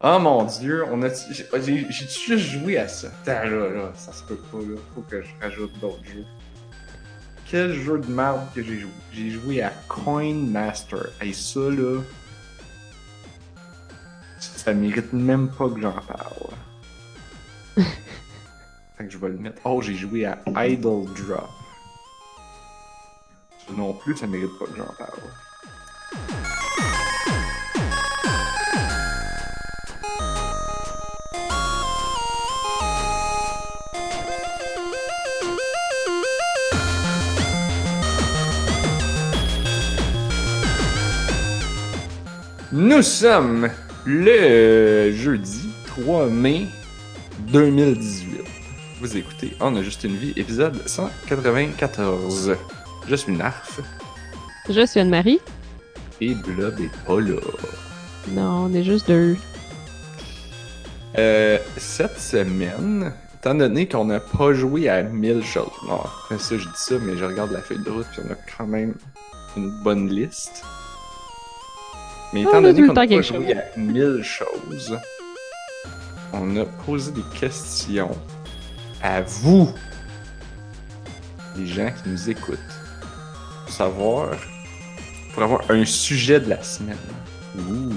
Oh mon dieu, on a. J'ai juste joué à ça? Attends, là, là, ça se peut pas, là. Faut que je rajoute d'autres jeux. Quel jeu de merde que j'ai joué? J'ai joué à Coin Master. Et ça, là. Ça mérite même pas que j'en parle. fait que je vais le mettre. Oh, j'ai joué à Idle Drop. Non plus, ça mérite pas que j'en parle. Nous sommes le jeudi 3 mai 2018. Vous écoutez On a juste une vie, épisode 194. Je suis Narf Je suis Anne-Marie. et Blob est pas là. Non, on est juste deux. Euh, cette semaine, étant donné qu'on n'a pas joué à 1000 choses, non, ça je dis ça, mais je regarde la feuille de route puis on a quand même une bonne liste. Mais étant a donné qu'on temps pas joué à 1000 choses, on a posé des questions à vous, les gens qui nous écoutent, pour savoir, pour avoir un sujet de la semaine. Ouh.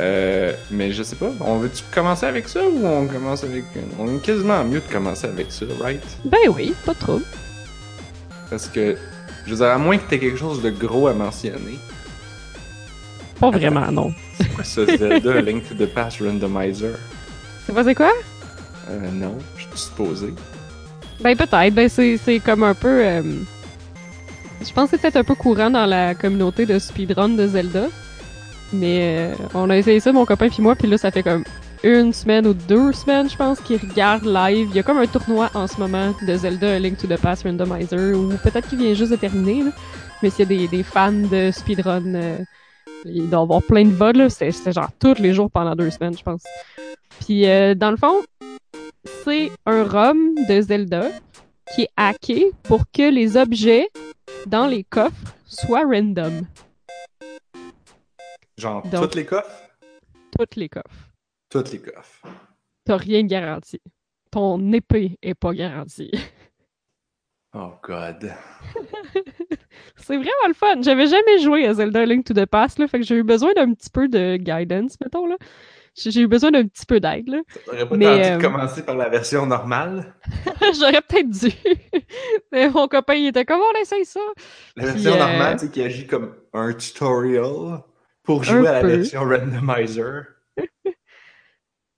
Euh, mais je sais pas, on veut-tu commencer avec ça ou on commence avec. On est quasiment mieux de commencer avec ça, right? Ben oui, pas trop. Parce que, je veux dire, à moins que t'aies quelque chose de gros à mentionner. Pas vraiment, non. C'est quoi ça, Zelda Link to the Past Randomizer? C'est pas c'est quoi? Euh, non, je suis supposé. Ben peut-être. Ben c'est c'est comme un peu. euh, Je pense que c'est peut-être un peu courant dans la communauté de speedrun de Zelda. Mais euh, on a essayé ça, mon copain puis moi, puis là ça fait comme une semaine ou deux semaines, je pense, qu'il regarde live. Il y a comme un tournoi en ce moment de Zelda A Link to the Past Randomizer, ou peut-être qu'il vient juste de terminer, là. Mais s'il y a des, des fans de speedrun, euh, il doit y avoir plein de. C'était c'était genre tous les jours pendant deux semaines, je pense. Puis euh, dans le fond, c'est un ROM de Zelda qui est hacké pour que les objets dans les coffres soient random. Genre, Donc- toutes les coffres? Toutes les coffres. Toutes les coffres. T'as rien de garanti. Ton épée est pas garantie. Oh god. c'est vraiment le fun. J'avais jamais joué à Zelda Link to the Past, là, fait que j'ai eu besoin d'un petit peu de guidance, mettons, là. J'ai eu besoin d'un petit peu d'aide, là. T'aurais pas Mais, tenté euh, de commencer par la version normale? J'aurais peut-être dû. Mais mon copain, il était comme, on essaye ça. La Puis, version euh, normale, c'est qui agit comme un tutorial pour jouer à la peu. version randomizer.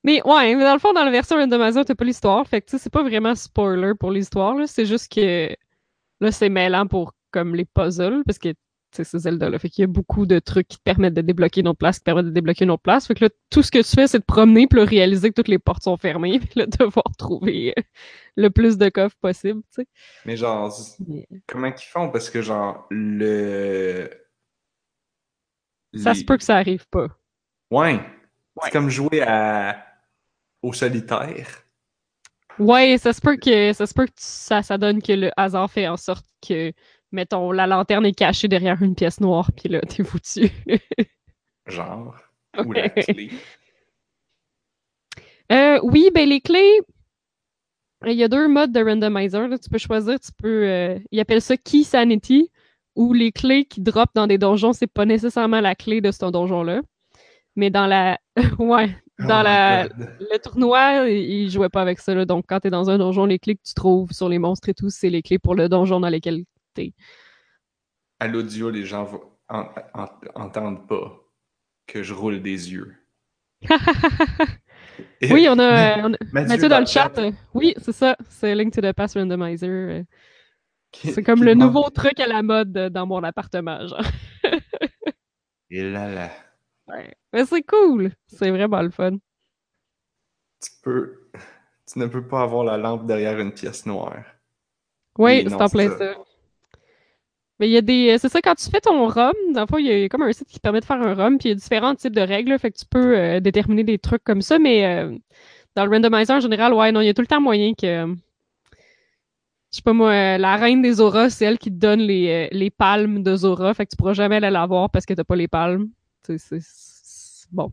Mais ouais, mais dans le fond, dans la version randomizer, t'as pas l'histoire. Fait que tu sais, c'est pas vraiment spoiler pour l'histoire. C'est juste que là, c'est mêlant pour comme les puzzles, parce que tu sais, c'est Zelda là. Fait qu'il y a beaucoup de trucs qui te permettent de débloquer une autre place, qui te permettent de débloquer une autre place. Fait que là, tout ce que tu fais, c'est de promener, puis là, réaliser que toutes les portes sont fermées, puis là, devoir trouver euh, le plus de coffres possible, tu sais. Mais genre, Mais comment qu'ils font? Parce que genre, le... Ça les- se peut que ça arrive pas. Ouais. C'est comme jouer à... au solitaire. Ouais, ça se peut que ça se peut que ça, ça donne que le hasard fait en sorte que, mettons, la lanterne est cachée derrière une pièce noire, puis là, t'es foutu. Genre. Ou la clé. Euh, oui, ben les clés, il y a deux modes de randomizer. là. Tu peux choisir, tu peux. euh, ils appellent ça Key Sanity, où les clés qui drop dans des donjons, c'est pas nécessairement la clé de ce donjon-là. Mais dans la. ouais. Dans Oh la, God. le tournoi, il jouait pas avec ça. là. Donc, quand t'es dans un donjon, les clés que tu trouves sur les monstres et tout, c'est les clés pour le donjon dans lequel t'es. À l'audio, les gens en- en- entendent pas que je roule des yeux. Et- oui, on a, on a- Mathieu Mathieu dans le chat. oui, c'est ça. C'est Link to the Past Randomizer. C'est comme le demande- nouveau truc à la mode dans mon appartement, genre. Et là là. Ouais. Mais c'est cool. C'est vraiment le fun. Tu peux. Tu ne peux pas avoir la lampe derrière une pièce noire. Oui, c'est en plein ça. Mais il y a des. euh, C'est ça, quand tu fais ton ROM, dans le fond, il y a comme un site qui permet de faire un ROM, puis il y a différents types de règles, fait que tu peux euh, déterminer des trucs comme ça, mais euh, dans le randomizer en général, ouais, non, il y a tout le temps moyen que. Je sais pas moi, la reine des auras, c'est elle qui te donne les, les palmes de Zora, fait que tu pourras jamais aller la voir parce que t'as pas les palmes. C'est, bon,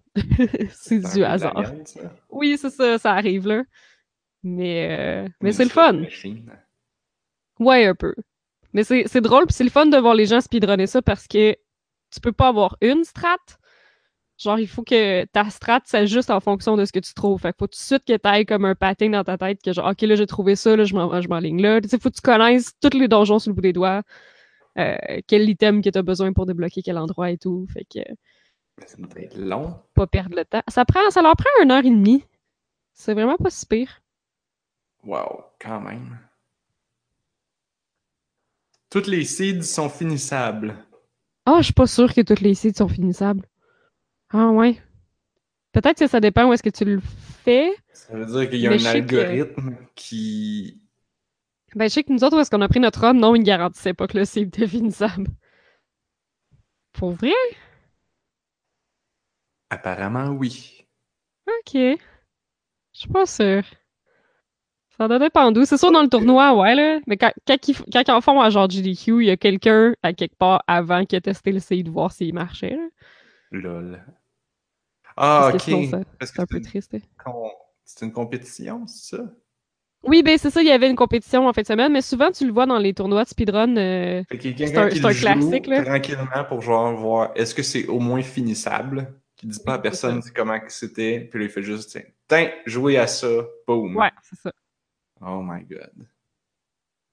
c'est du hasard. ça. Oui, c'est ça, ça arrive là. Mais, euh, mais c'est le fun. Ouais, un peu. Mais c'est c'est drôle, puis c'est le fun de voir les gens speedrunner ça parce que tu peux pas avoir une strat. Genre, il faut que ta strat s'ajuste en fonction de ce que tu trouves. Fait que faut tout de suite que t'ailles comme un pattern dans ta tête que genre, OK, là, j'ai trouvé ça, là, je m'en- je m'enligne là. Tu sais, faut que tu connaisses tous les donjons sur le bout des doigts. euh, quel item que t'as besoin pour débloquer quel endroit et tout. Fait que Mais ça doit être long. pas perdre le temps. Ça prend, ça leur prend une heure et demie. C'est vraiment pas si pire. Wow, quand même. Toutes les seeds sont finissables. Ah, je suis pas sûre que toutes les sites sont finissables. Ah ouais. Peut-être que ça dépend où est-ce que tu le fais. Ça veut dire qu'il y a Mais un que- algorithme qui. Ben, je sais que nous autres, où est-ce qu'on a pris notre run, non, ils garantissaient pas que le save était finissable. Pour vrai? Apparemment, oui. Ok. Je suis pas sûre. Ça doit dépendre d'où. C'est sûr, dans le tournoi, ouais, là. Mais quand, quand, ils, quand ils en font à genre GDQ, il y a quelqu'un à quelque part avant qui a testé le save de voir s'il marchait, là. Lol. Ah, Parce ok. C'est un peu triste. con- c'est une compétition, c'est ça? Oui, ben c'est ça, il y avait une compétition en fin de semaine, mais souvent tu le vois dans les tournois de speedrun. euh, C'est un- qui c'est un le joue classique, là. tranquillement pour genre voir est-ce que c'est au moins finissable? Qui dit pas à personne comment c'était, puis là il fait juste tiens, jouez à ça, boum. Ouais, c'est ça. Oh my god.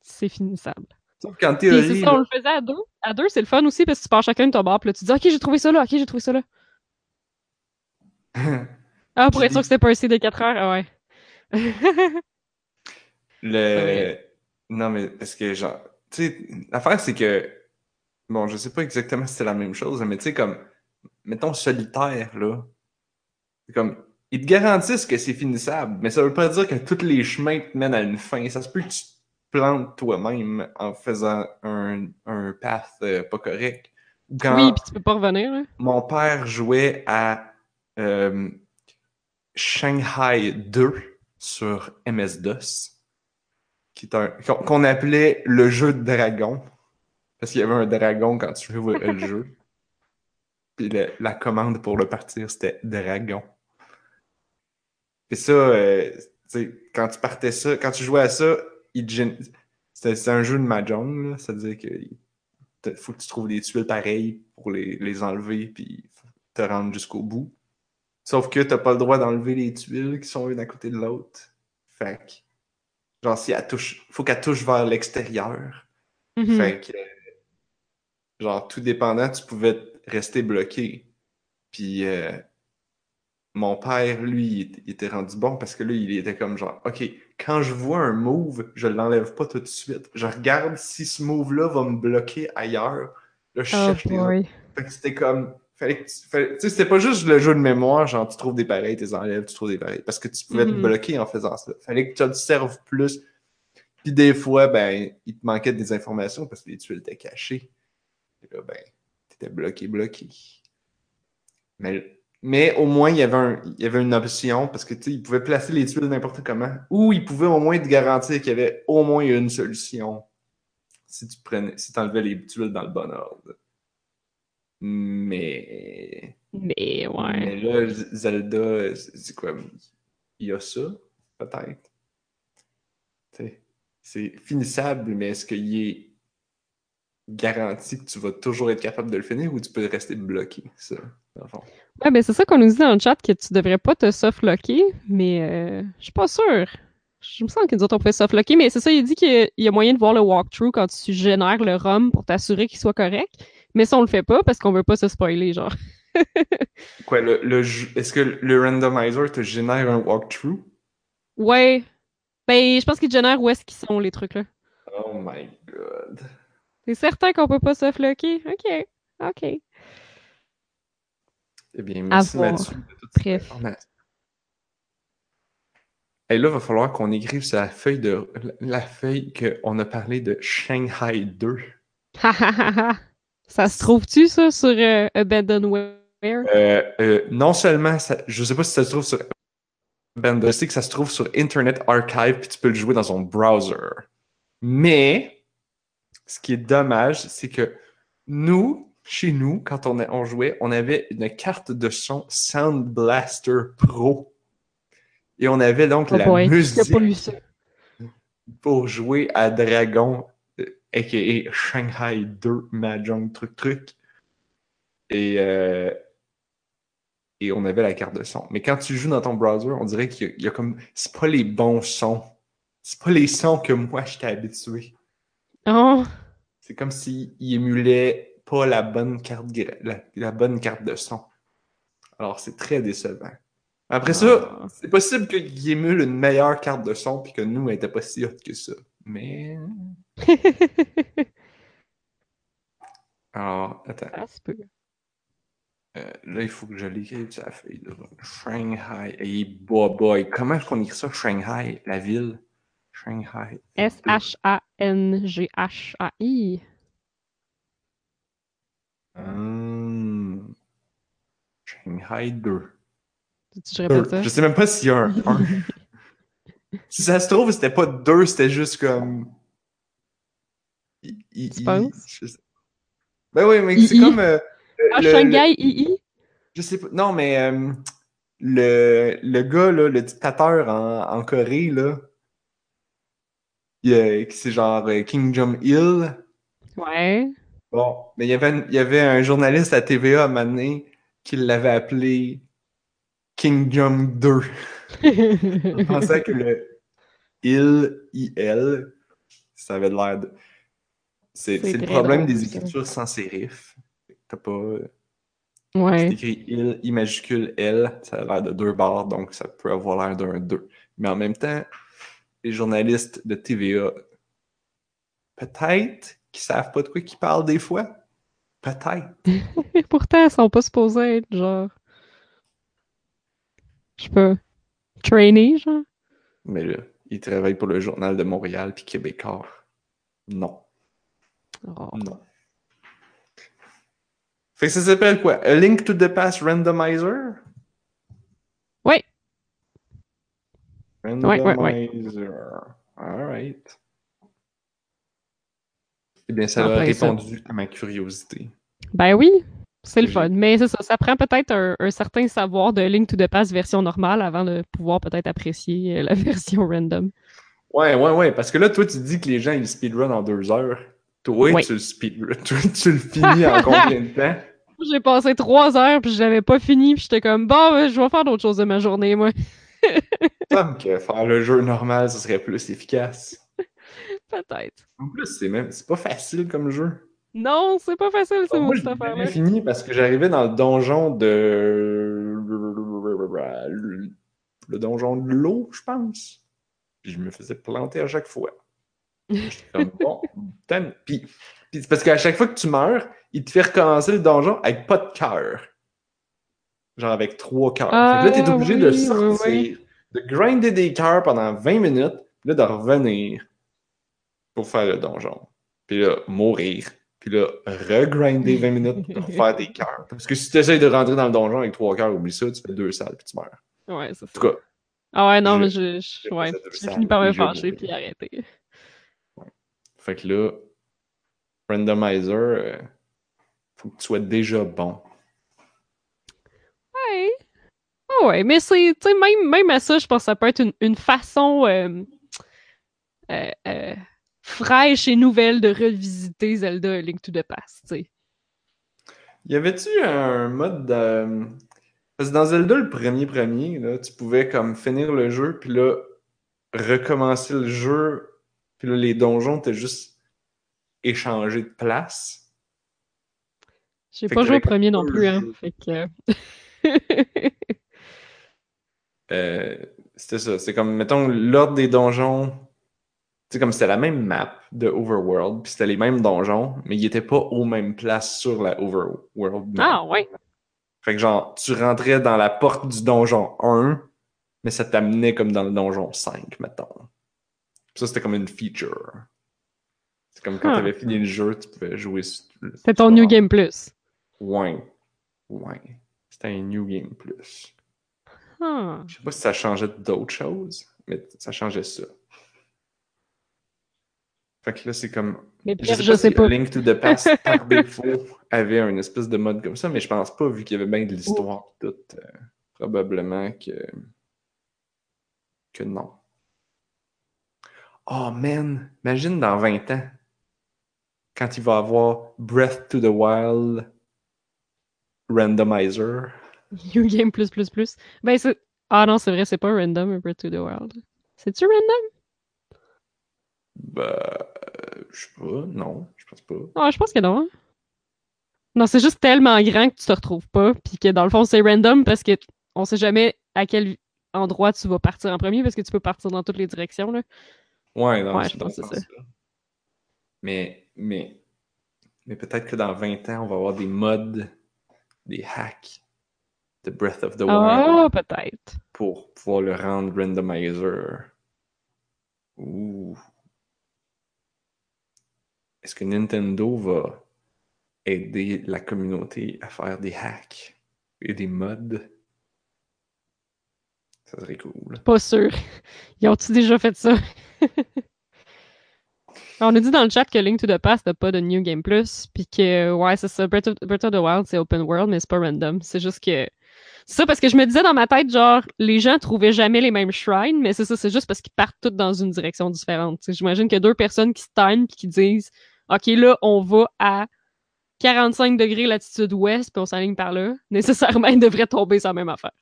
C'est finissable. Sauf qu'en théorie, c'est ça, on le faisait à deux. À deux, c'est le fun aussi parce que tu pars chacun de ton bord, puis là tu dis Ok, j'ai trouvé ça là, ok, j'ai trouvé ça là. Ah, pour être sûr que c'était pas un C de 4 heures, ah ouais. le. Ouais. Non, mais parce que genre, tu sais, l'affaire c'est que, bon, je sais pas exactement si c'est la même chose, mais tu sais, comme, mettons solitaire, là, comme, ils te garantissent que c'est finissable, mais ça veut pas dire que tous les chemins te mènent à une fin. Ça se peut que tu te plantes toi-même en faisant un, un path euh, pas correct. Quand Oui, puis tu peux pas revenir, là. mon père jouait à euh, Shanghai 2 sur MS-DOS, qui est un- qu'on qu'on appelait le jeu de dragon, parce qu'il y avait un dragon quand tu jouais le jeu. Puis le- la commande pour le partir, c'était dragon. Puis ça, euh, quand tu partais ça, quand tu jouais à ça, c'était un jeu de mahjong, c'est-à-dire que faut que tu trouves des tuiles pareilles pour les, les enlever puis te rendre jusqu'au bout. Sauf que t'as pas le droit d'enlever les tuiles qui sont une à côté de l'autre. Fait que, genre, si elle touche, faut qu'elle touche vers l'extérieur. Mhm. Fait que, genre, tout dépendant, tu pouvais rester bloqué. Puis, euh, mon père, lui, il était- rendu bon parce que là, il était comme genre, OK, quand je vois un move, je l'enlève pas tout de suite. Je regarde si ce move-là va me bloquer ailleurs. Là, je Oh cherche boy. Fait que c'était comme. Fallait que tu sais, c'était pas juste le jeu de mémoire, genre tu trouves des pareils, tu les enlèves, tu trouves des pareils. Parce que tu pouvais te Mhm. bloquer en faisant ça. Fallait que tu observes plus. Puis des fois, ben, il te manquait des informations parce que les tuiles étaient cachées. Et là, ben, t'étais bloqué, bloqué. Mais, mais au moins, il y, avait un, il y avait une option parce que tu sais, il pouvait placer les tuiles n'importe comment. Ou il pouvait au moins te garantir qu'il y avait au moins une solution si tu prenais, si enlevais les tuiles dans le bon ordre. Mais. Mais ouais. Mais là, Zelda, c'est quoi? Il y a ça, peut-être? C'est finissable, mais est-ce qu'il est garanti que tu vas toujours être capable de le finir ou tu peux rester bloqué, ça, dans le fond? Ouais, ben c'est ça qu'on nous dit dans le chat que tu devrais pas te softlocker, mais euh, je suis pas sûre. Je me sens que nous autres on pouvait softlocker, mais c'est ça, il dit qu'il y a moyen de voir le walkthrough quand tu génères le ROM pour t'assurer qu'il soit correct, mais ça on le fait pas parce qu'on veut pas se spoiler, genre. Quoi, le, le est-ce que le randomizer te génère un walkthrough? Ouais. Ben, je pense qu'il génère où est-ce qu'ils sont les trucs là. Oh my god. C'est certain qu'on peut pas softlocker? Ok. Ok. Eh bien, merci. Mathieu de toute cette Bref. information. Et là, il va falloir qu'on écrive sur la feuille de la feuille qu'on a parlé de Shanghai 2. Ha ha ha ha. Ça se trouve-tu ça sur euh, Abandonware? Euh, euh, non seulement, ça, je sais pas si ça se trouve sur sais que ça se trouve sur Internet Archive, puis tu peux le jouer dans ton browser. Mais, ce qui est dommage, c'est que nous, chez nous, quand on, a- on jouait, on avait une carte de son Sound Blaster Pro. Et on avait donc Oh la boy, musique pour jouer à Dragon, euh, a.k.a. Shanghai 2 Mahjong Truc Truc. Et, euh, et on avait la carte de son. Mais quand tu joues dans ton browser, on dirait qu'il y a, il y a comme... C'est pas les bons sons. C'est pas les sons que moi, j'étais habitué. Oh, C'est comme s'il émulait pas la bonne carte la, la bonne carte de son. Alors c'est très décevant. Après ça, Ah. c'est possible qu'il émule une meilleure carte de son puis que nous, elle était pas si hot que ça. Mais. Alors, attends. peut. Euh, là, il faut que je l'écrive sur la feuille. Shanghai. Hey, boy, boy. Comment est-ce qu'on écrit ça, Shanghai, la ville? Shanghai. S-H-A-N-G-H-A-I. Hum. Shanghai 2. Tu je répète ça? Je sais même pas s'il y a un 1. si ça se trouve, c'était pas 2, c'était juste comme. I- I- Tu I- penses? je sais- Ben oui, mais c'est comme. euh, Ah, le- Shanghai II? Je sais pas. Non, mais euh, le, le gars, là, le dictateur en, en Corée, là, c'est genre euh, King Jong-il. Ouais. Bon, mais il y avait, un- il y avait un journaliste à TVA à un moment donné qui l'avait appelé King Jong 2. Je pensais que le il, il, ça avait l'air de. C'est le problème drôle, des ça. écritures sans sérif. T'as pas. ouais. C'est écrit il, I majuscule L, ça a l'air de deux barres, donc ça peut avoir l'air d'un 2. Mais en même temps, les journalistes de TVA, peut-être qu'ils savent pas de quoi qu'ils parlent des fois. Peut-être. Pourtant, ils sont pas supposés être genre. Je pas. Trainee, genre. Mais là, ils travaillent pour le Journal de Montréal puis Québécois. Non. Oh. Non. Fait que ça s'appelle quoi? A Link to the Past Randomizer? Ouais. Ouais, ouais. Randomizer. Alright. Eh bien, ça a ça. répondu à ma curiosité. Ben oui, c'est le fun. Mais c'est ça, ça prend peut-être un, un certain savoir de Link to the Past version normale avant de pouvoir peut-être apprécier euh, la version random. Ouais, ouais, ouais. Parce que là, toi, tu dis que les gens, ils speedrun en deux heures. Toi, Oui. tu le speedrun. Toi, tu le finis en combien de temps? J'ai passé trois heures puis je l'avais pas fini puis j'étais comme bon, ben, je vais faire d'autres choses de ma journée, moi. Comme que faire le jeu normal, ce serait plus efficace. Peut-être. En plus, c'est même, c'est pas facile comme jeu. Non, c'est pas facile, c'est moi, cette l'ai jamais affaire-là. fini parce que j'arrivais dans le donjon de. Le donjon de l'eau, je pense. Puis je me faisais planter à chaque fois. J'étais comme bon, putain. Puis, puis c'est parce qu'à chaque fois que tu meurs, il te fait recommencer le donjon avec pas de cœur. Genre avec trois cœurs. Ah, fait que là, t'es obligé de oui, oui, sortir, oui. de grinder des cœurs pendant 20 minutes, puis là, de revenir pour faire le donjon. Puis là, mourir. Puis là, regrinder 20 minutes pour refaire des cœurs. Parce que si tu essayes de rentrer dans le donjon avec trois cœurs, oublie ça, tu fais deux salles puis tu meurs. Ouais, c'est En ça. tout cas, Ah ouais, non, je- mais je, je- ouais, j'ai fini par me fâcher puis arrêter. fait que là, randomizer, euh, faut que tu sois déjà bon. Ouais. Ah ouais, mais c'est, tu sais, même, même à ça, je pense que ça peut être une, une façon euh, euh, euh, fraîche et nouvelle de revisiter Zelda A Link to the Past, tu sais. Y avait-tu un mode de... Parce que dans Zelda, le premier premier, là, tu pouvais comme finir le jeu, puis là, recommencer le jeu, puis là, les donjons étaient juste échangés de place. J'ai pas joué au premier non plus, hein. Fait que... Euh, c'était ça. C'est comme, mettons, l'ordre des donjons. Tu sais, comme c'était la même map de Overworld, puis c'était les mêmes donjons, mais ils étaient pas aux mêmes places sur la Overworld map. ah ouais. Fait que genre, tu rentrais dans la porte du donjon 1, mais ça t'amenait comme dans le donjon 5, mettons. Ça, c'était comme une feature. C'est comme quand Huh. t'avais fini le jeu, tu pouvais jouer C'est ton New Game Plus. Ouais. Ouais. C'était un New Game Plus. Ah. Je sais pas si ça changeait d'autres choses, mais ça changeait ça. Fait que là, c'est comme. Mais Je sais je pas sais si pas. Link to the Past, par défaut, avait un espèce de mode comme ça, mais je pense pas, vu qu'il y avait bien de l'histoire pis tout. euh, probablement que. que non. Oh man, imagine dans 20 ans, quand il va avoir Breath to the Wild Randomizer. New Game plus plus plus. Ben, c'est. Ah non, c'est vrai, c'est pas random, Breath to the Wild. C'est-tu random? Bah, euh, je sais pas, non, je pense pas. Ah, je pense que non. hein. Non, c'est juste tellement grand que tu te retrouves pas, puis que dans le fond, c'est random parce que on sait jamais à quel endroit tu vas partir en premier parce que tu peux partir dans toutes les directions, là. Ouais, non, Ouais, je pense que c'est sens-là. Mais, mais, mais peut-être que dans 20 ans, on va avoir des mods, des hacks de Breath of the Wild Ah, peut-être. pour pouvoir le rendre randomizer. Ouh. Est-ce que Nintendo va aider la communauté à faire des hacks et des mods? Ça serait cool. Pas sûr. Ils ont-tu déjà fait ça? On a dit dans le chat que Link to the Past n'a pas de New Game Plus, puis que, ouais, c'est ça, Breath of, Breath of the Wild, c'est open world, mais c'est pas random. C'est juste que. C'est ça, parce que je me disais dans ma tête, genre, les gens trouvaient jamais les mêmes shrines, mais c'est ça, c'est juste parce qu'ils partent tous dans une direction différente. J'imagine qu'il y a deux personnes qui se timent puis qui disent, OK, là, on va à 45 degrés latitude ouest, puis on s'aligne par là. Nécessairement, ils devraient tomber sur la même affaire.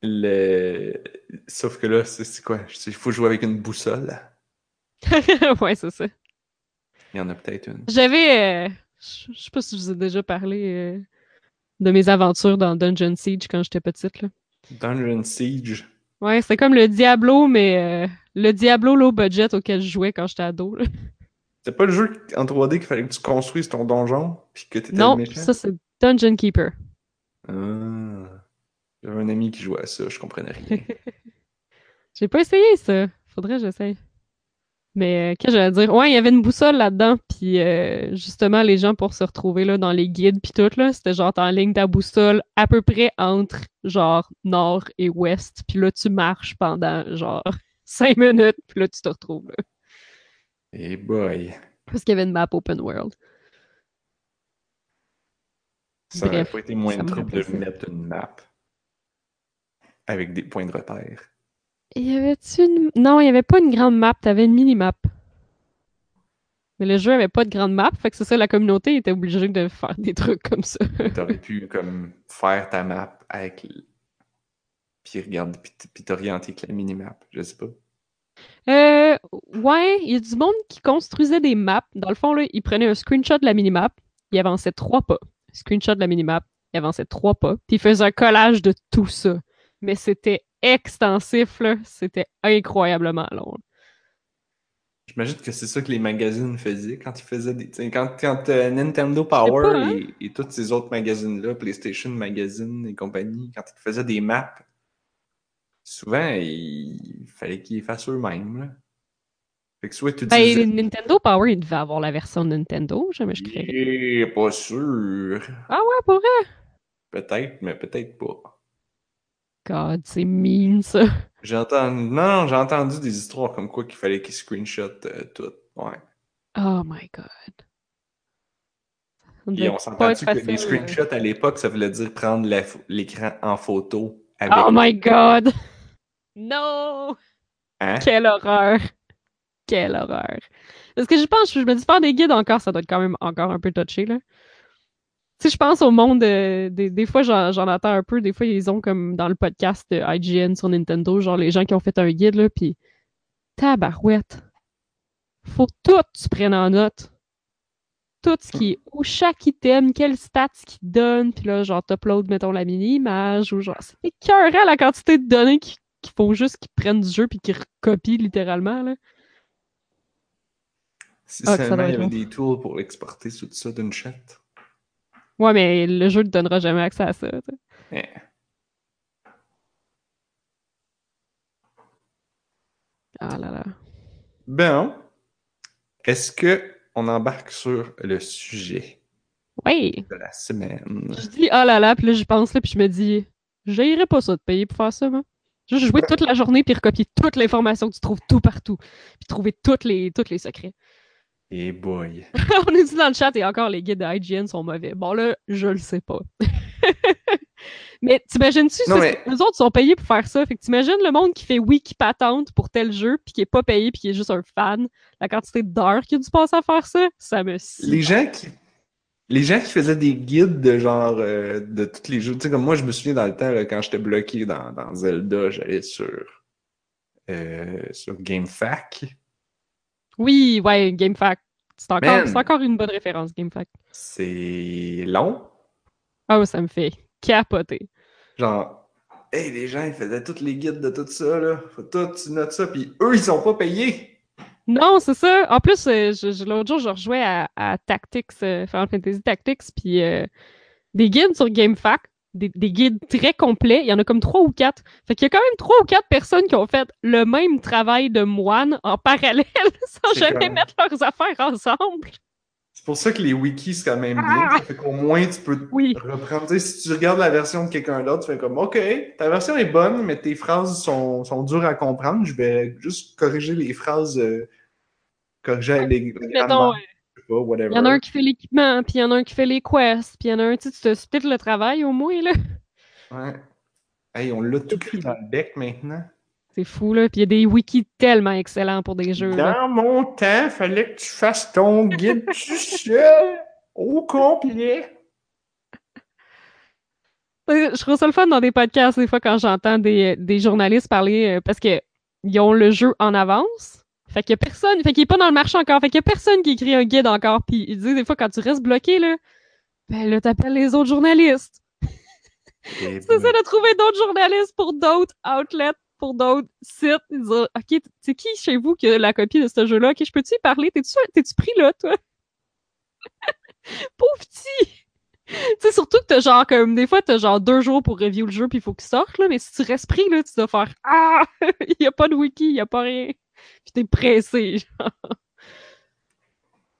Le... Sauf que là, c'est quoi? Il faut jouer avec une boussole. ouais, c'est ça. Il y en a peut-être une. J'avais. euh, je sais pas si je vous ai déjà parlé euh, de mes aventures dans Dungeon Siege quand j'étais petite. Là. Dungeon Siege. Ouais, c'était comme le Diablo, mais euh, le Diablo low budget auquel je jouais quand j'étais ado. C'est pas le jeu en 3D qu'il fallait que tu construises ton donjon puis que t'étais Non, le méchant? ça c'est Dungeon Keeper. Ah. J'avais un ami qui jouait à ça, je comprenais rien. J'ai pas essayé ça. Faudrait que j'essaye. Mais euh, qu'est-ce que j'allais dire? Ouais, il y avait une boussole là-dedans, puis euh, justement, les gens pour se retrouver là, dans les guides puis tout, là, c'était genre en ligne ta boussole à peu près entre genre nord et ouest, puis là, tu marches pendant genre cinq minutes, puis là, tu te retrouves là. Et boy, Parce qu'il y avait une map open world. ça aurait pas été moins de trouble de mettre une map avec des points de repère. Et y avait-tu une... Non, il y avait pas une grande map, t'avais une mini-map. Mais le jeu avait pas de grande map, fait que c'est ça, la communauté était obligée de faire des trucs comme ça. T'aurais pu comme faire ta map avec puis regarde puis t'orienter avec la minimap, je sais pas. Euh, ouais, il y a du monde qui construisait des maps. Dans le fond, là, il prenait un screenshot de la minimap, il avançait trois pas. Screenshot de la minimap, il avançait trois pas, puis il faisait un collage de tout ça. Mais c'était extensif, là. C'était incroyablement long. J'imagine que c'est ça que les magazines faisaient quand ils faisaient des. Quand, quand euh, Nintendo Power pas, hein? et, et tous ces autres magazines-là, PlayStation Magazine et compagnie, quand ils faisaient des maps, souvent il fallait qu'ils les fassent eux-mêmes. Fait que soit tu Ben. Nintendo Power, il devait avoir la version Nintendo, jamais je créerais. Eh, pas sûr. Ah ouais, pour vrai? Peut-être, mais peut-être pas. God, c'est mean, ça. J'ai entendu. Non, non, j'ai entendu des histoires comme quoi qu'il fallait qu'ils screenshot euh, tout. Ouais. Oh my god. Et on pas s'entend être que les euh. screenshots à l'époque, ça voulait dire prendre l'écran en photo avec. Oh my god! No! Hein? Quelle horreur! Quelle horreur! Parce que je pense, je me dis, faire des guides encore, ça doit être quand même encore un peu touché, là. Tu sais, je pense au monde, euh, des, des fois, j'en j'en entends un peu, des fois, ils ont comme dans le podcast de IGN sur Nintendo, genre les gens qui ont fait un guide, là, puis tabarouette. Faut tout que tu prennes en note. Tout ce qui est, où chaque item, quel stats qu'il donne, puis là, genre, t'upload, mettons, la mini-image, ou genre, c'est écœurant la quantité de données qu'il qu'il faut juste qu'ils prennent du jeu puis qu'ils recopient littéralement, là. Si Ah, seulement il y avait des tools pour exporter tout ça d'une shot. Ouais, mais le jeu te donnera jamais accès à ça. Eh. Ah là là. Bon. Est-ce que on embarque sur le sujet Oui! de la semaine? Je dis ah là là, puis là j'y pense là, puis je me dis, j'aimerais pas ça de payer pour faire ça, moi. Juste jouer toute la journée puis recopier toute l'information que tu trouves tout partout, puis trouver toutes les, tous les secrets. Et boy. On est dit dans le chat et encore les guides de IGN sont mauvais. Bon là, je le sais pas. mais t'imagines-tu, mais- eux autres sont payés pour faire ça. Fait que t'imagines le monde qui fait wiki patente pour tel jeu puis qui est pas payé puis qui est juste un fan. La quantité d'heures qu'il a dû passer à faire ça, ça me. Les gens qui. Les gens qui faisaient des guides de genre euh, de tous les jeux, tu sais, comme moi, je me souviens dans le temps, là, quand j'étais bloqué dans, dans Zelda, j'allais sur, euh, sur GameFAQ. Oui, ouais, GameFAQ. C'est encore, c'est encore une bonne référence, GameFAQ. C'est long. Ah, ça me fait capoter. Genre, hey, les gens, ils faisaient tous les guides de tout ça, là. Faut tout, tu notes ça, puis eux, ils sont pas payés. Non, c'est ça. En plus, euh, je- je- l'autre jour, je rejouais à, à Tactics, euh, Final Fantasy Tactics, puis euh, des guides sur GameFAQ, des, des guides très complets. Il y en a comme trois ou quatre. Fait qu'il y a quand même trois ou quatre personnes qui ont fait le même travail de moine en parallèle, sans jamais mettre leurs affaires ensemble. C'est pour ça que les wikis, c'est quand même bien. Ah! Fait qu'au moins, tu peux Oui. reprendre. Si tu regardes la version de quelqu'un d'autre, tu fais comme, OK, ta version est bonne, mais tes phrases sont, sont dures à comprendre. Je vais juste corriger les phrases, euh, corriger les, les Mettons, pas, whatever. il y en a un qui fait l'équipement, puis il y en a un qui fait les quests, puis il y en a un, tu sais, tu te splits le travail au moins, là. Ouais. Hey, on l'a tout pris dans le bec maintenant. C'est fou, là. Puis il y a des wikis tellement excellents pour des jeux, là. Dans mon temps, fallait que tu fasses ton guide tout seul, au complet. Je trouve ça le fun dans des podcasts, des fois, quand j'entends des, des journalistes parler, euh, parce que ils ont le jeu en avance. Fait qu'il y a personne, fait qu'il est pas dans le marché encore. Fait qu'il y a personne qui écrit un guide encore. Puis ils disent des fois, quand tu restes bloqué, là, ben là, t'appelles les autres journalistes. Et C'est ça de trouver d'autres journalistes pour d'autres outlets, pour d'autres sites. Ils disent, OK, c'est qui chez vous qui a la copie de ce jeu-là? OK, je peux-tu y parler? T'es-tu, t'es-tu pris là, toi? Pauvre petit! Tu sais, surtout que t'as genre comme, des fois, t'as genre deux jours pour review le jeu puis il faut qu'il sorte, là, mais si tu restes pris, là, tu dois faire, ah! Il y a pas de wiki, il y a pas rien. Puis t'es pressé.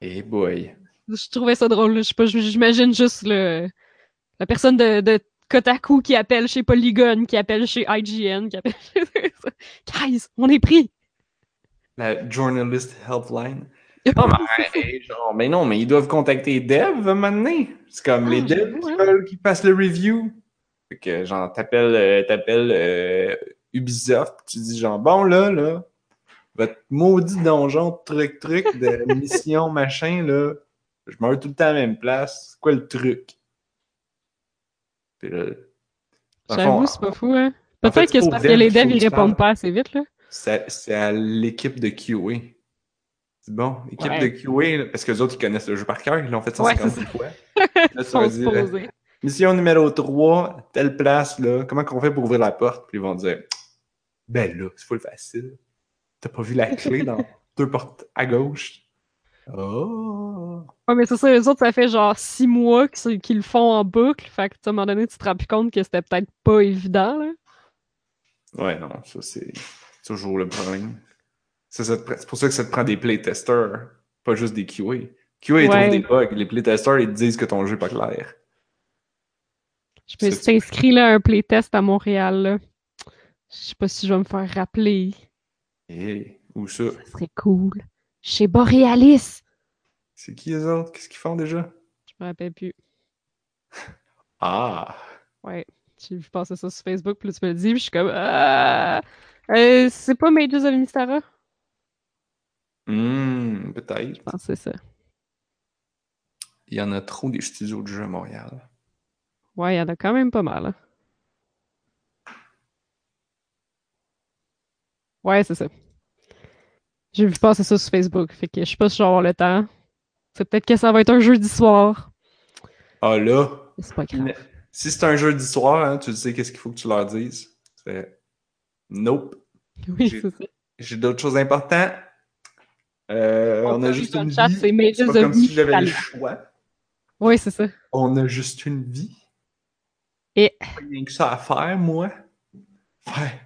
Et boy. Je trouvais ça drôle, là. Je sais pas, j'imagine juste le, la personne de, de Kotaku qui appelle chez Polygon, qui appelle chez IGN, qui appelle chez... Guys, on est pris! La journalist helpline. Non, mais, genre, mais non, mais ils doivent contacter les devs maintenant. C'est comme les Ah, devs j'avoue, qui veulent qu'ils fassent le review. Fait que, genre, t'appelles, euh, t'appelles euh, Ubisoft, tu dis, genre, bon, là, là, votre maudit donjon, truc, truc, de mission, machin, là, je meurs tout le temps à la même place. C'est quoi le truc? J'avoue, c'est pas fou, hein? en fait, Peut-être que c'est parce que les devs, ils répondent pas assez vite, là. c'est à l'équipe de QA. C'est bon, l'équipe Ouais. de QA, là, parce que les autres, ils connaissent le jeu par cœur, ils l'ont fait Ouais, 150 c'est fois. Là, dire, supposés. mission numéro 3, telle place, là, comment qu'on fait pour ouvrir la porte? Puis ils vont dire, ben là, c'est full facile. T'as pas vu la clé dans deux portes à gauche? Oh! Ouais, mais c'est ça, les autres, ça fait genre six mois qu'ils le font en boucle. Fait que, à un moment donné, tu te rends plus compte que c'était peut-être pas évident, là. Ouais, non, ça, c'est toujours le problème. C'est pour ça que ça te prend des playtesters, pas juste des QA. QA, ils Ouais. trouvent des bugs. Les playtesters, ils te disent que ton jeu est pas clair. Je me suis inscrit là, à un playtest à Montréal, là. Je sais pas si je vais me faire rappeler. Et où ça? Ça serait cool. Chez Borealis. C'est qui les autres? Qu'est-ce qu'ils font déjà? Je me rappelle plus. Ah! Ouais. J'ai vu passer ça sur Facebook, puis là, tu me le dis, puis je suis comme. Ah! Euh, c'est pas Mages of Mystara? Hmm, peut-être. Je pense que c'est ça. Il y en a trop des studios de jeux à Montréal. Ouais, il y en a quand même pas mal. hein. Ouais, c'est ça. J'ai vu passer ça sur Facebook, fait que je sais pas si je vais avoir le temps. C'est peut-être que ça va être un jeudi soir. Ah là, C'est pas grave. si c'est un jeudi soir, hein, tu sais qu'est-ce qu'il faut que tu leur dises. C'est Nope. Oui, j'ai- c'est ça. J'ai d'autres choses importantes. Euh, on, a juste une chat, vie. c'est pas comme si j'avais le choix. Oui, c'est ça. On a juste une vie. Et- rien que ça à faire, moi. Ouais.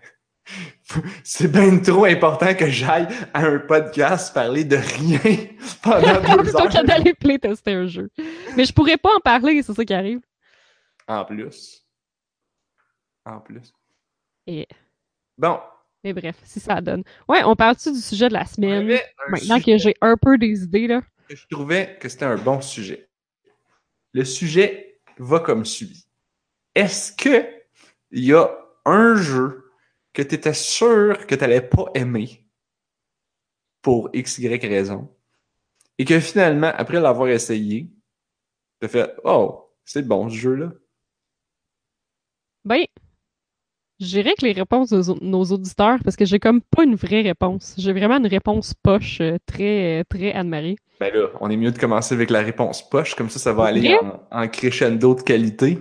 C'est bien trop important que j'aille à un podcast parler de rien pendant deux Plutôt que heures. d'aller playtester un jeu. Mais je pourrais pas en parler, c'est ça qui arrive. En plus. En plus. Et- Bon, Mais bref, si ça donne. Ouais, on parle-tu du sujet de la semaine? Maintenant que j'ai un peu des idées, là. que je trouvais que c'était un bon sujet. Le sujet va comme suit. Est-ce que il y a un jeu que tu étais sûr que tu n'allais pas aimer pour x, y raison et que finalement, après l'avoir essayé, tu as fait Oh, c'est bon ce jeu-là. Ben, je dirais que les réponses de nos- auditeurs, parce que j'ai comme pas une vraie réponse. J'ai vraiment une réponse poche euh, très, euh, très Anne-Marie. Ben là, on est mieux de commencer avec la réponse poche, comme ça, ça va aller en, en crescendo de qualité.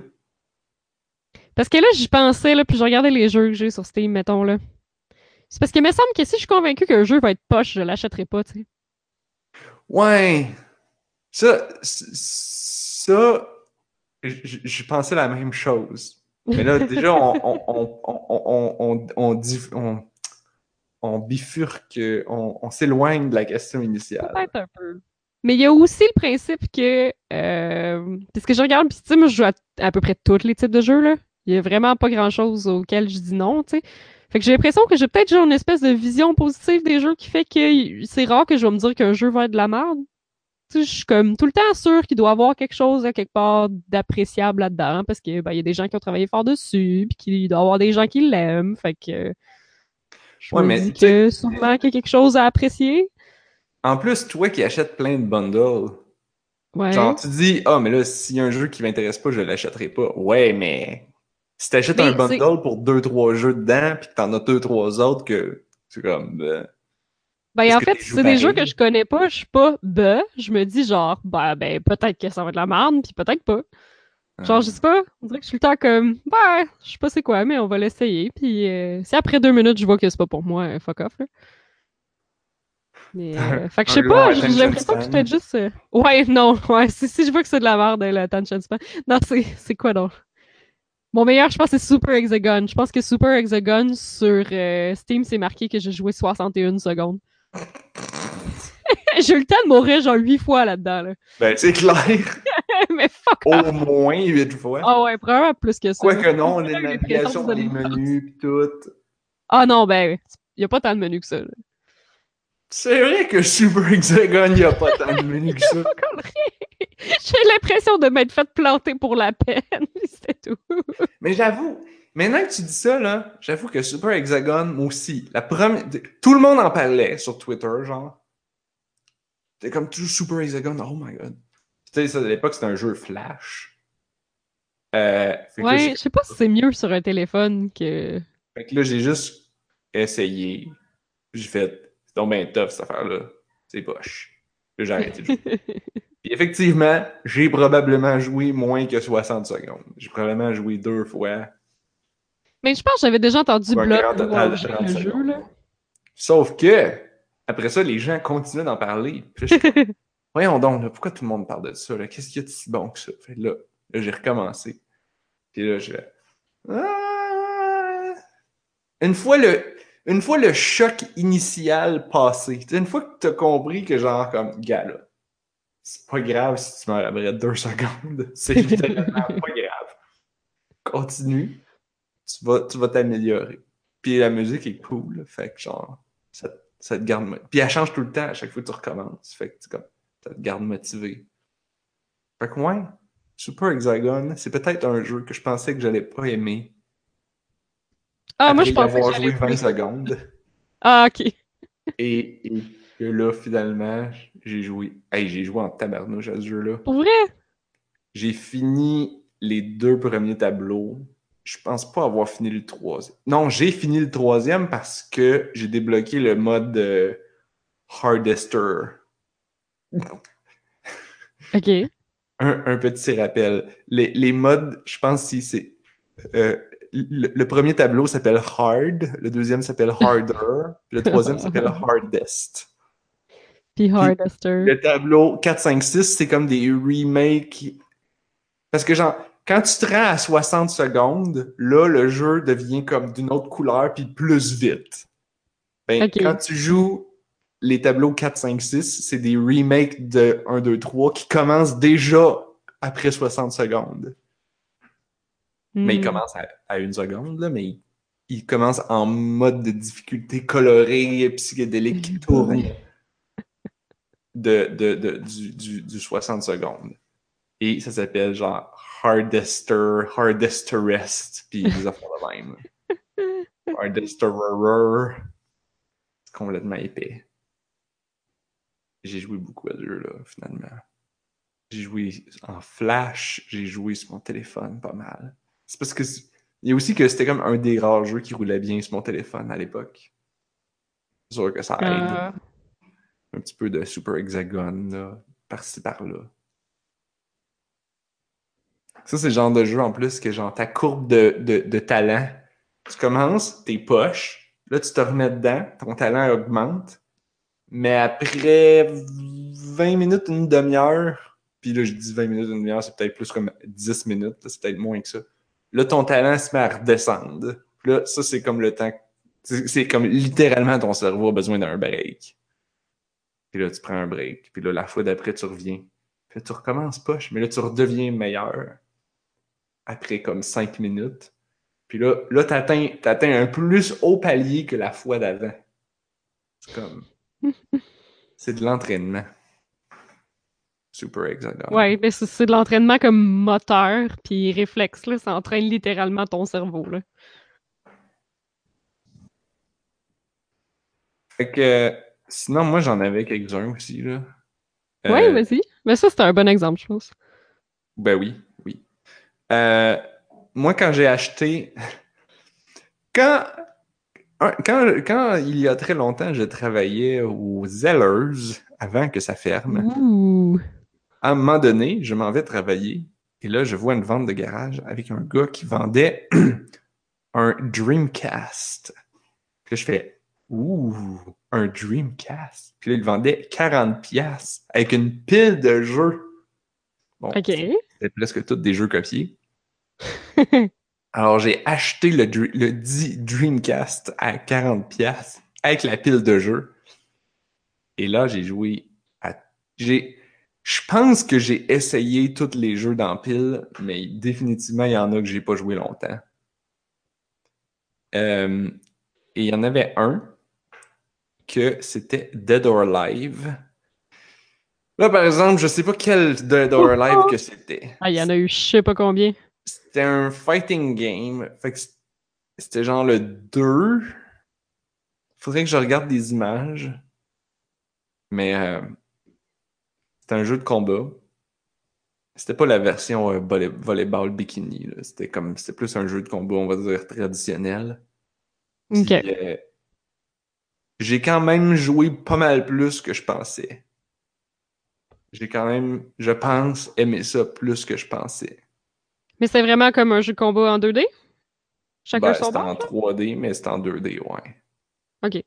Parce que là, j'y pensais, là, puis je regardais les jeux que j'ai sur Steam, mettons, là. C'est parce qu'il me semble que si je suis convaincue qu'un jeu va être poche, je l'achèterai pas, tu sais. Ouais. Ça, ça, je pensais la même chose. Mais là, déjà, on, on, on bifurque, on, on s'éloigne de la question initiale. Peut-être un peu. Mais il y a aussi le principe que, euh, parce que je regarde, puis tu sais, moi, je joue à, à peu près tous les types de jeux, là. Il y a vraiment pas grand-chose auquel je dis non, tu sais. Fait que j'ai l'impression que j'ai peut-être genre une espèce de vision positive des jeux qui fait que c'est rare que je vais me dire qu'un jeu va être de la merde. Tu sais, je suis comme tout le temps sûre qu'il doit y avoir quelque chose à quelque part d'appréciable là-dedans, parce que ben, y a des gens qui ont travaillé fort dessus, puis qu'il doit y avoir des gens qui l'aiment, fait que je Ouais, me mais dis tu sais- que sûrement qu'il y a quelque chose à apprécier. En plus, toi qui achètes plein de bundles, Ouais. genre, tu dis, ah, mais là, s'il y a un jeu qui m'intéresse pas, je l'achèterai pas. Ouais, mais si t'achètes Mais un bundle pour deux, trois jeux dedans, puis que t'en as deux, trois autres, que c'est comme, euh, Ben, en fait, c'est des jeux que je connais pas, je suis pas bah, je me dis genre, ben, ben peut-être que ça va être de la merde, puis peut-être pas. Genre, je sais pas, on dirait que je suis le temps comme, ben, je sais pas c'est quoi, mais on va l'essayer, puis euh, si après deux minutes, je vois que c'est pas pour moi, euh, fuck off, là. Mais, euh, fait que je sais pas, j'ai l'impression que peut-être juste... euh, Ouais, non, ouais, si, si je vois que c'est de la merde, euh, le attention span. Non, c'est quoi donc? Mon meilleur, je pense, c'est Super Hexagon. Je pense que Super Hexagon, sur euh, Steam, c'est marqué que j'ai joué 61 secondes. j'ai eu le temps de mourir genre 8 fois là-dedans, là. Ben, c'est clair, Mais fuck off! au moins huit fois. Ah ouais, probablement plus que ça. Quoique non, J'ai eu la l'impression navigation de dans les les menus pis tout. Ah non, ben, y a pas tant de menus que ça. là. C'est vrai que Super Hexagon, il y a pas tant de menus que ça. J'ai l'impression de m'être fait planter pour la peine, c'est tout. Mais j'avoue, maintenant que tu dis ça, là, j'avoue que Super Hexagon, moi aussi, la première, tout le monde en parlait sur Twitter, genre. C'était comme tout Super Hexagon, oh my god. Tu sais, ça, à l'époque, c'était un jeu Flash. Euh, Ouais, je sais pas si c'est mieux sur un téléphone que. fait que là, j'ai juste essayé. J'ai fait, donc bien tough cette affaire-là. C'est poche. Là, j'ai arrêté de jouer. Puis effectivement, j'ai probablement joué moins que 60 secondes. J'ai probablement joué deux fois. Mais je pense que j'avais déjà entendu 30 le jeu, secondes. là. Sauf que, après ça, les gens continuaient d'en parler. Puis là, Voyons donc, là, pourquoi tout le monde parle de ça? Qu'est-ce qu'il y a de si bon que ça? Fait là, là, j'ai recommencé. Puis là, je Ah! Une fois le. Une fois le choc initial passé, tu une fois que t'as compris que genre comme gars là, c'est pas grave si tu meurs après deux secondes. C'est littéralement pas grave. Continue. Tu vas, tu vas t'améliorer. Puis la musique est cool. Fait que genre, ça, ça te garde. Puis elle change tout le temps à chaque fois que tu recommences. Fait que tu comme, ça te garde motivé. Fait que ouais, Super Hexagon, c'est peut-être un jeu que je pensais que j'allais pas aimer. Ah, moi, je pensais que avoir j'allais joué 20 plus. secondes. Ah, ok. Et, et que là, finalement, j'ai joué. Hey, j'ai joué en tabarnouche à ce jeu-là. Pour vrai? J'ai fini les deux premiers tableaux. Je pense pas avoir fini le troisième. Non, j'ai fini le troisième parce que j'ai débloqué le mode euh, Hardester. Ok. Un, un petit rappel. Les, les modes, je pense si c'est. euh, le, le premier tableau s'appelle Hard, le deuxième s'appelle Harder, puis le troisième s'appelle Hardest. Puis Hardester. Le tableau 4, 5, 6, c'est comme des remakes. Parce que, genre, quand tu te rends à 60 secondes, là, le jeu devient comme d'une autre couleur puis plus vite. Ben. Quand tu joues les tableaux 4, 5, 6, c'est des remakes de 1, 2, 3 qui commencent déjà après 60 secondes. Mais ils Hmm. commencent à, à une seconde, là, mais ils il commence en mode de difficulté coloré, psychédélique, qui tourne de, de, de, du, du, du 60 secondes. Et ça s'appelle genre Hardester, Hardester Rest, puis des affaires de même. Hardester C'est complètement épais. J'ai joué beaucoup à ce jeu-là, finalement. J'ai joué en flash, j'ai joué sur mon téléphone pas mal. C'est parce que il y a aussi que c'était comme un des rares jeux qui roulait bien sur mon téléphone à l'époque. C'est sûr que ça aide. Euh, Un petit peu de Super Hexagon, là, par-ci par-là. Ça, c'est le genre de jeu en plus que genre ta courbe de, de, de talent. Tu commences, tes poches, là tu te remets dedans, ton talent augmente, mais après 20 minutes, une demi-heure, puis là je dis 20 minutes, une demi-heure, c'est peut-être plus comme 10 minutes, c'est peut-être moins que ça. Là, ton talent se met à redescendre. Puis là, ça, c'est comme le temps. C'est comme littéralement ton cerveau a besoin d'un break. Puis là, tu prends un break. Puis là, la fois d'après, tu reviens. Puis là, tu recommences poche, mais là, tu redeviens meilleur. Après comme 5 minutes. Puis là, là t'atteins, t'atteins un plus haut palier que la fois d'avant. C'est comme. C'est de l'entraînement. Super hexagone. Ouais, mais c'est c'est de l'entraînement comme moteur puis réflexe, là. Ça entraîne littéralement ton cerveau, là. Fait que. Sinon, moi, j'en avais quelques-uns aussi, là. Ouais, Euh, vas-y. Mais ça, c'est un bon exemple, je pense. Ben oui, oui. Euh, moi, quand j'ai acheté. Quand, quand, quand il y a très longtemps, je travaillais aux Zellers avant que ça ferme. Ouh. À un moment donné, je m'en vais travailler et là, je vois une vente de garage avec un gars qui vendait un Dreamcast. Puis là, je fais Ouh, un Dreamcast. Puis là, il vendait 40$ piastres avec une pile de jeux. Bon, OK. c'était presque tous des jeux copiés. Alors, j'ai acheté le, le dit Dreamcast à 40$ piastres avec la pile de jeux. Et là, j'ai joué à. J'ai. Je pense que j'ai essayé tous les jeux dans la pile, mais définitivement, il y en a que j'ai pas joué longtemps. Euh, et il y en avait un que c'était Dead or Alive. Là, par exemple, je sais pas quel Dead or Alive que c'était. Ah, il y en a eu je sais pas combien. C'était un fighting game. Fait que c'était genre le 2. Faudrait que je regarde des images. Mais euh, c'était un jeu de combat. C'était pas la version euh, volley- volleyball bikini. C'était comme c'était plus un jeu de combat, on va dire, traditionnel. OK. euh, j'ai quand même joué pas mal plus que je pensais. J'ai quand même, je pense, aimé ça plus que je pensais. Mais c'est vraiment comme un jeu de combat en 2D? Chacun Ben, son c'était en bord? 3D, mais c'était en 2D, ouais. OK.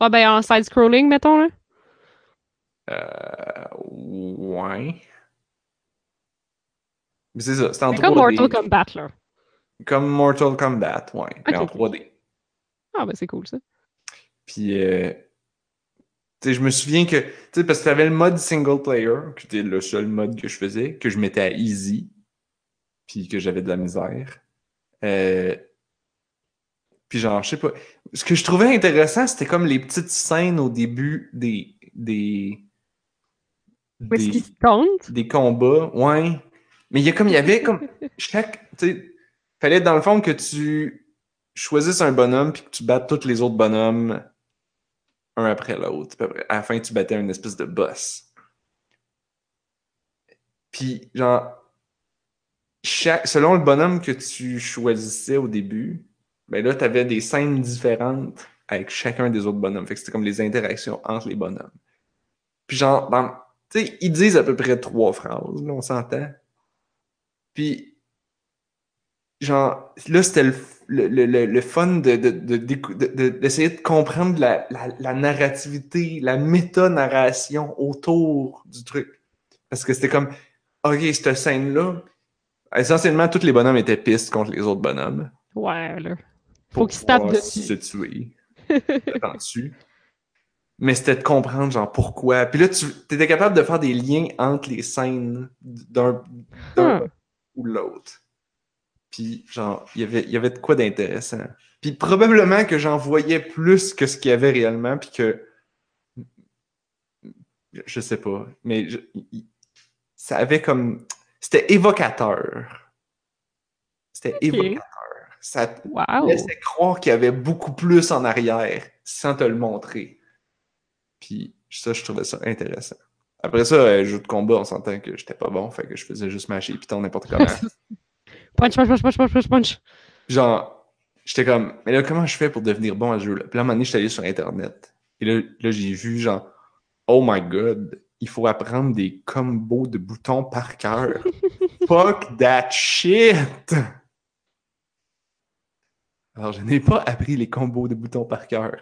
Ah, ben en side-scrolling, mettons, là. Euh, ouais. Mais c'est ça, c'était en C'est comme 3D. Mortal Kombat, là. Comme Mortal Kombat, ouais, mais Ok. en 3D. Ah, ben c'est cool, ça. Puis, euh, tu sais, je me souviens que, tu sais, parce que t'avais le mode single player, qui était le seul mode que je faisais, que je mettais à easy, puis que j'avais de la misère. Euh, puis genre, je sais pas. Ce que je trouvais intéressant, c'était comme les petites scènes au début des, des, Où est-ce des- des combats, ouais. Mais il y a comme, il y avait comme chaque, tu sais, fallait dans le fond que tu choisisses un bonhomme puis que tu battes tous les autres bonhommes un après l'autre. À la fin, tu battais une espèce de boss. Puis, genre, chaque, selon le bonhomme que tu choisissais au début, ben là, t'avais des scènes différentes avec chacun des autres bonhommes. Fait que c'était comme les interactions entre les bonhommes. Puis genre, dans, tu sais, ils disent à peu près trois phrases, là, on s'entend. Puis, genre, là, c'était le, le, le, le- fun de, de, de, de- d'essayer comprendre la, la, la narrativité, la méta-narration autour du truc. Parce que c'était comme, OK, cette scène-là, essentiellement, tous les bonhommes étaient pistes contre les autres bonhommes. Ouais, là. Faut qu'ils se tapent dessus. se tuer là-dessus. Mais c'était de comprendre, genre, pourquoi. Puis là, tu étais capable de faire des liens entre les scènes d'un Hmm. ou l'autre. Puis, genre, il y avait, il y avait de quoi d'intéressant. Puis, probablement que j'en voyais plus que ce qu'il y avait réellement, puis que. Je sais pas. Mais je- ça avait comme. C'était évocateur. C'était évocateur. Ça Wow! laissait croire qu'il y avait beaucoup plus en arrière sans te le montrer. Puis, ça, je trouvais ça intéressant. Après ça, euh, jeu de combat, on s'entend que j'étais pas bon, fait que je faisais juste mâcher et piton n'importe comment. punch, punch, punch, punch, punch, punch, punch. genre, j'étais comme, mais là, comment je fais pour devenir bon à ce jeu-là? Puis là, à un moment donné, j'étais allé sur Internet. Et là, là j'ai vu, genre, oh my god, il faut apprendre des combos de boutons par cœur. Fuck that shit! Alors, je n'ai pas appris les combos de boutons par cœur.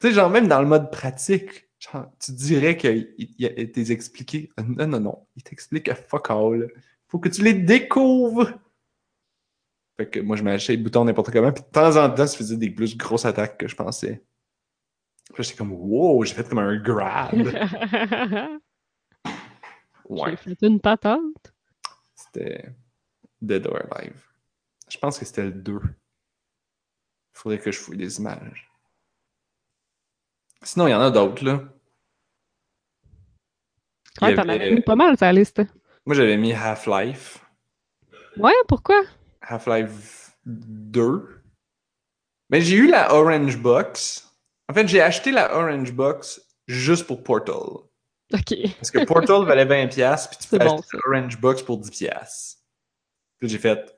Tu sais, genre, même dans le mode pratique, genre, tu dirais qu'il il, t'es expliqué. Non, non, non, il t'explique à fuck all. Faut que tu les découvres! Fait que moi, je m'achetais les boutons n'importe comment, puis de temps en temps, ça faisait des plus grosses attaques que je pensais. Puis j'étais comme, wow, j'ai fait comme un grab. Ouais, J'ai fait une patente. c'était Dead or Alive. Je pense que c'était le 2. Faudrait que je fouille des images. Sinon, il y en a d'autres, là. Il Ouais, t'en avait- avais mis pas mal, sa liste. Moi, j'avais mis Half-Life. Ouais, pourquoi? Half-Life 2. Mais j'ai eu la Orange Box. En fait, j'ai acheté la Orange Box juste pour Portal. Ok. Parce que Portal valait 20$, puis tu peux bon, acheter ça. Orange Box pour 10$. Puis j'ai fait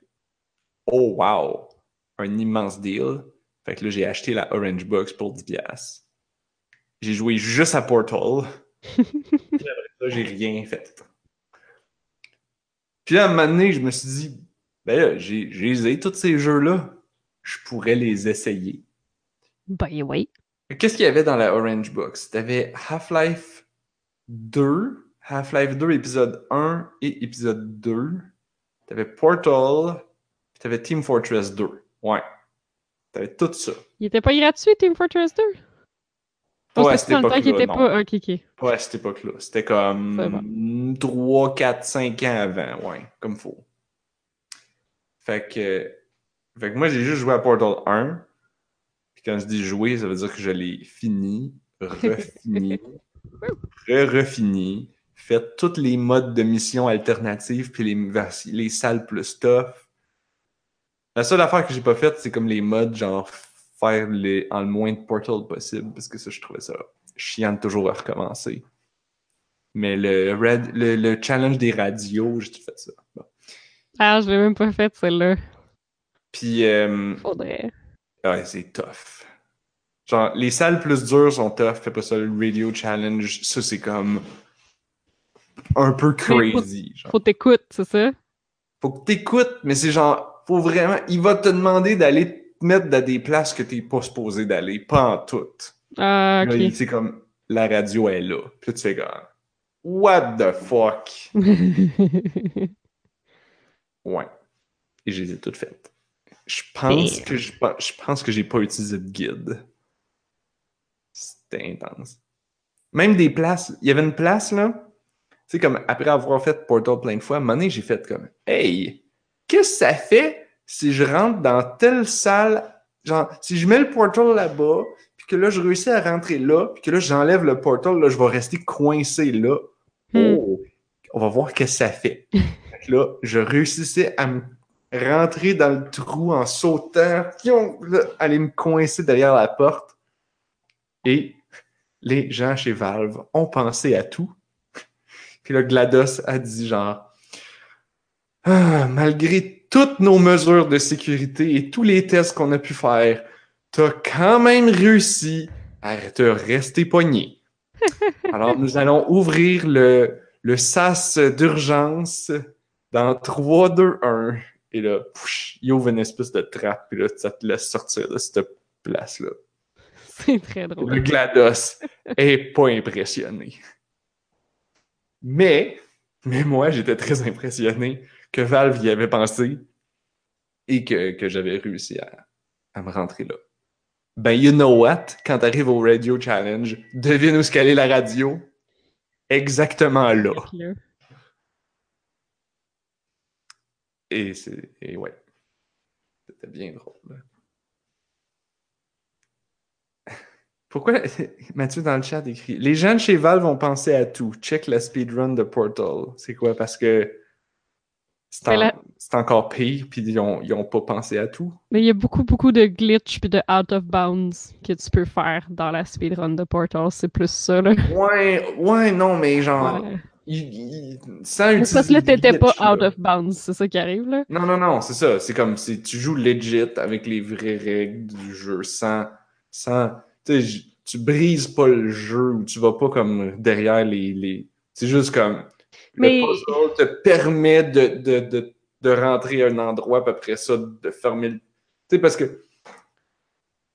Oh wow! Un immense deal. Fait que là, j'ai acheté la Orange Box pour 10$. J'ai joué juste à Portal. puis après ça, j'ai rien fait. Puis là, à un moment donné, je me suis dit, ben là, j'ai j'ai tous ces jeux-là. Je pourrais les essayer. Ben oui. Qu'est-ce qu'il y avait dans la Orange Box? T'avais Half-Life 2, Half-Life 2 épisode 1 et épisode 2. T'avais Portal, puis t'avais Team Fortress 2. Ouais. T'avais tout ça. Il était pas gratuit, Team Fortress 2? Pas à c'était cette époque-là, était non. pas. Ok, ok. Pas à cette époque-là. C'était comme 3, 4, 5 ans avant. Ouais, comme faut. Fait que, fait que moi, j'ai juste joué à Portal 1. Puis quand je dis jouer, ça veut dire que je l'ai fini, refini, re-refini, fait tous les modes de mission alternatives, puis les, les salles plus tough. La seule affaire que j'ai pas faite, c'est comme les modes, genre faire les, en le moins de Portal possible, parce que ça, je trouvais ça chiant de toujours à recommencer. Mais le, rad- le, le challenge des radios, j'ai tout fait ça. Bon. Ah, je l'ai même pas fait, celle-là. Puis, euh, Faudrait. ouais, c'est tough. Genre, les salles plus dures sont tough, fais pas ça, le radio challenge, ça c'est comme un peu crazy. Genre. Faut t'écouter, c'est ça? Faut que t'écoutes, mais c'est genre, faut vraiment, il va te demander d'aller te mettre dans des places que t'es pas supposé d'aller, pas en toutes. Ah, ok. C'est comme, la radio est là. Puis tu fais comme, what the fuck? Ouais. Et je les ai toutes faites. Je pense Damn. que je, je pense que j'ai pas utilisé de guide. C'était intense. Même des places. Il y avait une place là. Tu sais, comme après avoir fait Portal plein de fois, à un moment donné, j'ai fait comme Hey, qu'est-ce que ça fait si je rentre dans telle salle? Genre, si je mets le portal là-bas, puis que là, je réussis à rentrer là, puis que là, j'enlève le portal, là, je vais rester coincé là. Hmm. Oh, on va voir qu'est-ce que ça fait. Là, je réussissais à me rentrer dans le trou en sautant, aller me coincer derrière la porte. Et les gens chez Valve ont pensé à tout. Puis là, GLaDOS a dit genre, Ah, malgré toutes nos mesures de sécurité et tous les tests qu'on a pu faire, t'as quand même réussi à te rester pogné. Alors, nous allons ouvrir le, le sas d'urgence dans 3, 2, 1. Et là, pouch, il ouvre une espèce de trappe, puis là, ça te laisse sortir de cette place-là. C'est très Le drôle. GLaDOS est pas impressionné. Mais, mais moi, j'étais très impressionné que Valve y avait pensé et que, que j'avais réussi à, à me rentrer là. Ben, you know what? Quand t'arrives au Radio Challenge, devine où se caler la radio? Exactement là. Là. Et c'est. Et ouais. C'était bien drôle. Pourquoi Mathieu dans le chat écrit Les gens de chez Valve vont penser à tout. Check la speedrun de Portal. C'est quoi? Parce que c'est la- encore pire, puis ils ont, ils ont pas pensé à tout. Mais il y a beaucoup, beaucoup de glitch puis de out of bounds que tu peux faire dans la speedrun de Portal. C'est plus ça, là. Ouais, ouais, non, mais genre, Ouais. il- il- sans Mais c'est parce que là, utiliser t'étais pas là. out of bounds. C'est ça qui arrive, là. Non, non, non, c'est ça. C'est comme si tu joues legit avec les vraies règles du jeu sans. sans tu sais, j- tu brises pas le jeu ou tu vas pas comme derrière les. les... C'est juste comme. Mais- Le puzzle te permet de, de, de, de rentrer à un endroit, puis après ça, de fermer le. Tu sais, parce que.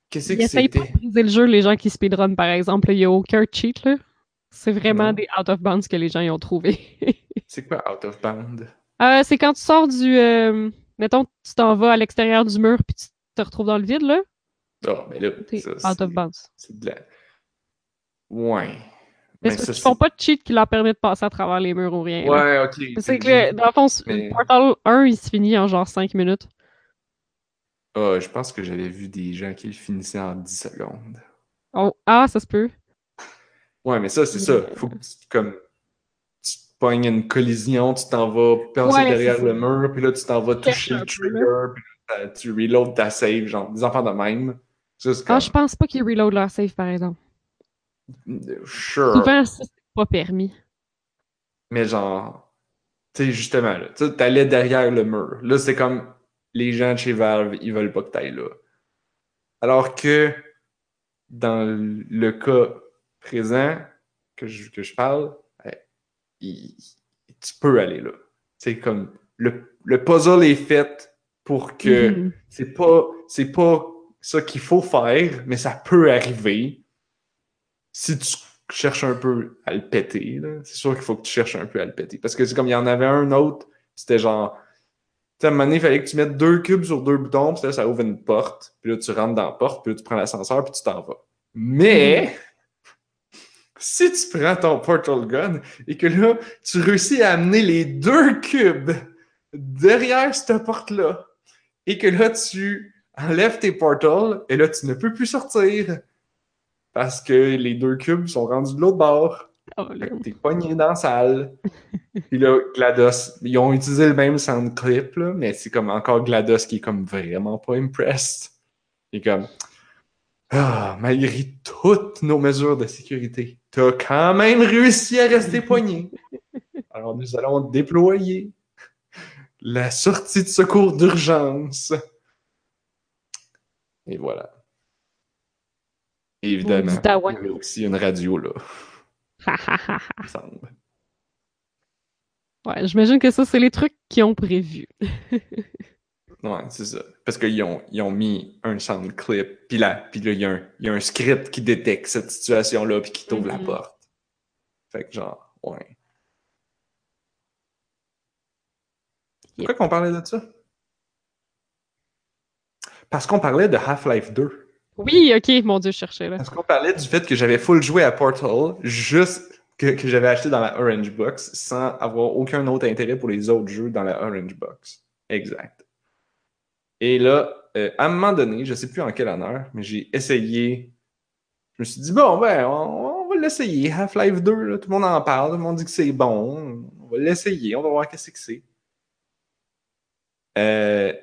Qu'est-ce que c'était? de briser le jeu, les gens qui speedrun, par exemple. Il y a aucun cheat, là. C'est vraiment Non. des out of bounds que les gens y ont trouvé. C'est quoi out of bound? Euh, c'est quand tu sors du. euh, mettons, tu t'en vas à l'extérieur du mur puis tu te retrouves dans le vide, là. Ah, mais là, ça, out of c'est- bounds. c'est de la. Ouais. Mais Mais c'est qu'ils font pas de cheat qui leur permet de passer à travers les murs ou rien. là. Ouais, ok. C'est que, dans le fond, Mais- Portal 1, il se finit en genre 5 minutes. Ah, je pense que j'avais vu des gens qui le finissaient en 10 secondes. Oh, ah, ça se peut. Ouais, mais ça, c'est ça. Mais- Faut que tu, comme, tu te pognes une collision, tu t'en vas Ouais, derrière le mur, puis là, tu t'en vas toucher le trigger, puis là, tu reload ta save, genre des enfants de même. Juste comme, Ah, je pense pas qu'ils reload leur save, par exemple. Sure. Souvent, ça, c'est pas permis. Mais genre, tu sais, justement, là, tu t'allais derrière le mur. Là, c'est comme les gens de chez Valve, ils veulent pas que t'ailles là. Alors que dans le cas présent que je, que je parle, il- tu peux aller là. C'est comme le, le puzzle est fait pour que Mhm. c'est pas c'est pas ça qu'il faut faire, mais ça peut arriver si tu cherches un peu à le péter. C'est sûr qu'il faut que tu cherches un peu à le péter. Parce que c'est comme il y en avait un autre, c'était genre. Tu sais, à un moment donné, il fallait que tu mettes deux cubes sur deux boutons, puis là, ça ouvre une porte, puis là, tu rentres dans la porte, puis là, tu prends l'ascenseur, puis tu t'en vas. Mais, si tu prends ton Portal Gun et que là, tu réussis à amener les deux cubes derrière cette porte-là, et que là, tu enlèves tes portals, et là, tu ne peux plus sortir. Parce que les deux cubes sont rendus de l'autre bord. Oh, T'es pogné dans la salle. Puis là, GLaDOS, ils ont utilisé le même sound clip, là, mais c'est comme encore GLaDOS qui est comme vraiment pas impressed. Il est comme Ah, malgré toutes nos mesures de sécurité, t'as quand même réussi à rester pogné. Alors nous allons déployer la sortie de secours d'urgence. Et voilà. Évidemment, il y avait aussi une radio là, il me semble. ouais, j'imagine que ça, c'est les trucs qu'ils ont prévus. Ouais, c'est ça. Parce qu'ils ont, ils ont mis un sound clip, puis là, puis là, il y, a un- il y a un script qui détecte cette situation-là, puis qui t'ouvre la Mhm. porte. Fait que genre, ouais. Pourquoi qu'on parlait de ça? Parce qu'on parlait de Half-Life 2. Oui, ok, mon dieu, je cherchais là. Parce qu'on parlait du fait que j'avais full joué à Portal, juste que, que j'avais acheté dans la Orange Box, sans avoir aucun autre intérêt pour les autres jeux dans la Orange Box? Exact. Et là, euh, à un moment donné, je sais plus en quelle honneur, mais j'ai essayé. Je me suis dit, bon, ben, on, on va l'essayer. Half-Life 2, là, tout le monde en parle, tout le monde dit que c'est bon. On va l'essayer, on va voir qu'est-ce que c'est. Euh,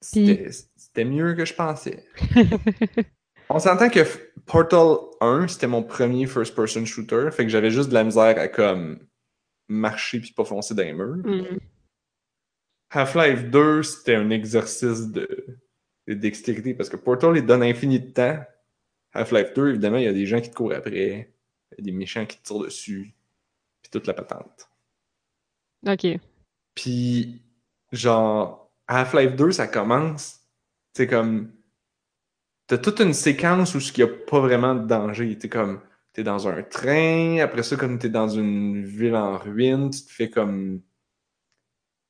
c'était c'était mieux que je pensais. On s'entend que Portal 1, c'était mon premier first-person shooter, fait que j'avais juste de la misère à comme marcher puis pas foncer dans les murs. Hmm. Half-Life 2, c'était un exercice de, de dextérité parce que Portal, il donne infini de temps. Half-Life 2, évidemment, il y a des gens qui te courent après, il y a des méchants qui te tirent dessus, puis toute la patente. Ok. Puis, genre, Half-Life 2, ça commence, c'est comme. T'as toute une séquence où il n'y a pas vraiment de danger. T'es comme. T'es dans un train, après ça, comme t'es dans une ville en ruine, tu te fais comme.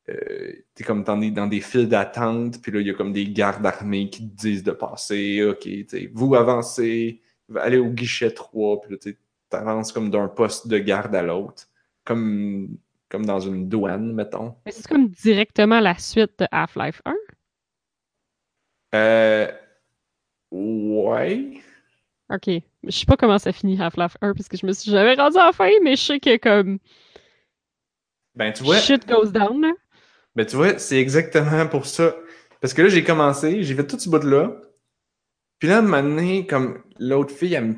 euh, t'es comme dans des, dans des files d'attente, puis là, il y a comme des gardes armés qui te disent de passer, ok, tu sais, vous avancez, allez au guichet 3, puis là, tu avances comme d'un poste de garde à l'autre, comme, comme dans une douane, mettons. Mais c'est comme directement la suite de Half-Life 1. Euh. Ouais. Ok. Je sais pas comment ça finit Half-Life 1 parce que je me suis jamais rendu à la fin, mais je sais que comme Ben, tu vois. shit goes down là. Ben, tu vois, c'est exactement pour ça. Parce que là, j'ai commencé, j'ai fait tout ce bout-là. Puis là, à un moment donné, comme l'autre fille, elle me-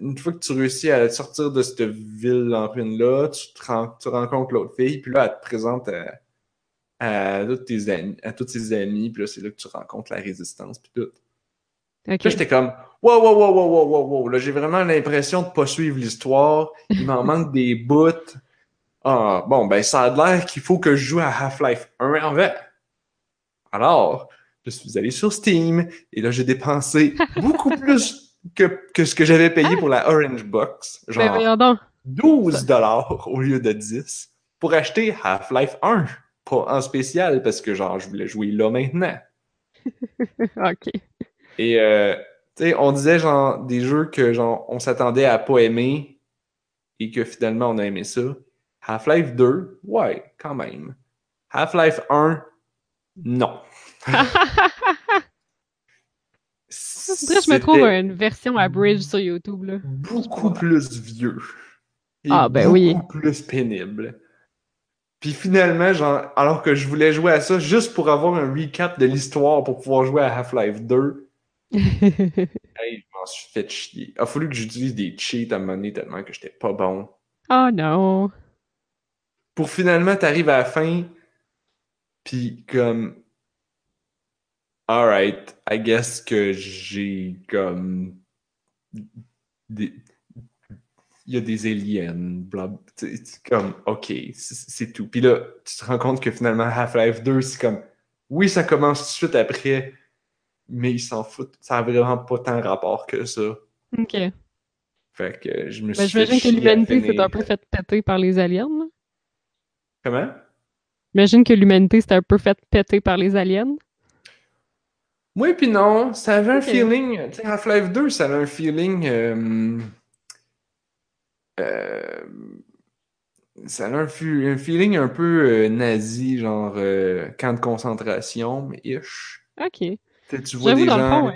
une fois que tu réussis à sortir de cette ville en ruine-là, tu, te ren- tu rencontres l'autre fille, puis là, elle te présente à, à, tous tes amis, à tous ses amis, puis là, c'est là que tu rencontres la résistance, puis tout. Là, j'étais comme, wow, wow, wow, wow, wow, wow, wow. Là, j'ai vraiment l'impression de pas suivre l'histoire. Il m'en manque des bouts. Ah, bon, ben, ça a l'air qu'il faut que je joue à Half-Life 1 en vrai. Alors, je suis allé sur Steam et là, j'ai dépensé beaucoup plus que, que ce que j'avais payé pour la Orange Box. Ben Genre voyons donc. 12 dollars au lieu de 10 pour acheter Half-Life 1. Pas en spécial parce que, genre, je voulais jouer là maintenant. ok. Et euh, tu sais, on disait genre des jeux que genre on s'attendait à pas aimer et que finalement on a aimé ça. Half-Life 2, ouais, quand même. Half-Life 1, non. Je me trouve une version à Bridge sur YouTube là. beaucoup plus vieux. Et Ah, ben beaucoup oui. plus pénible. Puis finalement, genre, alors que je voulais jouer à ça juste pour avoir un recap de l'histoire pour pouvoir jouer à Half-Life 2, hey, je m'en suis fait chier. Il a fallu que j'utilise des cheats à un moment donné tellement que j'étais pas bon. oh non. Pour finalement, t'arrives à la fin, puis comme... Alright, I guess que j'ai comme... des- Il y a des aliens, bla, tu sais, c'est comme, ok, c'est tout. Puis là, tu te rends compte que finalement, Half-Life 2, c'est comme, oui, ça commence tout de suite après, mais ils s'en foutent. Ça a vraiment pas tant rapport que ça. Ok. Fait que je me Ben, suis j'imagine que l'humanité s'est un peu fait péter par les aliens. là. Comment? J'imagine que l'humanité s'est un peu fait péter par les aliens. Oui, puis non, ça avait un feeling. Tu sais, Half-Life 2, ça avait un feeling. euh, euh, ça avait un, feeling un peu euh, nazi, genre euh, camp de concentration, mais ish. Ok. Tu vois des gens.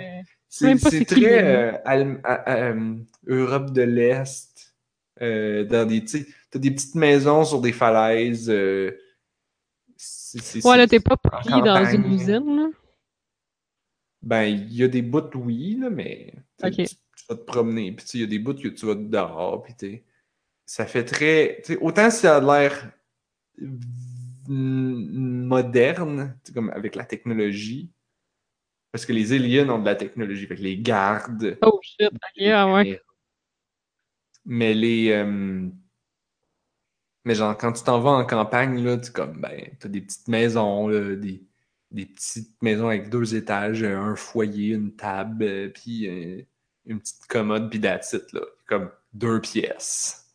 C'est très Europe de l'Est, dans des, t'as des petites maisons sur des falaises. c'est- ouais, là, t'es pas pris dans une usine. là. Ben, il y a des bouts, oui, là, mais tu, vas te promener, puis il y a des bouts que tu vas dehors, puis sais, ça fait très... autant ça a l'air moderne, tu sais, comme avec la technologie, parce que les aliens ont de la technologie, avec les gardes, Oh shit. Ok, les ah ouais. Mais les... euh, Mais genre, quand tu t'en vas en campagne, là, tu comme, ben, t'as des petites maisons, là, des, des petites maisons avec deux étages, euh, un foyer, une table, euh, puis une petite commode, puis that's it, là. Comme deux pièces.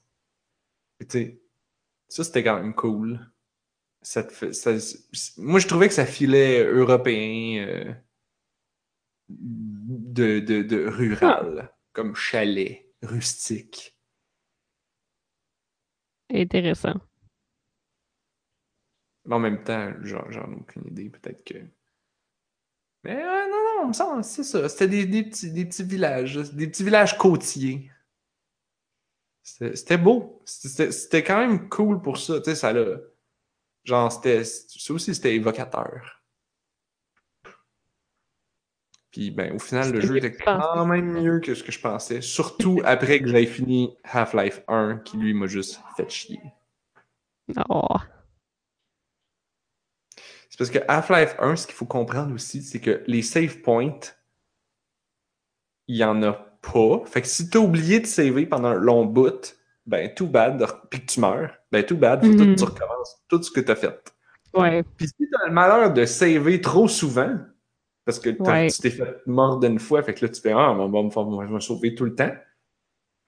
Puis, tu sais, ça, c'était quand même cool. Ça te moi, je trouvais que ça filait européen euh, de, de, de rural, comme chalet, rustique. Intéressant. Mais en même temps, j'en ai aucune idée, peut-être que. Mais euh, non, non, c'est ça. C'était des, des petits, des petits villages, des petits villages côtiers. C'était beau. C'était quand même cool pour ça. Tu sais, ça l'a. Genre, c'était. Ça aussi, c'était évocateur. Puis, ben, au final, le jeu était quand même mieux que ce que je pensais. Surtout après que j'avais fini Half-Life 1, qui lui m'a juste fait chier. Oh. C'est parce que Half-Life 1, ce qu'il faut comprendre aussi, c'est que les save points, il y en a pas. Fait que si t'as oublié de saver pendant un long bout, ben tout bad, puis que tu meurs, ben tout bad, faut que tu recommences tout ce que t'as fait. Ouais. Puis si t'as le malheur de saver trop souvent, parce que Ouais. tu t'es fait mordre une fois, fait que là tu fais Ah, on va me, faire- me sauver tout le temps.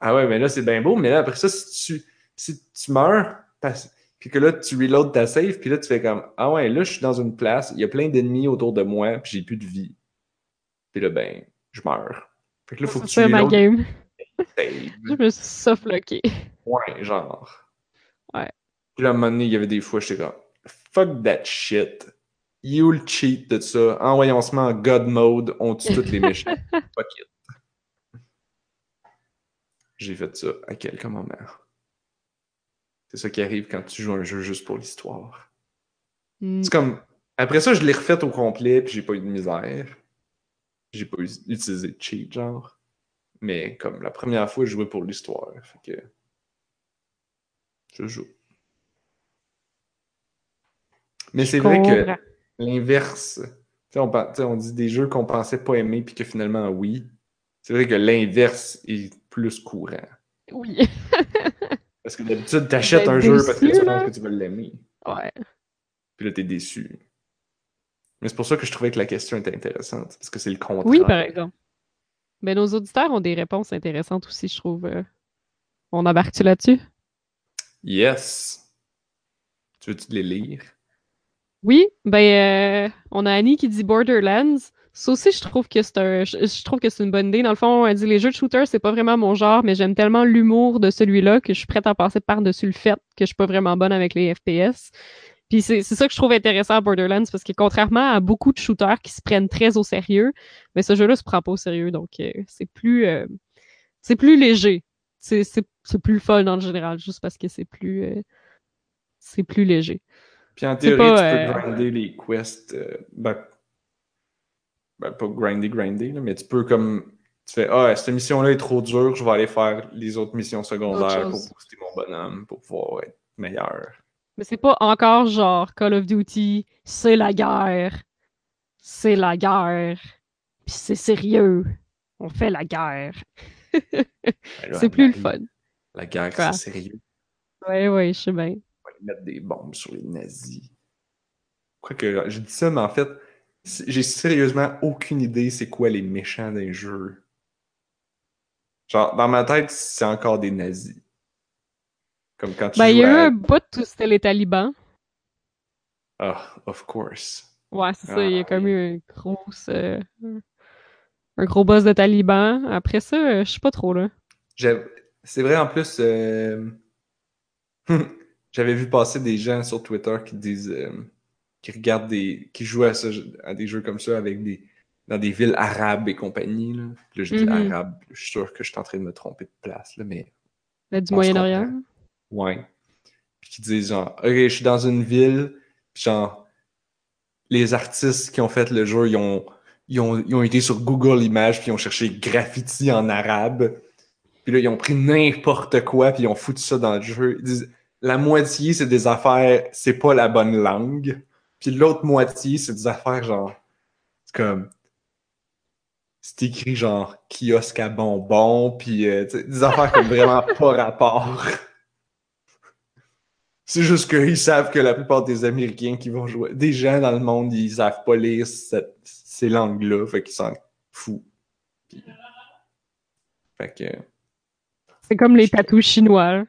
Ah ouais, mais là c'est bien beau, mais là après ça, si tu, si tu meurs, puis que là tu reloads ta save, puis là tu fais comme Ah ouais, là je suis dans une place, il y a plein d'ennemis autour de moi, puis j'ai plus de vie. Puis là, ben, je meurs. Fait que là, faut que tu C'est ma game. Je me suis suffoqué. Ouais, genre. Ouais. Puis là, à un moment donné, il y avait des fois, j'étais comme, fuck that shit. le cheat de ça? Envoyons se met en God mode, on tue tous les méchants. Fuck it. J'ai fait ça à quelques moments. C'est ça qui arrive quand tu joues un jeu juste pour l'histoire. Mm. C'est comme. Après ça, je l'ai refait au complet, puis j'ai pas eu de misère. J'ai pas utilisé cheat, genre. Mais comme la première fois, je jouais pour l'histoire. Fait que. Je joue. Mais c'est vrai que l'inverse. Tu sais, on, on dit des jeux qu'on pensait pas aimer, puis que finalement, oui. C'est vrai que l'inverse est plus courant. Oui. Parce que d'habitude, t'achètes un jeu parce que tu là. penses que tu vas l'aimer. Ouais. Puis là, t'es déçu. Mais c'est pour ça que je trouvais que la question était intéressante. Parce que c'est le contraire. Oui, par exemple. Mais nos auditeurs ont des réponses intéressantes aussi, je trouve. On embarque-tu là-dessus? Yes. Tu veux-tu les lire? Oui, ben euh, on a Annie qui dit Borderlands. Ça aussi, je trouve que c'est un, je, je trouve que c'est une bonne idée. Dans le fond, elle dit les jeux de shooter, c'est pas vraiment mon genre, mais j'aime tellement l'humour de celui-là que je suis prête à passer par-dessus le fait que je suis pas vraiment bonne avec les FPS. Puis c'est c'est ça que je trouve intéressant à Borderlands parce que contrairement à beaucoup de shooters qui se prennent très au sérieux, mais ce jeu-là se prend pas au sérieux, donc euh, c'est plus euh, c'est plus léger. C'est c'est c'est plus le fun en général, juste parce que c'est plus euh, c'est plus léger. Puis en théorie, pas, tu peux euh, grinder les quests. euh, ben, ben, pas grinder, grinder, là, mais tu peux comme. Tu fais Ah, cette mission-là est trop dure, je vais aller faire les autres missions secondaires pour booster mon bonhomme, pour pouvoir être meilleur. Mais c'est pas encore genre Call of Duty, c'est la guerre. C'est la guerre. Puis c'est sérieux. On fait la guerre. Ben c'est plus le fun. La guerre, c'est sérieux. Ouais, ouais, je sais bien. On va aller mettre des bombes sur les nazis. Quoique, je dis ça, mais en fait, j'ai sérieusement aucune idée c'est quoi les méchants d'un jeu. Genre, dans ma tête, c'est encore des nazis. Comme quand tu Ben, il y a eu à... un bout où c'était les talibans. Ah, of course. Ouais, c'est ça. Il y a Ah, comme eu un gros, euh, un gros boss de talibans. Après ça, euh, je sais pas trop, là. C'est vrai, en plus, euh, j'avais vu passer des gens sur Twitter qui disent, qui regardent des, qui jouent à, ça- à des jeux comme ça avec des, dans des villes arabes et compagnie. Là, Puis là je dis Mhm. arabe, je suis sûr que je suis en train de me tromper de place, là, mais Là, du Moyen-Orient. Ouais. Puis qui disent genre, ok, je suis dans une ville, puis genre, les artistes qui ont fait le jeu, ils ont, ils ont, ils ont été sur Google Images, puis ils ont cherché graffiti en arabe. Puis là, ils ont pris n'importe quoi, puis ils ont foutu ça dans le jeu. Ils disent, la moitié, c'est des affaires, c'est pas la bonne langue. Puis l'autre moitié, c'est des affaires genre, c'est comme, c'est écrit genre kiosque à bonbons, puis euh, des affaires comme vraiment pas rapport. C'est juste qu'ils savent que la plupart des Américains qui vont jouer, des gens dans le monde, ils savent pas lire cette- ces langues-là, fait qu'ils s'en foutent. Puis- Fait que C'est comme les tatous chinois. là.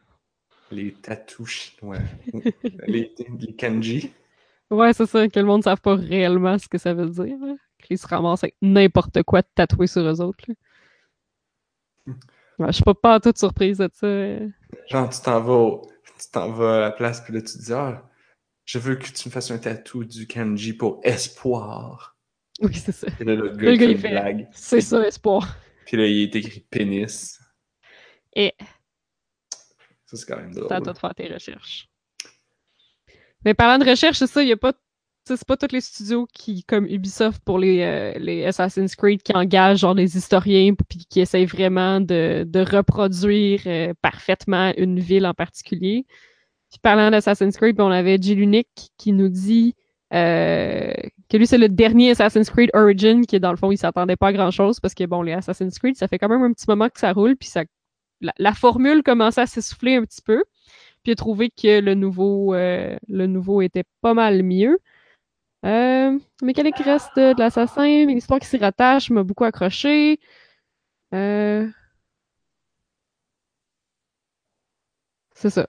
les tatous chinois, les, les kanji. Ouais, c'est ça, que le monde ne savent pas réellement ce que ça veut dire. là. Qu'ils se ramassent avec n'importe quoi de tatoué sur eux autres. là. Ouais, je suis pas, pas toute surprise de ça. euh. Genre, tu t'en vas, au- tu t'en vas à la place, puis là, tu te dis, ah, je veux que tu me fasses un tatou du kanji pour espoir. Oui, c'est ça. Et là, le gars, Le il gars, fait il une fait, blague. C'est ça, espoir. Puis là, il est écrit pénis. Et Ça, c'est quand même drôle. c'est à toi de faire tes recherches. Mais parlant de recherche, c'est ça, il y a pas. C'est pas tous les studios qui, comme Ubisoft pour les, euh, les Assassin's Creed, qui engagent genre des historiens puis qui essayent vraiment de, de reproduire euh, parfaitement une ville en particulier. Puis parlant d'Assassin's Creed, ben, on avait Jilunic qui nous dit euh, que lui, c'est le dernier Assassin's Creed Origin, qui dans le fond, il s'attendait pas à grand chose parce que bon, les Assassin's Creed, ça fait quand même un petit moment que ça roule, puis ça, la, formule commençait à s'essouffler un petit peu. Puis il a trouvé que le nouveau, le nouveau était pas mal mieux. Euh, mécanique reste de l'assassin, mais l'histoire qui s'y rattache m'a beaucoup accroché. Euh, C'est ça.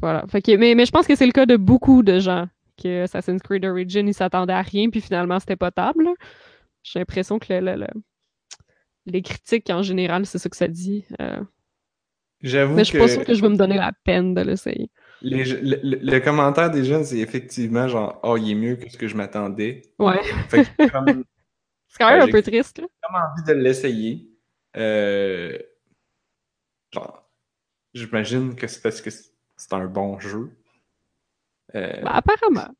Voilà. Fait que, mais, mais je pense que c'est le cas de beaucoup de gens que Assassin's Creed Origin, ils s'attendaient à rien, puis finalement, c'était potable. J'ai l'impression que le- le- le- les critiques, en général, c'est ça que ça dit. Euh, J'avoue mais je suis que pas sûre que je vais me donner la peine de l'essayer. Les- le, le- le commentaire des jeunes, c'est effectivement genre, oh, il est mieux que ce que je m'attendais. Ouais. Fait que j'ai comme, C'est quand même Ouais, un j'ai- peu triste, là. vraiment envie de l'essayer. Euh, genre, j'imagine que c'est parce que c'est un bon jeu. Euh, Ben, apparemment.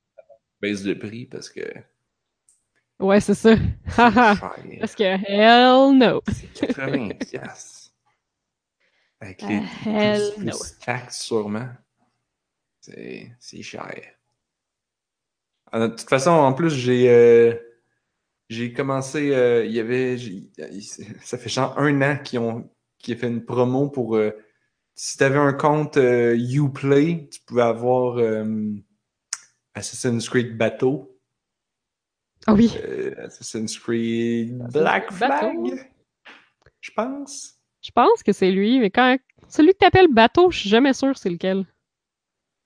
baisse le prix parce que Ouais, c'est ça. Parce que hell no. C'est 80 piastres. Avec les Ah, hell no. taxes, sûrement. C'est cher. Ah, De toute façon, en plus, j'ai euh, j'ai commencé. euh, Il y avait. Ça fait genre un an qu'ils ont qui a fait une promo pour. euh, si tu avais un compte Uplay, tu pouvais avoir Assassin's Creed Bateau. Ah oui. Assassin's Creed Black Flag, Bateau. je pense. Je pense que c'est lui, mais quand celui que t'appelles bateau, je suis jamais sûre c'est lequel.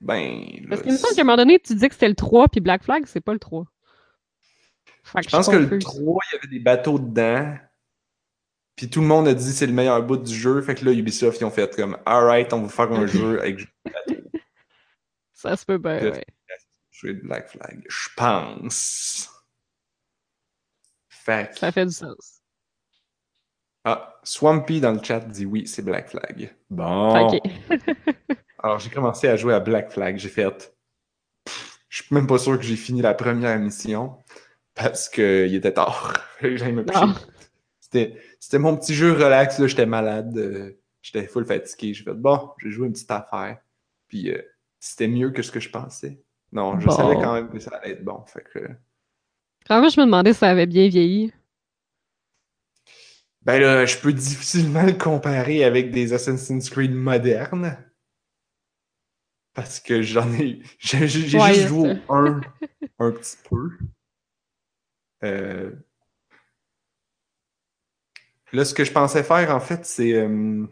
Ben, Parce qu'il me semble qu'à un moment donné, tu disais que c'était le 3, puis Black Flag, c'est pas le 3. Fait que Je pense que le confuse. 3, il y avait des bateaux dedans. Puis tout le monde a dit c'est le meilleur bout du jeu. Fait que là, Ubisoft, ils ont fait comme Alright, on va faire un jeu avec juste des bateaux. Ça se peut bien, ouais. De Black Flag. Je pense. Fait que- Ça fait du sens. Ah, Swampy dans le chat dit oui, c'est Black Flag. Bon. Ok. Alors, j'ai commencé à jouer à Black Flag. J'ai fait. Pff, Je suis même pas sûr que j'ai fini la première mission parce qu'il était tard. J'aille me. C'était, c'était mon petit jeu relax. là, J'étais malade. euh, j'étais full fatigué. J'ai fait bon, j'ai joué une petite affaire. Puis euh, c'était mieux que ce que je pensais. Non, je Bon. savais quand même que ça allait être bon. Fait que. Quand même, je me demandais si ça avait bien vieilli. Ben là, je peux difficilement le comparer avec des Assassin's Creed modernes. Parce que j'en ai. J'ai, Ouais, juste joué au 1 un petit peu. Euh, Là, ce que je pensais faire, en fait, c'est. euh,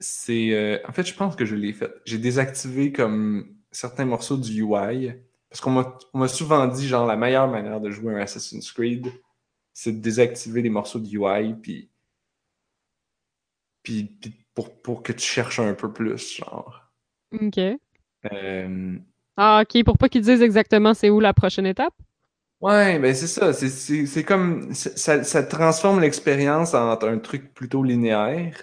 C'est. euh, En fait, je pense que je l'ai fait. J'ai désactivé comme certains morceaux du UI. Parce qu'on m'a on m'a souvent dit, genre, la meilleure manière de jouer un Assassin's Creed, c'est de désactiver les morceaux de UI, puis. Puis, puis pour, pour que tu cherches un peu plus, genre. Ok. Euh, Ah, ok, pour pas qu'ils disent exactement c'est où la prochaine étape? Ouais, ben c'est ça. C'est- comme. Ça, ça transforme l'expérience en un truc plutôt linéaire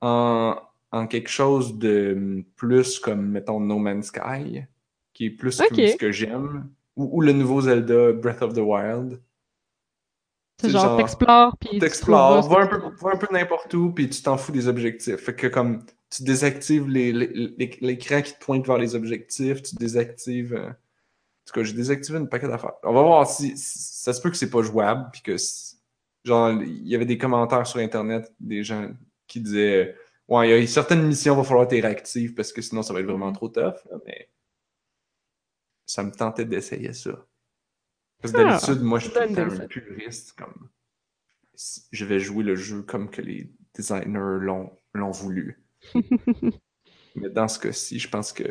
en, en quelque chose de plus comme, mettons, No Man's Sky, qui est plus ce que j'aime. Ou, ou le nouveau Zelda Breath of the Wild. C'est genre, genre, t'explores, puis T'explores, va un peu, peu n'importe où, puis tu t'en fous des objectifs. Fait que comme tu désactives les- les- les- l'écran qui te pointe vers les objectifs, tu désactives. euh, En tout cas, j'ai désactivé une paquet d'affaires. On va voir si, si- ça se peut que c'est pas jouable, puis que genre il y avait des commentaires sur internet des gens qui disaient ouais, il y a certaines missions va falloir être réactive parce que sinon ça va être vraiment trop tough, mais ça me tentait d'essayer ça. Parce que Ah, d'habitude, moi, je suis temps idée, un puriste, comme je vais jouer le jeu comme que les designers l'ont l'ont voulu. Mais dans ce cas-ci, je pense que.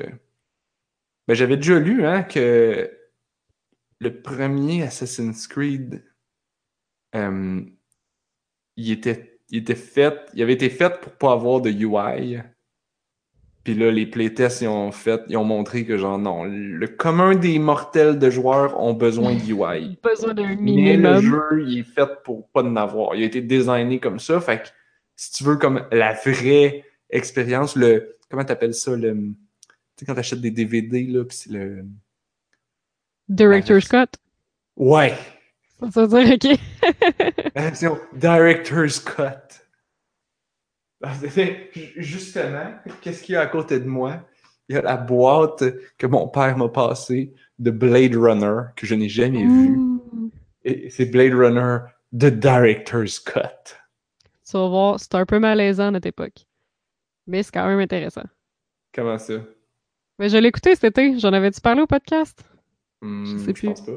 Ben, j'avais déjà lu hein, que le premier Assassin's Creed, euh, il, était, il était fait, il avait été fait pour pas avoir de UI. Puis là, les playtests, ils ont fait, ils ont montré que genre non, le commun des mortels de joueurs ont besoin de UI. Besoin d'un Mais le minimum. jeu, il est fait pour pas en avoir. Il a été designé comme ça. Fait que si tu veux comme la vraie expérience, le. Comment t'appelles ça? Le. Tu sais, quand t'achètes des DVD, là, pis c'est le. Director's Cut. Ouais! Ça veut dire, ok. Version Director's Cut. Ah, c'est- Justement, qu'est-ce qu'il y a à côté de moi? Il y a la boîte que mon père m'a passée de Blade Runner, que je n'ai jamais vue. Et c'est Blade Runner The Director's Cut. Tu vas voir, c'est un peu malaisant à notre époque. Mais c'est quand même intéressant. Comment ça? Mais je l'ai écouté cet été. J'en avais-tu parlé au podcast? Hmm, Je je sais plus. pense pas.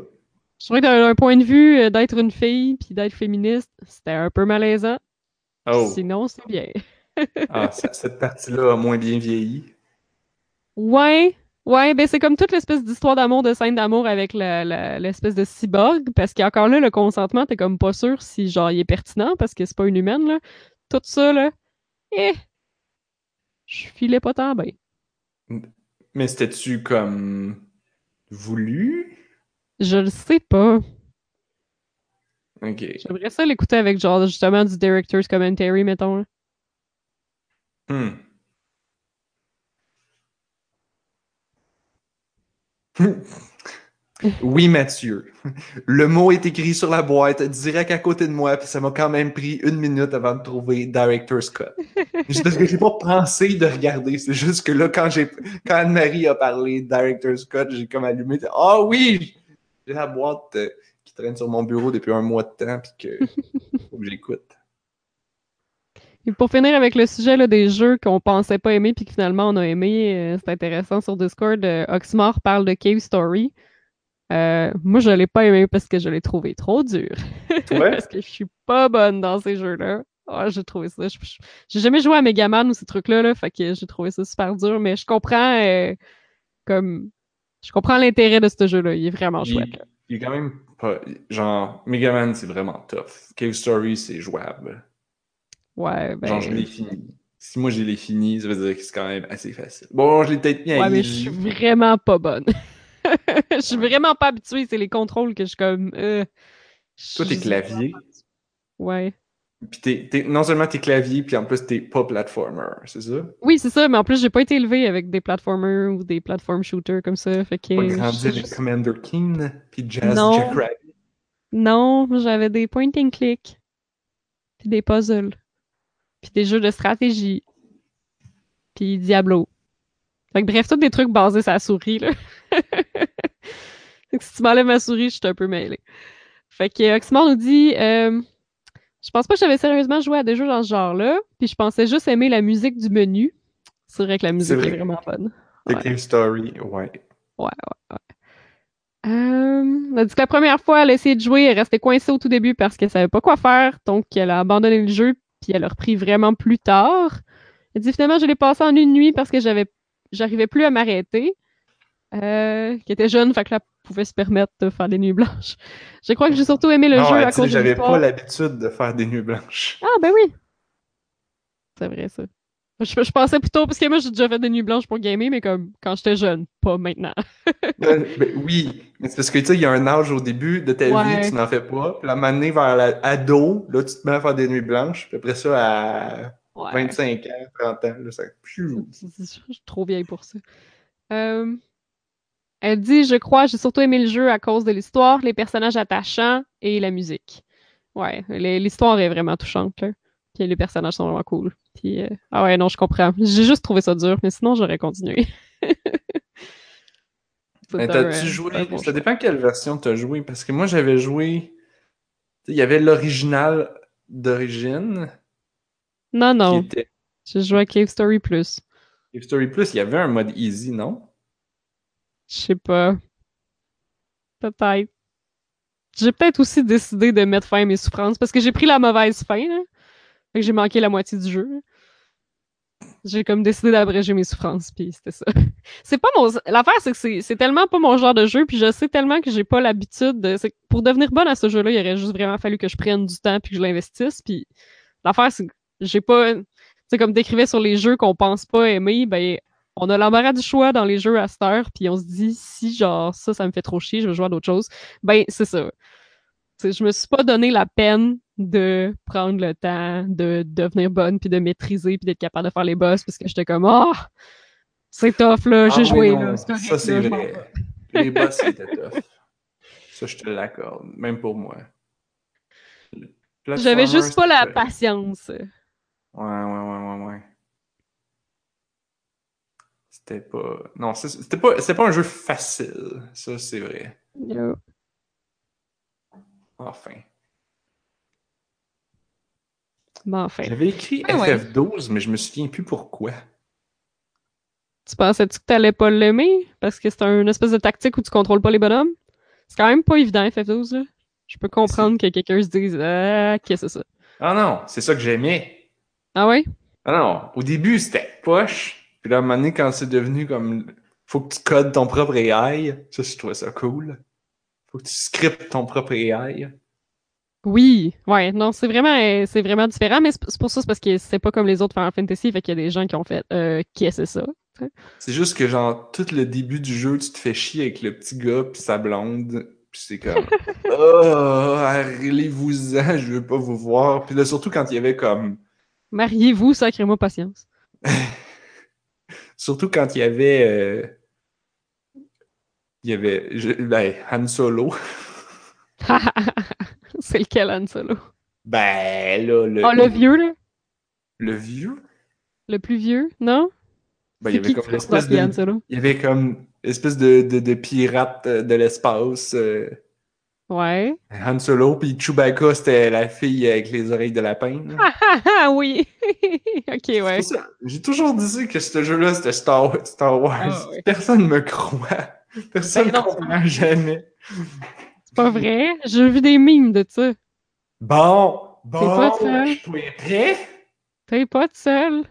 Je trouvais d'un d'un point de vue euh, d'être une fille puis d'être féministe, c'était un peu malaisant. Oh, Sinon, c'est bien. ah, cette partie-là a moins bien vieilli. Ouais, ouais, ben c'est comme toute l'espèce d'histoire d'amour, de scène d'amour avec l'espèce de cyborg, parce qu'encore là, le consentement, t'es comme pas sûr si genre il est pertinent parce que c'est pas une humaine, là. Tout ça, là, eh, je filais pas tant bien. Mais c'était-tu comme voulu? Je le sais pas. Ok. J'aimerais ça l'écouter avec genre justement du director's commentary, mettons. Hmm. Oui, Mathieu. Le mot est écrit sur la boîte, direct à côté de moi, puis ça m'a quand même pris une minute avant de trouver Director's Cut. Juste parce que j'ai pas pensé de regarder. C'est juste que là, quand j'ai, quand Anne-Marie a parlé Director's Cut, j'ai comme allumé. Ah oh, oui! J'ai la boîte euh, qui traîne sur mon bureau depuis un mois de temps, puis que faut que j'écoute. Et pour finir avec le sujet là, des jeux qu'on pensait pas aimer puis que finalement on a aimé, euh, c'est intéressant sur Discord. Euh, Oxmore parle de Cave Story. Euh, moi, je l'ai pas aimé parce que je l'ai trouvé trop dur. Ouais. parce que je suis pas bonne dans ces jeux-là. Ah, j'ai trouvé ça. J'ai jamais joué à Megaman ou ces trucs-là, là, fait que j'ai trouvé ça super dur, mais je comprends euh, comme je comprends l'intérêt de ce jeu-là. Il est vraiment Il, chouette. là. il est quand même pas. Genre, Megaman, c'est vraiment tough. Cave Story, c'est jouable. Ouais, ben. Genre, je l'ai fini. Si moi je l'ai fini, ça veut dire que c'est quand même assez facile. Bon, je l'ai peut-être mis à Ouais, mais je suis vraiment pas bonne. Je suis vraiment pas habituée. C'est les contrôles que je suis comme. euh, Toi, t'es clavier. Ouais. Puis t'es, t'es- non seulement t'es clavier, puis en plus t'es pas platformer, c'est ça? Oui, c'est ça, mais en plus, j'ai pas été élevée avec des platformers ou des platform shooters comme ça. Fait que. Pas je- grandi avec Commander Keen, puis Jazz Non. Jackrabbit. Non, j'avais des point and click. Puis des puzzles. Puis des jeux de stratégie. Puis Diablo. Fait que bref, tous des trucs basés sur la souris, là. que si tu m'enlèves ma souris, je suis un peu mêlée. Fait que Oxmore nous dit euh, Je pense pas que j'avais sérieusement joué à des jeux dans ce genre-là. Puis je pensais juste aimer la musique du menu. C'est vrai que la musique vrai. est vraiment bonne. The Ouais. Cave Story, ouais. Ouais, ouais, ouais. Euh, elle a dit que la première fois, elle a essayé de jouer, elle restait coincée au tout début parce qu'elle savait pas quoi faire, donc elle a abandonné le jeu, puis elle a repris vraiment plus tard. Elle dit finalement, je l'ai passé en une nuit parce que j'avais, j'arrivais plus à m'arrêter. Euh, qui était jeune, fait que là, pouvait se permettre de faire des nuits blanches. Je crois que j'ai surtout aimé le non, jeu à cause de j'avais pas l'habitude de faire des nuits blanches. Ah, ben oui! C'est vrai, ça. Je, je pensais plutôt, parce que moi, j'ai déjà fait des nuits blanches pour gamer, mais comme quand j'étais jeune, pas maintenant. Euh, ben oui, mais c'est parce que tu sais, il y a un âge au début de ta Ouais. vie, tu n'en fais pas. Puis la manée vers l'ado, là, tu te mets à faire des nuits blanches. Puis après ça, à Ouais. 25 ans, 30 ans, là, ça. Je suis trop vieille pour ça. Euh, elle dit, je crois, j'ai surtout aimé le jeu à cause de l'histoire, les personnages attachants et la musique. Ouais, l'histoire est vraiment touchante, là. Puis les personnages sont vraiment cool. Puis, euh, ah ouais, non, je comprends. J'ai juste trouvé ça dur, mais sinon, j'aurais continué. Mais t'as-tu joué? bon ça dépend quelle version t'as joué. Parce que moi, j'avais joué. Il y avait l'original d'origine Non, non, était j'ai joué à Cave Story Plus. Cave Story Plus. Il y avait un mode easy, non? Je sais pas. Peut-être. J'ai peut-être aussi décidé de mettre fin à mes souffrances parce que j'ai pris la mauvaise fin, j'ai manqué la moitié du jeu. J'ai comme décidé d'abréger mes souffrances, puis c'était ça. C'est pas mon... L'affaire, c'est que c'est- c'est tellement pas mon genre de jeu, puis je sais tellement que j'ai pas l'habitude de... c'est Pour devenir bonne à ce jeu-là, il aurait juste vraiment fallu que je prenne du temps puis que je l'investisse, puis l'affaire, c'est que j'ai pas... Sais, comme décrivait sur les jeux qu'on pense pas aimer, ben on a l'embarras du choix dans les jeux à cette heure, puis on se dit si genre ça, ça me fait trop chier, je veux jouer à d'autres choses. Ben c'est ça. T'sais, je me suis pas donné la peine de prendre le temps de devenir bonne puis de maîtriser puis d'être capable de faire les boss parce que j'étais comme ah c'est tough là, j'ai Ah, joué là, Ça, c'est vrai. Les boss, c'était tough. Ça, je te l'accorde. Même pour moi. J'avais juste pas la patience. Ouais, ouais, ouais, ouais, ouais. C'était pas. Non, c'était pas, c'était pas un jeu facile. Ça, c'est vrai. Enfin. Mais enfin, J'avais écrit Ah ouais. FF12, mais je me souviens plus pourquoi. tu pensais-tu que t'allais pas l'aimer? Parce que c'est une espèce de tactique où tu contrôles pas les bonhommes? C'est quand même pas évident FF12 là. Je peux comprendre que quelqu'un se dise ah qu'est-ce que c'est ça? Ah non, c'est ça que j'aimais. Ah ouais? Ah non, au début, c'était poche. Puis là, à un moment donné, quand c'est devenu comme. Faut que tu codes ton propre AI. Ça, je trouvais ça cool. Faut que tu scriptes ton propre AI. Oui, ouais, non, c'est vraiment, euh, c'est vraiment différent, mais c'est pour ça, c'est parce que c'est pas comme les autres Final Fantasy, fait qu'il y a des gens qui ont fait, euh, qu'est-ce que c'est ça? C'est juste que, genre, tout le début du jeu, tu te fais chier avec le petit gars pis sa blonde. Pis c'est comme, oh, allez-vous-en, je veux pas vous voir. Puis là, surtout quand il y avait comme, Mariez-vous, sacrez-moi patience. surtout quand il y avait, euh, il y avait, je- ben, Han Solo. c'est lequel, Han Solo? Ben, là, le, Oh, le vieux, là? le vieux? Le plus vieux, non? Ben, il y avait comme de, il y avait comme espèce de, de, de pirate euh, de l'espace. euh, Ouais. Han Solo, puis Chewbacca, c'était la fille avec les oreilles de lapin. Ah, ah, ah, oui! ok, ouais. J'ai toujours dit que ce jeu-là, c'était Star, Star Wars. Ah, ouais. Personne me croit. Personne ne Ben comprend jamais. C'est pas vrai? J'ai vu des mimes de ça. Bon, bon, pas je prêt. T'es pas de seul.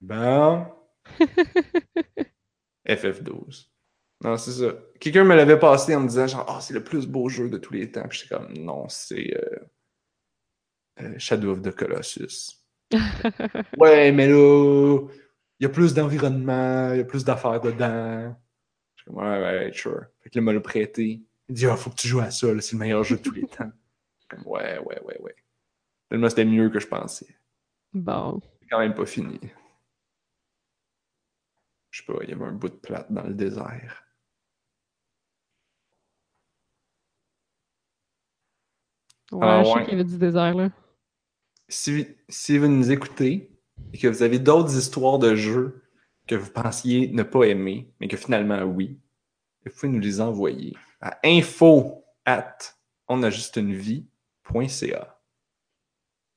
Bon. FF12. Non, c'est ça. Quelqu'un me l'avait passé en me disant genre, ah, c'est le plus beau jeu de tous les temps. Puis j'étais comme, non, c'est euh, euh, Shadow of the Colossus. Ouais, mais là, il y a plus d'environnement, il y a plus d'affaires dedans. Je suis comme, ouais, ouais, sure. Fait que là, il me l'a prêté. Il dit, ah, faut que tu joues à ça, là, c'est le meilleur jeu de tous les temps. Je suis comme, ouais, ouais, ouais, ouais. Tellement c'était mieux que je pensais. Bon. C'est quand même pas fini. Je sais pas, il y avait un bout de plate dans le désert. Ouais, Ah, je sais ouais. qu'il y avait du désert, là. Si, si vous nous écoutez et que vous avez d'autres histoires de jeux que vous pensiez ne pas aimer, mais que finalement oui, vous pouvez nous les envoyer à info at onajustunevie.ca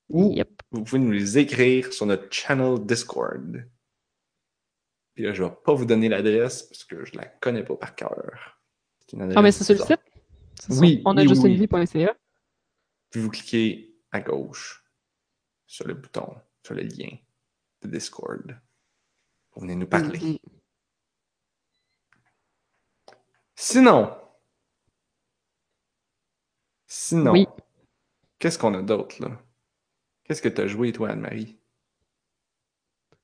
ou Yep. vous pouvez nous les écrire sur notre channel Discord. Puis là, je vais pas vous donner l'adresse parce que je la connais pas par cœur. Ah, mais c'est sur le site? Oui, sur- Puis vous cliquez à gauche sur le bouton, sur le lien de Discord. Pour venir nous parler. Sinon, sinon, Oui. qu'est-ce qu'on a d'autre là? Qu'est-ce que t'as joué toi, Anne-Marie?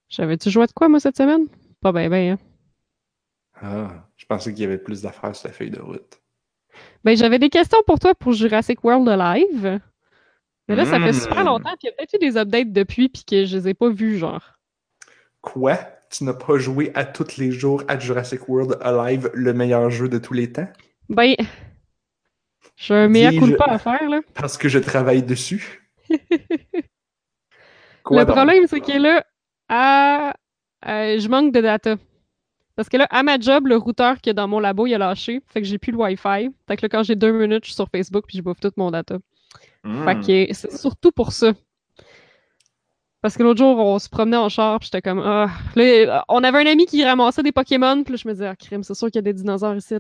J'avais-tu joué de quoi, moi, cette semaine? Pas ben, ben, hein? Ah, je pensais qu'il y avait plus d'affaires sur la feuille de route. Ben, j'avais des questions pour toi pour Jurassic World Alive. Mais là, ça fait super Mm. longtemps, puis il y a peut-être eu des updates depuis, puis que je les ai pas vus, genre. Quoi? Tu n'as pas joué à tous les jours à Jurassic World Alive, le meilleur jeu de tous les temps? Ben, j'ai un mea Dis-je- culpa à faire, là. Parce que je travaille dessus? Quoi le donc? problème, c'est que là, à- euh, je manque de data. Parce que là, à ma job, le routeur qui est dans mon labo, il a lâché. Fait que j'ai plus le Wi-Fi. Fait que là, quand j'ai deux minutes, je suis sur Facebook puis je bouffe toute mon data. Hmm. Fait que c'est surtout pour ça. Parce que l'autre jour, on se promenait en char, puis j'étais comme, ah. Là, on avait un ami qui ramassait des Pokémon, puis là, je me disais, ah, crème, c'est sûr qu'il y a des dinosaures ici.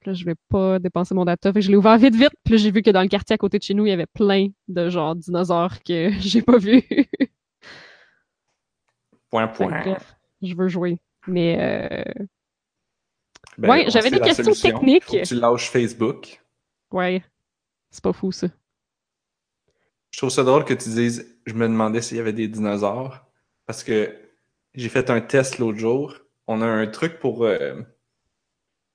Puis là, je vais pas dépenser mon data. Fait que je l'ai ouvert vite, vite, puis là, j'ai vu que dans le quartier à côté de chez nous, il y avait plein de genre dinosaures que j'ai pas vus. Point, point. bref, je veux jouer. Mais, euh, Ben, Ouais, j'avais des questions solution. techniques. Faut que tu lâches Facebook. ouais, c'est pas fou, ça. Je trouve ça drôle que tu dises je me demandais s'il y avait des dinosaures parce que j'ai fait un test l'autre jour. On a un truc pour euh,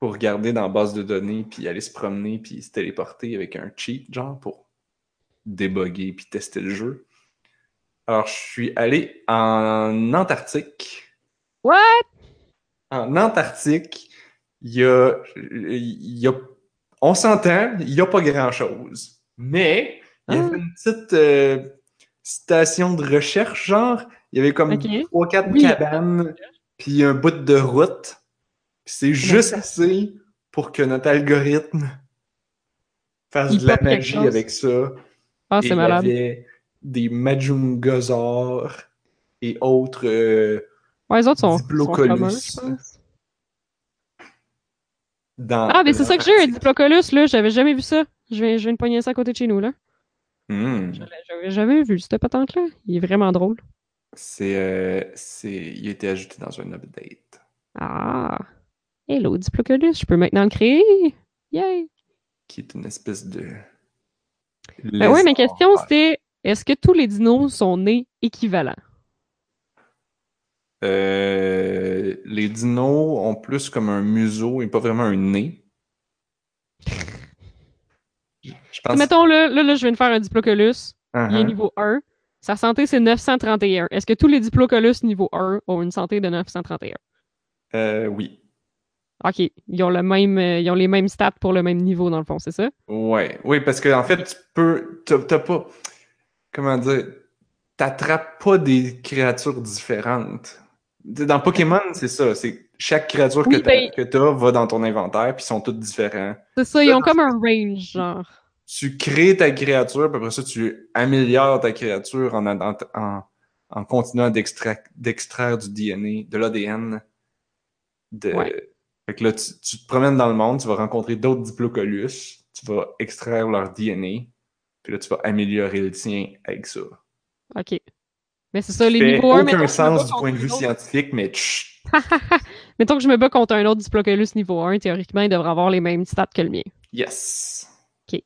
pour regarder dans la base de données puis aller se promener puis se téléporter avec un cheat genre pour déboguer puis tester le jeu. Alors je suis allé en Antarctique. What? En Antarctique, il y a, il y a on s'entend, il y a pas grand-chose. Mais il y Ah. avait une petite euh, station de recherche, genre. Il y avait comme trois, quatre Oui. cabanes, puis un bout de route. C'est juste assez pour que notre algorithme fasse Il de la magie avec ça. Ah, c'est il y malade. avait des Majungasaurs et autres. euh, Ouais, les autres sont, sont Diplocolus. communs, dans Ah, mais c'est ça que j'ai, un. Diplocolus, là. J'avais jamais vu ça. Je viens, je viens de pogner ça à côté de chez nous, là. Hmm. J'avais jamais vu cette patente-là. Il est vraiment drôle. C'est, euh, c'est, il a été ajouté dans un update. Ah. Hello, Diplocolus. Je peux maintenant le créer. Yay! qui est une espèce de. Ben ouais, ma question, c'était est-ce que tous les dinos sont nés équivalents? Euh, les dinos ont plus comme un museau et pas vraiment un nez. Je pense. Mettons, là, là, là, je viens de faire un Diplocus. Il est Uh-huh. niveau 1. Sa santé, c'est 931. Est-ce que tous les Diplocolus niveau 1 ont une santé de 931? Euh, oui. OK. Ils ont, le même, euh, ils ont les mêmes stats pour le même niveau, dans le fond, c'est ça? Ouais. Oui, parce que en fait, tu peux. T'as pas. Comment dire? T'attrapes pas des créatures différentes. Dans Pokémon, c'est ça. C'est chaque créature Oui, que t'as ben- que t'as va dans ton inventaire, puis ils sont toutes différents. C'est ça, ils ont comme un range, genre. tu crées ta créature, puis après ça, tu améliores ta créature en, en, en, en continuant d'extra- d'extraire du DNA, de l'ADN. De... Ouais. Fait que là, tu, tu te promènes dans le monde, tu vas rencontrer d'autres Diplocolus, tu vas extraire leur DNA, puis là, tu vas améliorer le tien avec ça. OK. Mais c'est ça, les fait niveaux 1, aucun sens du point de vue scientifique, mais Mettons que je me bats contre un autre Diplocolus niveau 1, théoriquement, il devrait avoir les mêmes stats que le mien. yes. Ok.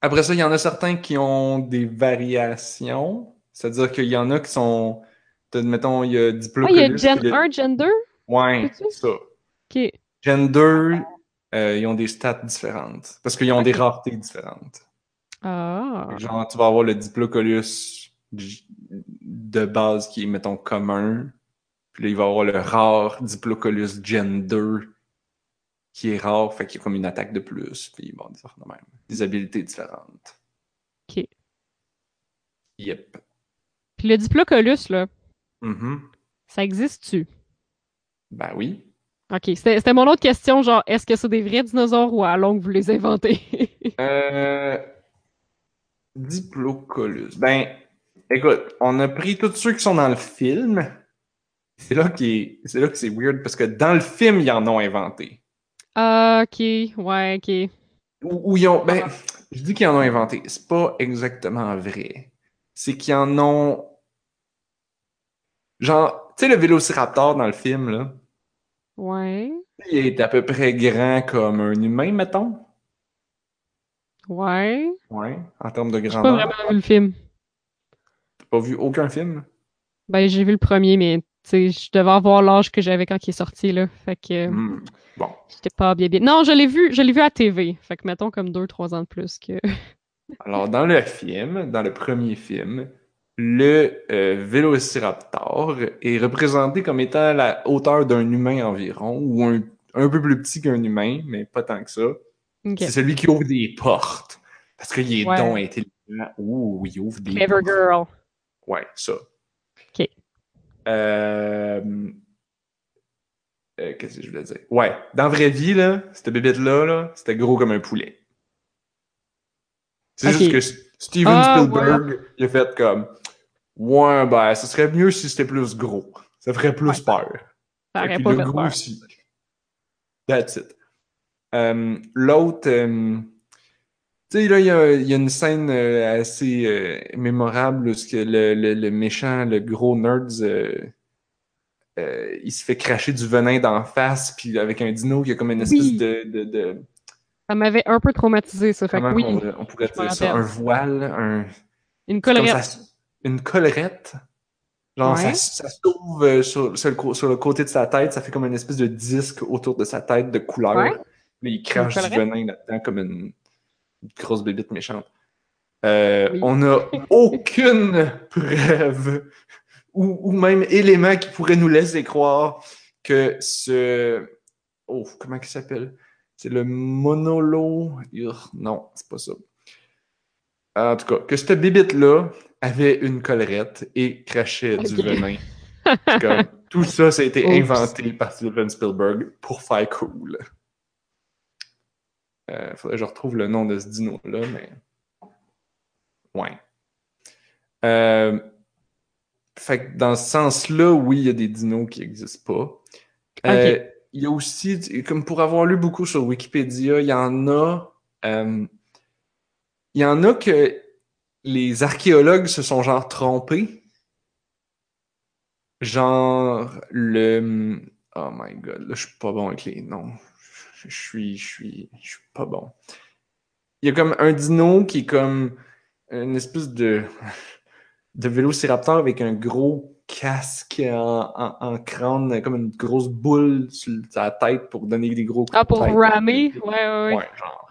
Après ça, il y en a certains qui ont des variations. C'est-à-dire qu'il y en a qui sont. Mettons, il y a Ah, Diplocolus. il y a Gen puis le- 1, Gen 2? Ouais, C'est-tu? ça. OK. Gen 2, euh, ils ont des stats différentes. Parce qu'ils ont des raretés différentes. Ah. Genre, tu vas avoir le Diplocolus j- de base qui est, mettons, commun. Puis là, il va avoir le rare Diplocolus Gen 2 qui est rare, fait qu'il y a comme une attaque de plus. Puis bon, des affaires de même. Des habilités différentes. OK. Yep. Puis le Diplocolus, là, Mhm. ça existe-tu? Ben oui. OK. C'était mon autre question, genre, est-ce que c'est des vrais dinosaures ou à longue vous les inventez? Euh... Diplocolus. Ben, écoute, on a pris tous ceux qui sont dans le film. C'est là qui est... c'est là que c'est weird parce que dans le film, ils en ont inventé. Ah, OK. Ouais, OK. Ou, ils ont. Ben, je dis qu'ils en ont inventé. C'est pas exactement vrai. C'est qu'ils en ont. Genre, tu sais, le vélociraptor dans le film, là, Ouais. il est à peu près grand comme un humain, mettons. Ouais. Ouais, en termes de J'ai pas grandeur. vraiment vu le film. Pas vu aucun film? Ben, j'ai vu le premier, mais tu sais, je devais avoir l'âge que j'avais quand il est sorti, là. Fait que Hmm. Bon. j'étais pas bien bien. Non, je l'ai vu, je l'ai vu à TV. Fait que mettons comme deux, trois ans de plus que. Alors, dans le film, dans le premier film, le euh, vélociraptor est représenté comme étant la hauteur d'un humain environ, ou un, un peu plus petit qu'un humain, mais pas tant que ça. C'est celui qui ouvre des portes. Parce qu'il est Ouais. donc intelligent. Ouh, il ouvre des Clever portes. girl. Ouais, ça. Ok. Euh... euh, Qu'est-ce que je voulais dire? Ouais, dans la vraie vie, là, cette bébête-là, là, c'était gros comme un poulet. C'est juste que Steven Ah, Spielberg, il a fait comme Ouais, ben, ce serait mieux si c'était plus gros. Ça ferait plus Ouais. peur. Ça aurait pas fait peur. grossi. That's it. Euh, L'autre, euh, tu sais, là, il y a, il y a une scène euh, assez euh, mémorable où que le, le, le méchant, le gros nerd, euh, il se fait cracher du venin d'en face, puis avec un dino, il y a comme une espèce Oui. de, de, de Ça m'avait un peu traumatisé, ça. Fait que oui, on, on pourrait dire ça, un voile, un, une collerette. ça- une collerette? Genre, Ouais. ça, ça s'ouvre sur, sur le, co- sur le côté de sa tête, ça fait comme une espèce de disque autour de sa tête de couleur. Ouais. Là, il crache du venin là-dedans comme une grosse bébite méchante. Euh, Oui. On n'a aucune preuve ou, ou même élément qui pourrait nous laisser croire que ce. Oh, comment il s'appelle? C'est le monolo. Urgh, Non, c'est pas ça. En tout cas, que cette bébite-là avait une collerette et crachait du venin. Comme, tout ça, ça a été Oups. inventé par Steven Spielberg pour faire cool. Euh, faudrait que je retrouve le nom de ce dino-là, mais. Ouais. Euh, Fait que dans ce sens-là, oui, il y a des dinos qui n'existent pas. Euh, Il y a aussi, comme pour avoir lu beaucoup sur Wikipédia, il y en a. euh, il y en a que les archéologues se sont genre trompés. Genre le. Oh my god, là je suis pas bon avec les noms. Je suis, je suis, je suis pas bon. Il y a comme un dino qui est comme une espèce de de vélociraptor avec un gros casque en, en- en crâne, comme une grosse boule sur la tête pour donner des gros coups Ah, de pour tête. rammer? Ouais, ouais, ouais. Ouais, genre.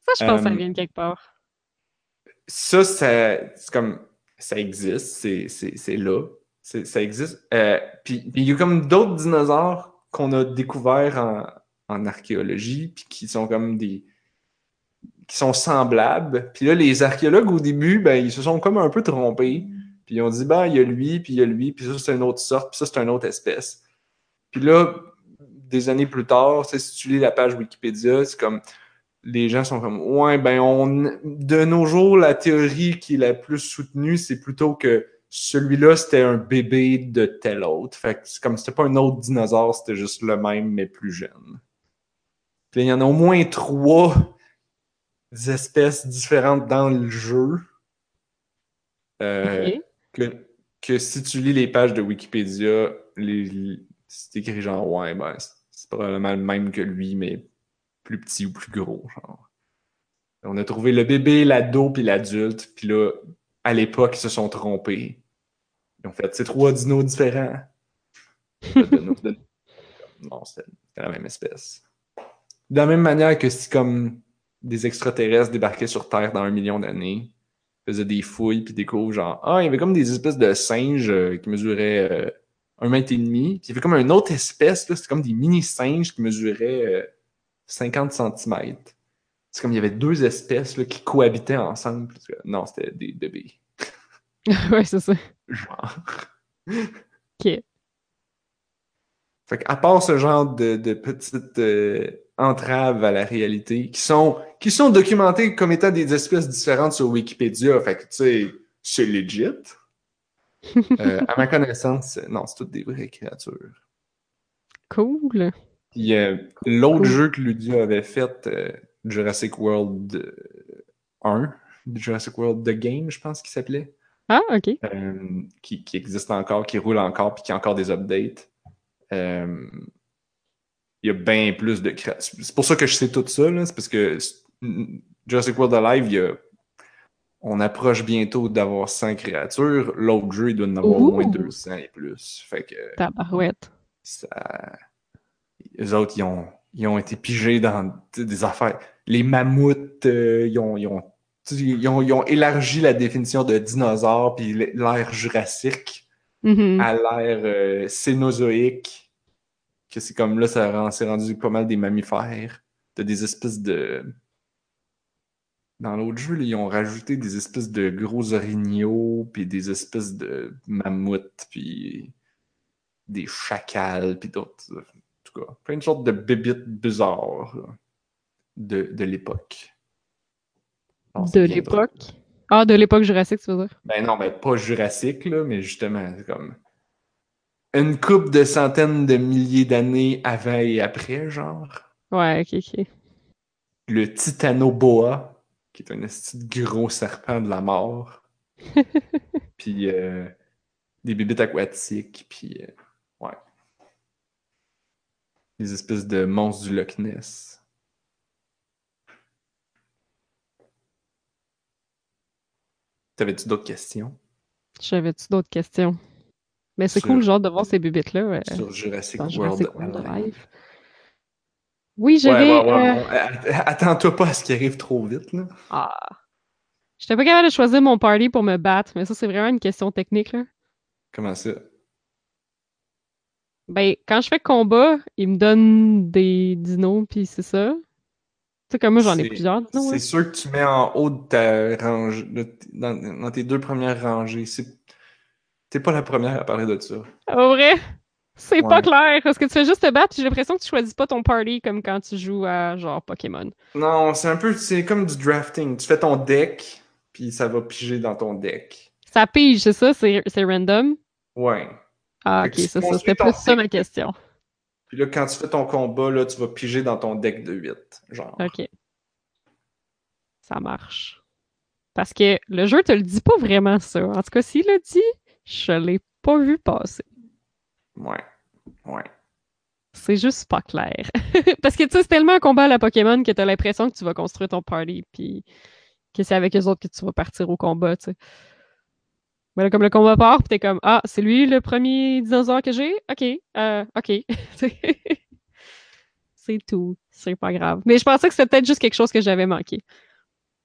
Ça, je pense que ça Euh, vient de quelque part. Ça, ça- c'est comme. Ça existe, c'est- c'est c'est là. Ça existe. Euh, puis puis il y a comme d'autres dinosaures qu'on a découverts en, en archéologie, puis qui sont comme des. qui sont semblables. Puis là, les archéologues, au début, ben, ils se sont comme un peu trompés. Puis ils ont dit, ben, il y a lui, puis il y a lui, puis ça, c'est une autre sorte, puis ça, c'est une autre espèce. Puis là, des années plus tard, si tu lis la page Wikipédia, c'est comme les gens sont comme ouais ben on de nos jours la théorie qui est la plus soutenue c'est plutôt que celui-là c'était un bébé de tel autre fait que c'est comme c'était pas un autre dinosaure c'était juste le même mais plus jeune puis il y en a au moins trois espèces différentes dans le jeu Euh, que, que si tu lis les pages de Wikipédia les, c'est écrit genre ouais ben c'est- c'est probablement le même que lui mais plus petit ou plus gros, genre. On a trouvé le bébé, l'ado, puis l'adulte, puis là, à l'époque, ils se sont trompés. Ils ont fait, c'est trois dinos différents. Non, c'était la même espèce. De la même manière que si, comme, des extraterrestres débarquaient sur Terre dans un million d'années, faisaient des fouilles, puis découvrent, genre, ah, il y avait comme des espèces de singes euh, qui mesuraient euh, un mètre et demi, puis il y avait comme une autre espèce, là, c'était comme des mini-singes qui mesuraient euh, 50 cm. C'est comme il y avait deux espèces là, qui cohabitaient ensemble. Non, c'était des bébés. ouais, c'est ça. Genre. Ok. Fait qu'à part ce genre de, de petites euh, entraves à la réalité, qui sont, qui sont documentées comme étant des espèces différentes sur Wikipédia, fait que tu sais, c'est legit. Euh, à ma connaissance, non, c'est toutes des vraies créatures. Cool. Puis euh, l'autre Cool. jeu que Ludia avait fait, euh, Jurassic World euh, 1, Jurassic World The Game, je pense qu'il s'appelait, Ah, ok. qui, qui existe encore, qui roule encore, puis qui a encore des updates. Euh, il y a bien plus de créatures. C'est pour ça que je sais tout ça, c'est parce que Jurassic World Alive, il y a- on approche bientôt d'avoir 100 créatures. L'autre jeu, il doit en avoir au moins Ouh. 200 et plus. Fait que Tabarouette. ça... Les autres, ils ont, ils ont été pigés dans des affaires. Les mammouths, euh, ils, ont, ils, ont, ils, ont, ils ont élargi la définition de dinosaure, puis l'ère jurassique Mhm. à l'ère euh, cénozoïque, que c'est comme là, ça c'est rendu pas mal des mammifères. T'as des espèces de... Dans l'autre jeu, là, ils ont rajouté des espèces de gros orignaux, puis des espèces de mammouths, puis des chacals, puis d'autres... En tout cas, plein de sortes de bébites bizarres là, de, de l'époque. De l'époque? Ah, de l'époque jurassique, tu veux dire? ben non, ben pas jurassique, là, mais justement, c'est comme une coupe de centaines de milliers d'années avant et après, genre. Ouais, ok, ok. Le Titanoboa, qui est un de gros serpent de la mort. puis euh, des bébites aquatiques, puis euh, ouais. Des espèces de monstres du Loch Ness. T'avais-tu d'autres questions? J'avais-tu d'autres questions? Mais c'est cool, genre, de voir ces bébites-là ouais, sur Jurassic World Jurassic. Oui, j'avais... ouais, ouais, euh, Attends-toi pas à ce qui arrive trop vite, là. Ah. J'étais pas capable de choisir mon party pour me battre, mais ça, c'est vraiment une question technique, là. Comment ça? Ben, quand je fais combat, ils me donnent des dinos, puis c'est ça. Tu sais, comme moi, j'en ai plusieurs dinos, C'est ouais. sûr que tu mets en haut de ta range, de dans, dans tes deux premières rangées. C'est- T'es pas la première à parler de ça. Au vrai, c'est pas clair, parce que tu fais juste te battre, puis j'ai l'impression que tu choisis pas ton party comme quand tu joues à, genre, Pokémon. Non, c'est un peu, c'est comme du drafting. Tu fais ton deck, puis ça va piger dans ton deck. Ça pige, c'est ça? C'est random? Ouais. Ah, ok, ça, c'était plus ça ma question. Puis là, quand tu fais ton combat, là, tu vas piger dans ton deck de 8. Genre. Ok. Ça marche. Parce que le jeu te le dit pas vraiment ça. En tout cas, s'il le dit, je l'ai pas vu passer. Ouais. Ouais. C'est juste pas clair. Parce que tu sais, c'est tellement un combat à la Pokémon que t'as l'impression que tu vas construire ton party, puis que c'est avec eux autres que tu vas partir au combat, tu sais. Là, comme le combat part, pis t'es comme, ah, c'est lui le premier dinosaure que j'ai? Ok, euh, ok. c'est tout. C'est pas grave. Mais je pensais que c'était peut-être juste quelque chose que j'avais manqué.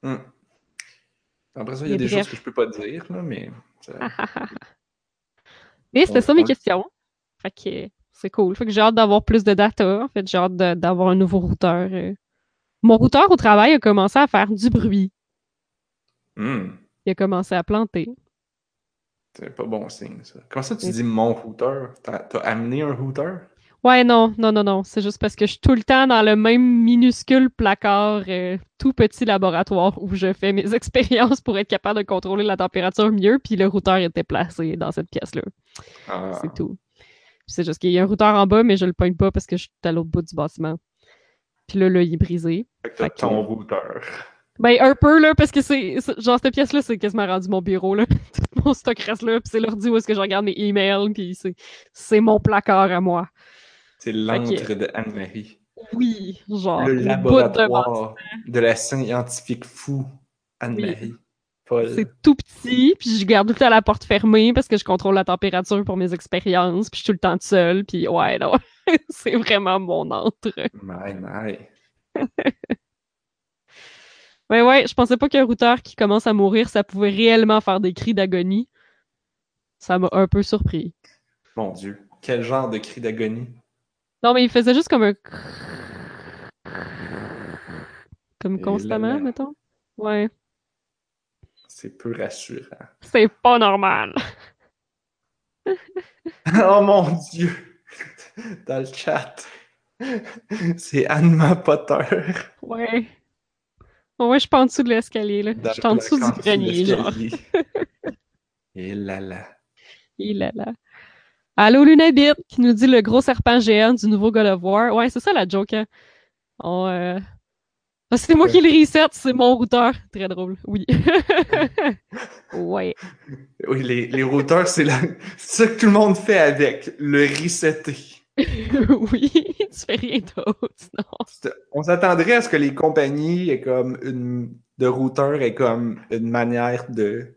Hmm. Après ça, il y a Mais des bref. choses que je peux pas dire, là, mais. Ça- Mais c'était ça mes on- questions. Fait que c'est cool. Fait que j'ai hâte d'avoir plus de data. En fait, j'ai hâte d'avoir un nouveau routeur. euh. Mon routeur au travail a commencé à faire du bruit. Hmm. Il a commencé à planter. C'est pas bon signe, ça. Comment ça, tu dis mon routeur? T'as t'as amené un routeur? Ouais, non, non, non, non. C'est juste parce que je suis tout le temps dans le même minuscule placard, euh, tout petit laboratoire où je fais mes expériences pour être capable de contrôler la température mieux, puis le routeur était placé dans cette pièce-là. Ah. C'est tout. Puis C'est juste qu'il y a un routeur en bas, mais je le pointe pas parce que je suis à l'autre bout du bâtiment. Puis là, là, il est brisé. Fait que t'as Fait que- ton routeur. Ben, un peu, là, parce que c'est. Genre, cette pièce-là, c'est quasiment rendu mon bureau, là. Tout mon stock reste là, puis c'est l'ordi où est-ce que je regarde mes emails, puis c'est mon placard à moi. C'est l'antre de Anne-Marie. Oui, genre. Le laboratoire de la scientifique fou Anne-Marie. C'est tout petit, puis je garde tout le temps la porte fermée parce que je contrôle la température pour mes expériences, puis je suis tout le temps toute seule, puis ouais, non. c'est vraiment mon entre. My, my. Ouais, ouais, je pensais pas qu'un routeur qui commence à mourir, ça pouvait réellement faire des cris d'agonie. Ça m'a un peu surpris. Mon Dieu. Quel genre de cri d'agonie? Non, mais il faisait juste comme un. Comme constamment, mettons. Ouais. C'est peu rassurant. C'est pas normal. oh mon Dieu! Dans le chat. C'est Anne Potter. Ouais. Ouais, je suis pas en dessous de l'escalier, là. Dans Je suis en dessous du grenier, genre. Et là là. Et là là. Allô, Lunabit, qui nous dit le gros serpent géant du nouveau God of War. Ouais, c'est ça la joke, hein. On, euh... ah, c'est moi qui le reset, c'est mon routeur. Très drôle, oui. ouais. Oui, les, les routeurs, c'est la... ça que tout le monde fait avec. Le resetter. oui, tu fais rien d'autre, non. On s'attendrait à ce que les compagnies aient comme une de routeurs aient comme une manière de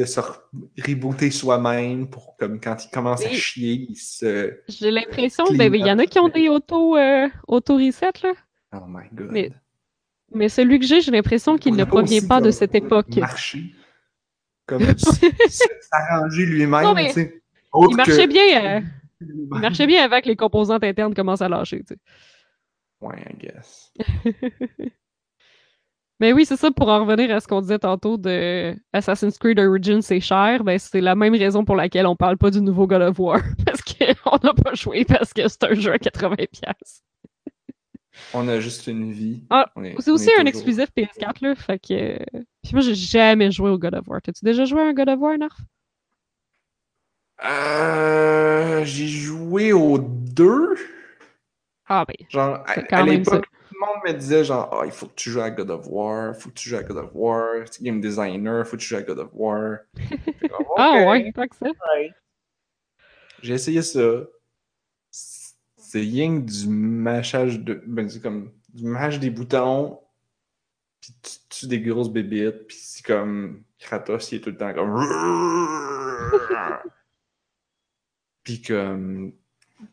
de se re- rebooter soi-même pour comme quand ils commencent à chier, ils se J'ai l'impression, Clean ben, il y en a qui ont des auto, euh, là. Oh my god. Mais Mais celui que j'ai, j'ai l'impression qu'il ne provient pas de cette époque. Marcher. Comme s'arranger lui-même, Il marchait que- bien, euh, il marchait bien avant que les composantes internes commencent à lâcher, tu sais. Ouais, I guess. Mais oui, c'est ça, pour en revenir à ce qu'on disait tantôt de Assassin's Creed Origins, c'est cher, ben c'est la même raison pour laquelle on parle pas du nouveau God of War. Parce qu'on n'a pas joué parce que c'est un jeu à 80$. On a juste une vie. Ah, C'est aussi un toujours- exclusif PS4, là, fait que... Puis moi, j'ai jamais joué au God of War. T'as-tu déjà joué à un God of War, Narf? Euh, j'ai joué aux deux. Ah ben, Genre, à, C'est quand à même ça. l'époque, monde me disait genre, ah, il faut que tu joues à God of War, faut que tu joues à God of War, tu es game designer, faut que tu joues à God of War. Comme, ah ouais, que ça. J'ai essayé ça. C'est rien que du mâchage de. Ben, c'est comme du mâche des boutons, puis tu tues des grosses bébites, puis c'est comme. Kratos, il est tout le temps comme. puis comme.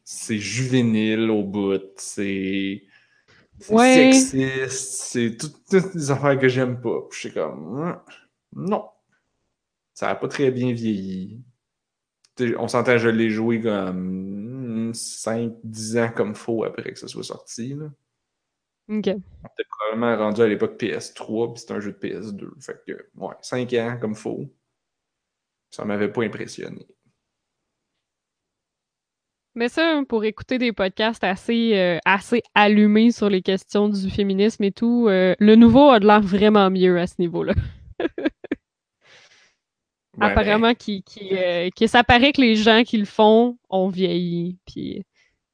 C'est juvénile au bout, c'est. C'est Ouais. sexiste, c'est tout- toutes des affaires que j'aime pas. Puis je suis comme. Hum, Non. Ça a pas très bien vieilli. On s'entend, je l'ai joué comme 5-10 ans comme faux après que ça soit sorti. Là. Ok. C'était probablement rendu à l'époque PS3, puis c'était un jeu de PS2. Fait que, ouais, 5 ans comme faux. Ça m'avait pas impressionné. Mais ça, pour écouter des podcasts assez, euh, assez allumés sur les questions du féminisme et tout, euh, le nouveau a de l'air vraiment mieux à ce niveau-là. Ouais, Apparemment, qui, qui, euh, que ça paraît que les gens qui le font ont vieilli, puis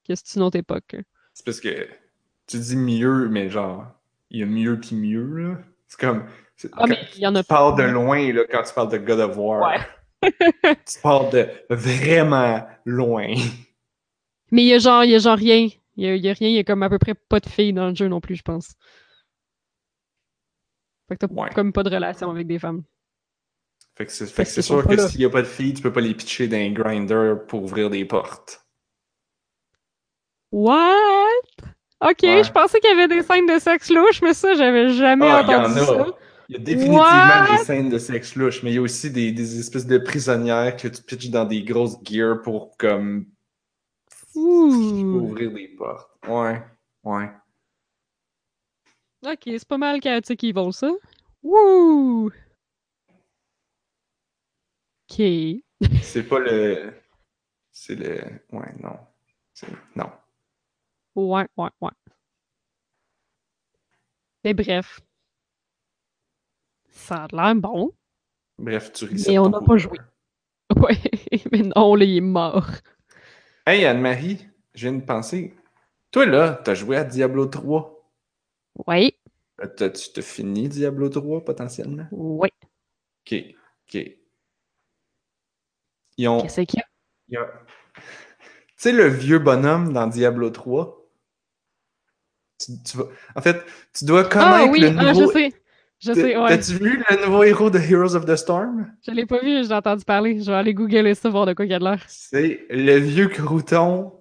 que c'est une autre époque. ben, c'est parce que tu dis mieux, mais genre, il y a mieux puis mieux, là. C'est comme. Ah, mais il y en a tu parles de loin, là, quand tu parles de God of War. Ouais. tu parles de vraiment loin. Mais il y a genre, il y a genre rien. Il y a, y a rien, il y a comme à peu près pas de filles dans le jeu non plus, je pense. Fait que t'as Ouais. comme pas de relation avec des femmes. Fait que c'est fait que sûr que là. s'il n'y a pas de filles, tu peux pas les pitcher dans un grinder pour ouvrir des portes. What? Ok, Ouais. je pensais qu'il y avait des scènes de sexe louche, mais ça, j'avais jamais Ah, y en entendu a. ça. Il y a définitivement What? des scènes de sexe louche, mais il y a aussi des, des espèces de prisonnières que tu pitches dans des grosses gears pour comme Ouh. ouvrir des portes. Ouais, ouais. Ok, c'est pas mal chaotique Evil, ça. Wouh! Ok. C'est pas le. C'est le. Ouais, non. Non. Ouais, ouais, ouais. Mais bref. Ça a l'air bon. Bref, tu Mais risques on n'a pas joué. Ouais, mais non, là, il est mort. Hey, Anne-Marie, je viens de penser. Toi, là, t'as joué à Diablo 3. Ouais, Euh, t'as- Tu t'as fini Diablo 3 potentiellement? ouais. Ok, ok. Ils ont. Qu'est-ce qu'il y a? a- Tu sais, le vieux bonhomme dans Diablo 3? Tu, tu vas... En fait, tu dois connaître Ah oui, le ah, nouveau. je sais. Je sais, ouais. T'as-tu vu le nouveau héros de Heroes of the Storm? Je l'ai pas vu, j'ai entendu parler. Je vais aller googler ça, voir de quoi il a de l'air. C'est le vieux crouton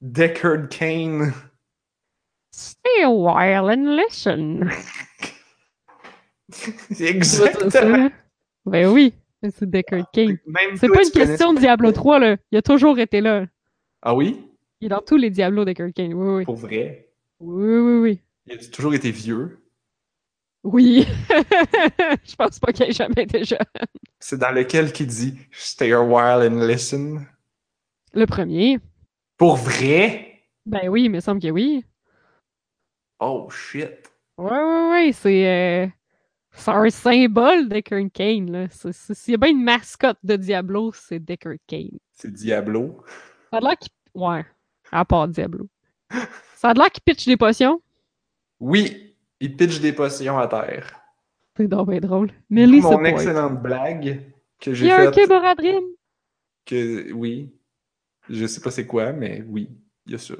Deckard Kane. Stay a while and listen. Exactement. Ben oui, c'est Deckard Kane. Même C'est pas une question de Diablo personnage. 3, là. Il a toujours été là. Ah oui? Il est dans tous les Diablos Deckard Kane. Oui, oui. Pour vrai? Oui, oui, oui. Il a toujours été vieux? Oui. Je pense pas qu'il ait jamais été jeune. C'est dans lequel qui dit Stay a while and listen? Le premier. Pour vrai? Ben oui, il me semble que oui. Oh shit. Ouais, ouais, ouais. C'est. euh, C'est un symbole Deckard Kane, là. C'est- c'est- S'il y a bien une mascotte de Diablo, c'est Deckard Kane. C'est Diablo? Ça a l'air qu'il. Ouais. À part Diablo. Ça a l'air qu'il pitch des potions? Oui, il pitch des potions à terre. C'est donc bien drôle. Millie, Mon excellente blague que Il j'ai y a un. Kéboradrim. Que oui. Je sais pas c'est quoi, mais oui, il y a ça.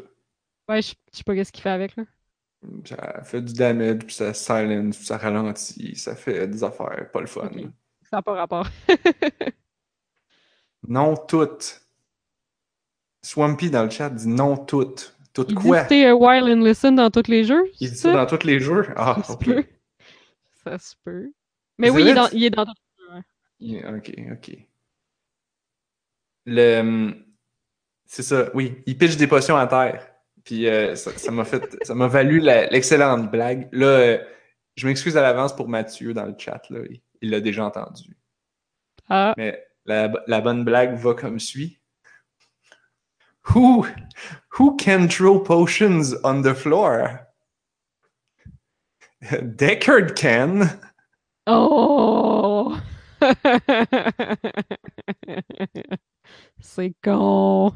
Ouais, je sais pas qu'est-ce qu'il fait avec, là. Ça fait du damage, puis ça silence, puis ça ralentit, ça fait des affaires, pas le fun. Ça n'a pas rapport. Non toutes. Swampy dans le chat dit non toutes. Il dit quoi? stay a while and listen dans tous les jeux. Il dit ça dans tous les jeux? Ah, Ça se ok. peut. Ça se peut. Mais oui, il est, dans, tu- il est dans tous les jeux. Ok, ok. Le. hum, C'est ça, oui. Il pitch des potions à terre. Puis euh, ça m'a fait. Ça m'a valu l'excellente blague. Là, euh, je m'excuse à l'avance pour Mathieu dans le chat. Là. Il- Il l'a déjà entendu. Ah, Mais la, la bonne blague va comme suit. Who, who can throw potions on the floor? Deckard can. Oh! C'est con.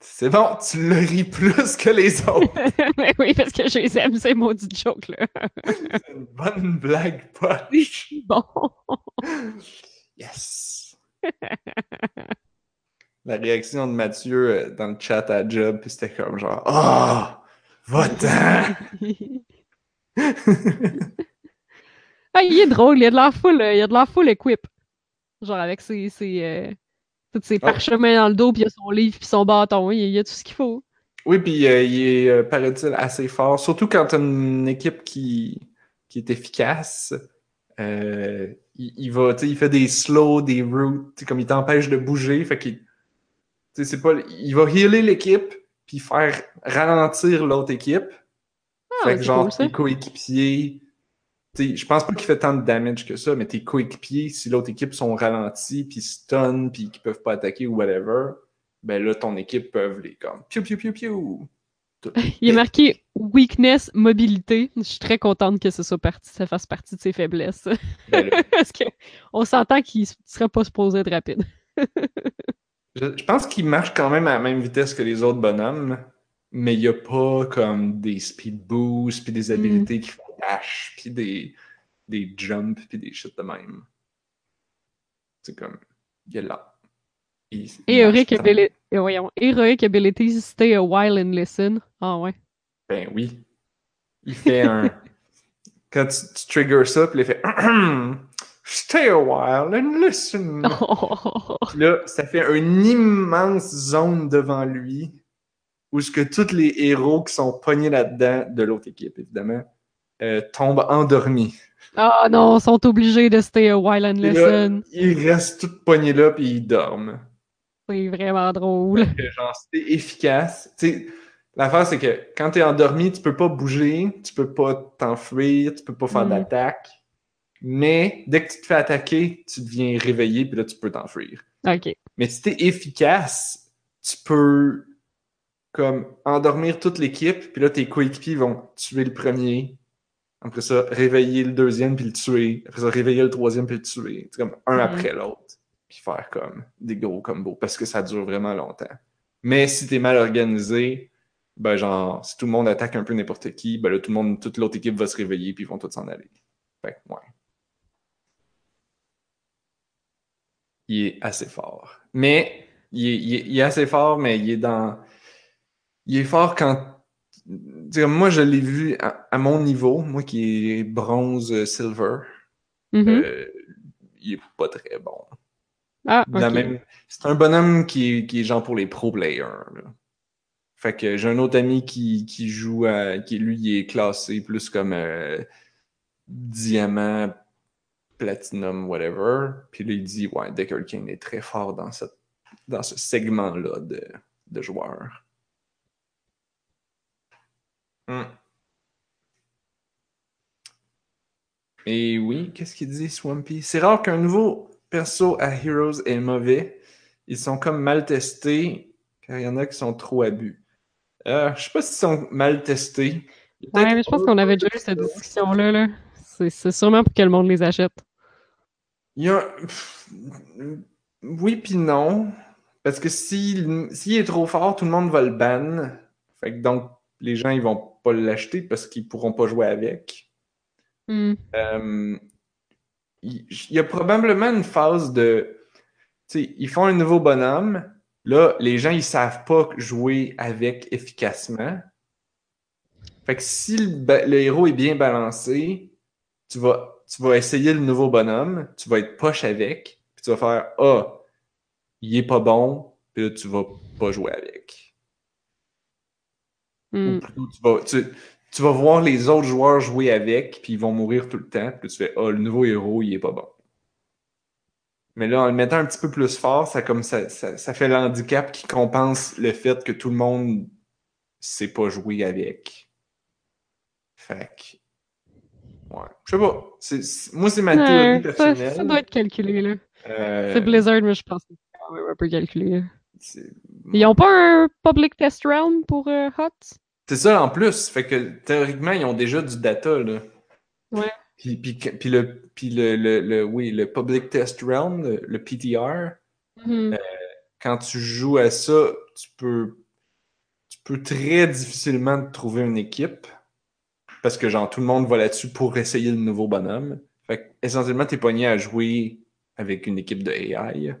C'est bon, tu le ris plus que les autres. Mais oui, parce que je les aime, ces maudits jokes-là. C'est une bonne blague, pas. Bon. Yes. La réaction de Mathieu euh, dans le chat à Job, puis c'était comme genre Ah! Va-t'en! Ah, il est drôle, il a de full, euh, il a de l'air full equip. Genre avec ses, ses, euh, tous ses Oh. parchemins dans le dos, puis il a son livre, puis son bâton, il, il a tout ce qu'il faut. Oui, puis euh, il est, euh, paraît-il, assez fort. Surtout quand t'as une équipe qui, qui est efficace. Il, il va, tu sais, il fait des slows, des routes, tu comme il t'empêche de bouger. Fait qu'il. C'est pas. Il va healer l'équipe, puis faire ralentir l'autre équipe. Ah, fait que genre, cool, tes coéquipiers. Je pense pas qu'il fait tant de damage que ça, mais tes coéquipiers, si l'autre équipe sont ralentis, puis stun, puis qu'ils peuvent pas attaquer ou whatever, ben là, ton équipe peuvent les comme. Piou, piou, piou, piou. Il est marqué weakness, mobilité. Je suis très contente que ce soit parti, ça fasse partie de ses faiblesses. Ben Parce que on s'entend qu'il s- serait pas supposé être rapide. je, je pense qu'il marche quand même à la même vitesse que les autres bonhommes, mais il y a pas comme des speed boosts, puis des habilités qui font dash, puis des, des jumps, puis des shit de même. C'est comme. Il est là. Il- il Heroic voyons, heroic ability, stay a while and listen. Ah ouais. Ben oui. Il fait un. Quand tu, tu triggers ça, puis il fait. Stay a while and listen. Là, ça fait une immense zone devant lui où ce que tous les héros qui sont pognés là-dedans, de l'autre équipe évidemment, euh, tombent endormis. Ah non, ils sont obligés de stay a while and là, listen. ils restent tous pognés là puis ils dorment. C'est vraiment drôle. Que genre, c'est efficace. Tu sais, l'affaire, c'est que quand t'es endormi, tu peux pas bouger, tu peux pas t'enfuir, tu peux pas faire Mm. d'attaque. Mais dès que tu te fais attaquer, tu deviens réveillé, puis là, tu peux t'enfuir. Ok. Mais si t'es efficace, tu peux comme endormir toute l'équipe, puis là, tes coéquipiers vont tuer le premier. Après ça, réveiller le deuxième, puis le tuer. Après ça, réveiller le troisième, puis le tuer. C'est comme un Mhm. après l'autre. Puis faire comme des gros combos, parce que ça dure vraiment longtemps. Mais si t'es mal organisé, ben genre, si tout le monde attaque un peu n'importe qui, ben là, tout le monde, toute l'autre équipe va se réveiller, puis ils vont tous s'en aller. Fait que, ouais. Il est assez fort. Mais il est, il est- il est assez fort, mais il est dans. Il est fort quand. Moi, je l'ai vu à, à mon niveau, moi qui est bronze euh, silver. Mhm. euh, il est pas très bon. ah, De la ok. même- C'est un bonhomme qui est, qui est genre pour les pro players. là. Fait que j'ai un autre ami qui, qui joue à. qui lui il est classé plus comme euh, diamant, platinum, whatever. Puis là, il dit Ouais, Decker King est très fort dans, cette, dans ce segment-là de, de joueurs. Hmm. Et oui, qu'est-ce qu'il dit, Swampy? C'est rare qu'un nouveau perso à Heroes est mauvais. Ils sont comme mal testés, car il y en a qui sont trop abus. Euh, je sais pas s'ils sont mal testés. Ouais, mais je pense qu'on avait déjà eu cette discussion-là. Là. C'est c'est sûrement pour que le monde les achète. Il y a... Oui puis non. Parce que s'il est trop fort, tout le monde va le ban. Fait que donc, les gens, ils vont pas l'acheter parce qu'ils pourront pas jouer avec. Hmm. Euh, il y a probablement une phase de. Tu sais, ils font un nouveau bonhomme. Là, les gens, ils savent pas jouer avec efficacement. Fait que si le héros est bien balancé, tu vas, tu vas essayer le nouveau bonhomme, tu vas être poche avec, puis tu vas faire Ah, il est pas bon, puis là, tu vas pas jouer avec. Hmm. Ou plutôt, tu vas, tu, tu vas voir les autres joueurs jouer avec, puis ils vont mourir tout le temps. Puis tu fais, ah, le nouveau héros, il est pas bon. Mais là, en le mettant un petit peu plus fort, ça, comme ça, ça, ça fait l'handicap qui compense le fait que tout le monde sait pas jouer avec. Fait que. Ouais. Je sais pas. C'est- moi, c'est ma théorie Ouais, personnelle. ça doit être calculé. là. Euh, C'est Blizzard, mais je pense que c'est quand même un peu calculé. là. c'est- Ils ont pas un public test round pour euh, HOTS? C'est ça en plus. Fait que théoriquement, ils ont déjà du data, là. Ouais. Puis, puis, puis le, puis le, le, le- oui, le Public Test Round, le, le PTR, Mhm. quand tu joues à ça, tu peux, tu peux très difficilement trouver une équipe. Parce que, genre, tout le monde va là-dessus pour essayer le nouveau bonhomme. Fait que, essentiellement, t'es pogné à jouer avec une équipe de AI.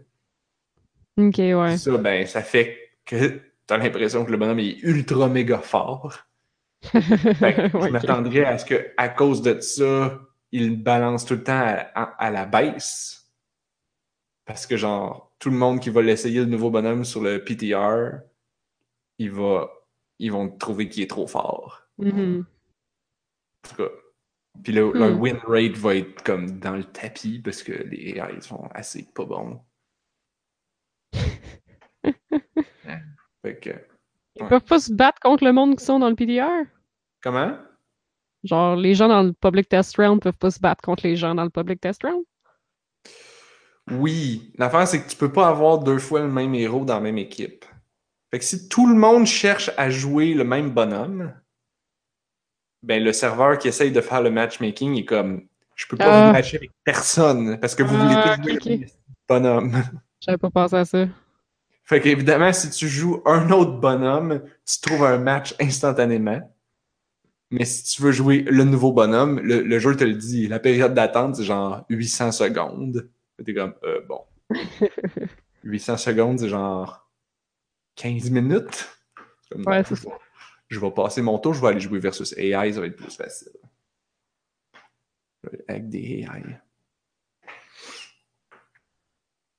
Ok, ouais. Ça, ben, ça fait que t'as l'impression que le bonhomme est ultra méga fort. Fait que je m'attendrais à ce que, à cause de ça, il balance tout le temps à, à- à la baisse. Parce que, genre, tout le monde qui va l'essayer, le nouveau bonhomme sur le PTR, il va, ils vont trouver qu'il est trop fort. Mhm. En tout cas. Puis le, leur Hmm. win rate va être comme dans le tapis parce que les AI sont assez pas bons. Hein? Fait que. Ils peuvent pas se battre contre le monde qui sont dans le PDR? Comment? Genre, les gens dans le public test round peuvent pas se battre contre les gens dans le public test round? Oui, l'affaire c'est que tu peux pas avoir deux fois le même héros dans la même équipe. Fait que si tout le monde cherche à jouer le même bonhomme, ben le serveur qui essaye de faire le matchmaking est comme je peux pas Ah. vous matcher avec personne parce que vous voulez Ah, tous jouer ok, le ok. même bonhomme. J'avais pas pensé à ça. Fait qu'évidemment, si tu joues un autre bonhomme, tu trouves un match instantanément. Mais si tu veux jouer le nouveau bonhomme, le, le jeu te le dit. La période d'attente, c'est genre 800 secondes. T'es comme, euh, bon. 800 secondes, c'est genre 15 minutes? Comme, Ouais, c'est vais, je vais passer mon tour, je vais aller jouer versus AI, ça va être plus facile. Avec des AI.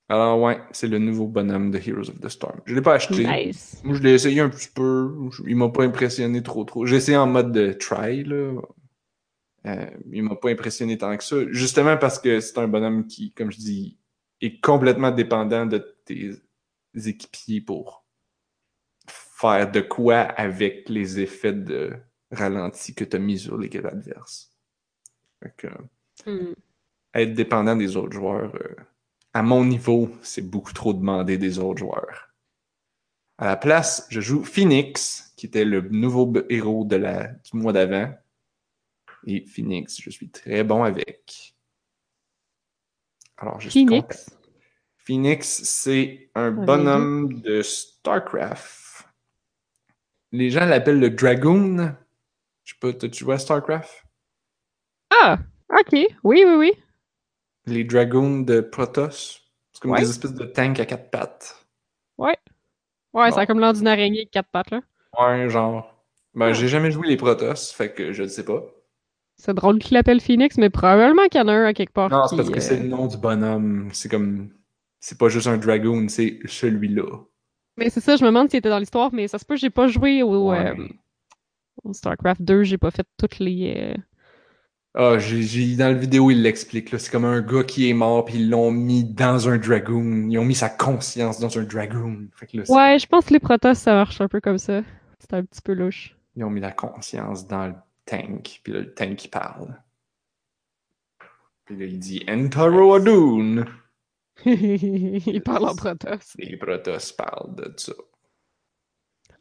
Alors ouais, c'est le nouveau bonhomme de Heroes of the Storm. Je l'ai pas acheté. Nice. Moi, je l'ai essayé un petit peu. Il m'a pas impressionné trop trop. J'ai essayé en mode de try, là. Euh, il m'a pas impressionné tant que ça. Justement parce que c'est un bonhomme qui, comme je dis, est complètement dépendant de tes équipiers pour faire de quoi avec les effets de ralenti que tu as mis sur l'équipe adverse. Fait que, Hmm. être dépendant des autres joueurs, euh, à mon niveau, c'est beaucoup trop demandé des autres joueurs. À la place, je joue Phoenix, qui était le nouveau héros de la, du mois d'avant. Et Phoenix, je suis très bon avec. Alors, je suis content. Phoenix. Phoenix, c'est un bonhomme de StarCraft. Les gens l'appellent le Dragoon. Je sais pas, joué à StarCraft? Ah, ok. Oui, oui, oui. Les Dragoons de Protoss. C'est comme Ouais. des espèces de tanks à quatre pattes. Ouais. Ouais, Bon. ça a comme l'air d'une araignée avec quatre pattes, là. Ouais, genre. Ben, Ah. j'ai jamais joué les Protoss, fait que je ne sais pas. C'est drôle qu'il l'appelle Phoenix, mais probablement qu'il y en a un à quelque part. Non, c'est parce que euh, c'est le nom du bonhomme. C'est comme. C'est pas juste un Dragoon, c'est celui-là. Mais c'est ça, je me demande s'il était dans l'histoire, mais ça se peut, j'ai pas joué au, Ouais. euh, au StarCraft 2, j'ai pas fait toutes les. euh, Ah, j'ai, dans la vidéo, il l'explique. C'est comme un gars qui est mort, puis ils l'ont mis dans un Dragoon. Ils ont mis sa conscience dans un Dragoon. Fait que là, c'est- Ouais, je pense que les Protoss, ça marche un peu comme ça. C'est un petit peu louche. ils ont mis la conscience dans le tank. Puis là, le tank, il parle. Puis là, il dit Entaro Adun. Il parle en Protoss. Les Protoss parlent de ça.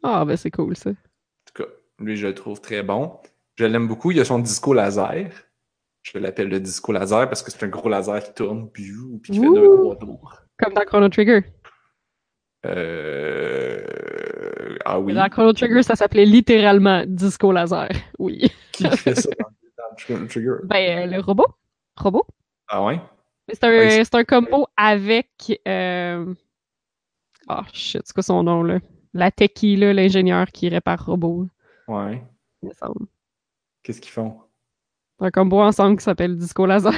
Ah, ben c'est cool ça. En tout cas, lui, je le trouve très bon. Je l'aime beaucoup. Il a son disco laser. Je l'appelle le disco laser parce que c'est un gros laser qui tourne, puis, puis qui fait deux, trois tours. Comme dans Chrono Trigger. Euh... Ah oui. Dans Chrono Trigger, ça s'appelait littéralement Disco Laser. Oui. Qui fait ça dans, dans Chrono Trigger? Ben, euh, le robot. Robot. Ah ouais? C'est un, Ouais, combo avec. Euh... Oh shit, c'est quoi son nom là? La techie, là, l'ingénieur qui répare robot, Ouais. il me semble. Qu'est-ce qu'ils font? Un combo ensemble qui s'appelle Disco Laser.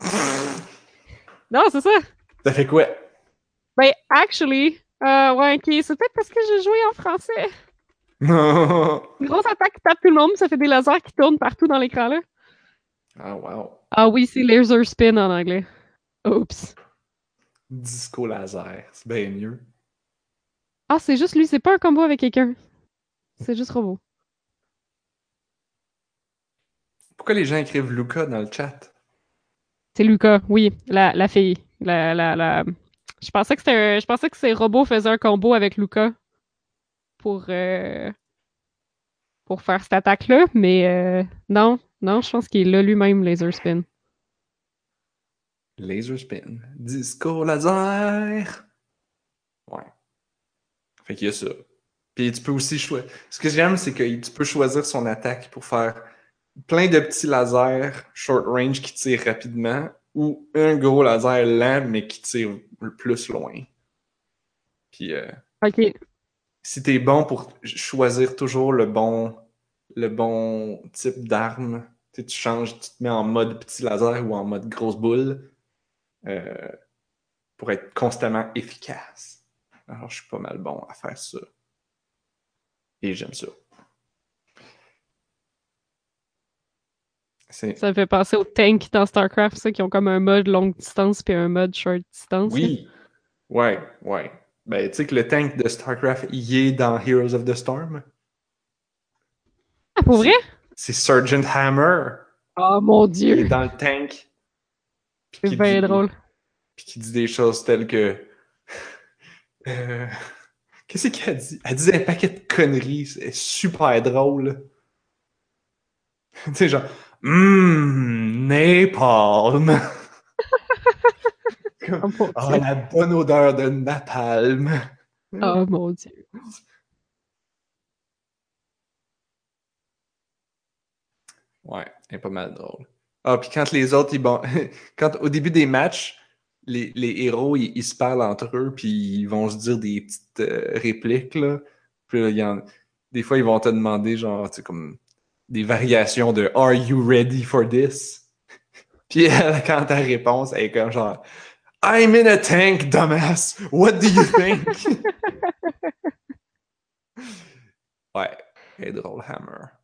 non, c'est ça. Ça fait quoi? Ben, actually, euh, ouais, ok, c'est peut-être parce que j'ai joué en français. Une grosse attaque qui tape tout le monde, ça fait des lasers qui tournent partout dans l'écran là. ah wow. Ah oui, c'est laser spin en anglais. Oups. Disco laser. C'est bien mieux. Ah, c'est juste lui, c'est pas un combo avec quelqu'un. C'est juste robot. Pourquoi les gens écrivent Luca dans le chat? C'est Lucas, oui, la, la fille. La, la, la... Je pensais que c'était je pensais que ces robots faisaient un combo avec Lucas pour euh, pour faire cette attaque-là, mais euh, non, non, je pense qu'il est là lui-même, Laser Spin. Laser spin. Disco laser. Ouais. Fait qu'il y a ça. Puis tu peux aussi choisir. Ce que j'aime, c'est que tu peux choisir son attaque pour faire plein de petits lasers short range qui tirent rapidement ou un gros laser lent mais qui tire le plus loin. Puis euh, Ok, si t'es bon pour choisir toujours le bon, le bon type d'arme, tu changes, tu te mets en mode petit laser ou en mode grosse boule euh, pour être constamment efficace. Alors, je suis pas mal bon à faire ça. Et j'aime ça. Ça me fait penser aux tanks dans StarCraft, ça, qui ont comme un mode longue distance puis un mode short distance. Oui. Ouais, ouais. Ben, tu sais que le tank de StarCraft, il est dans Heroes of the Storm. Ah, pour vrai? C'est Sergeant Hammer. Oh mon Il dieu, est dans le tank. C'est qui bien dit- drôle. Puis qui dit des choses telles que. Euh, Qu'est-ce qu'elle dit? Elle dit un paquet de conneries. C'est super drôle. tu sais, genre. Mmm, napalm. Comme, Oh dieu. la bonne odeur de napalm. Oh mon dieu. Ouais, elle est pas mal drôle. Ah, puis quand les autres, ils bon... quand au début des matchs, les, les héros, ils, ils se parlent entre eux, puis ils vont se dire des petites euh, répliques, là. Puis y en... des fois, ils vont te demander, genre, comme des variations de Are you ready for this? Puis quand ta réponse, est comme genre I'm in a tank, dumbass. What do you think? ouais, est drôle, Hammer.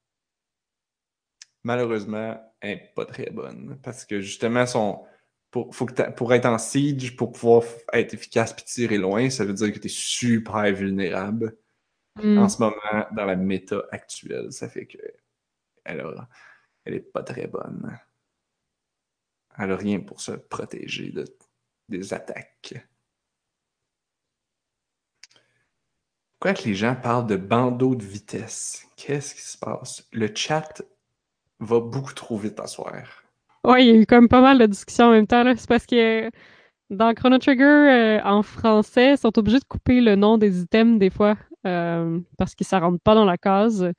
Malheureusement, elle n'est pas très bonne parce que justement, son, pour, faut que pour être en siege, pour pouvoir être efficace et tirer loin, ça veut dire que tu es super vulnérable Hmm. en ce moment dans la méta actuelle. Ça fait que elle, a- elle est pas très bonne. Elle a rien pour se protéger de, des attaques. Pourquoi que les gens parlent de bandeau de vitesse? Qu'est-ce qui se passe? Le chat va beaucoup trop vite à soir. Ouais, il y a eu comme pas mal de discussions en même temps. C'est parce que dans Chrono Trigger, euh, en français, ils sont obligés de couper le nom des items des fois, euh, parce que ça rentre pas dans la case.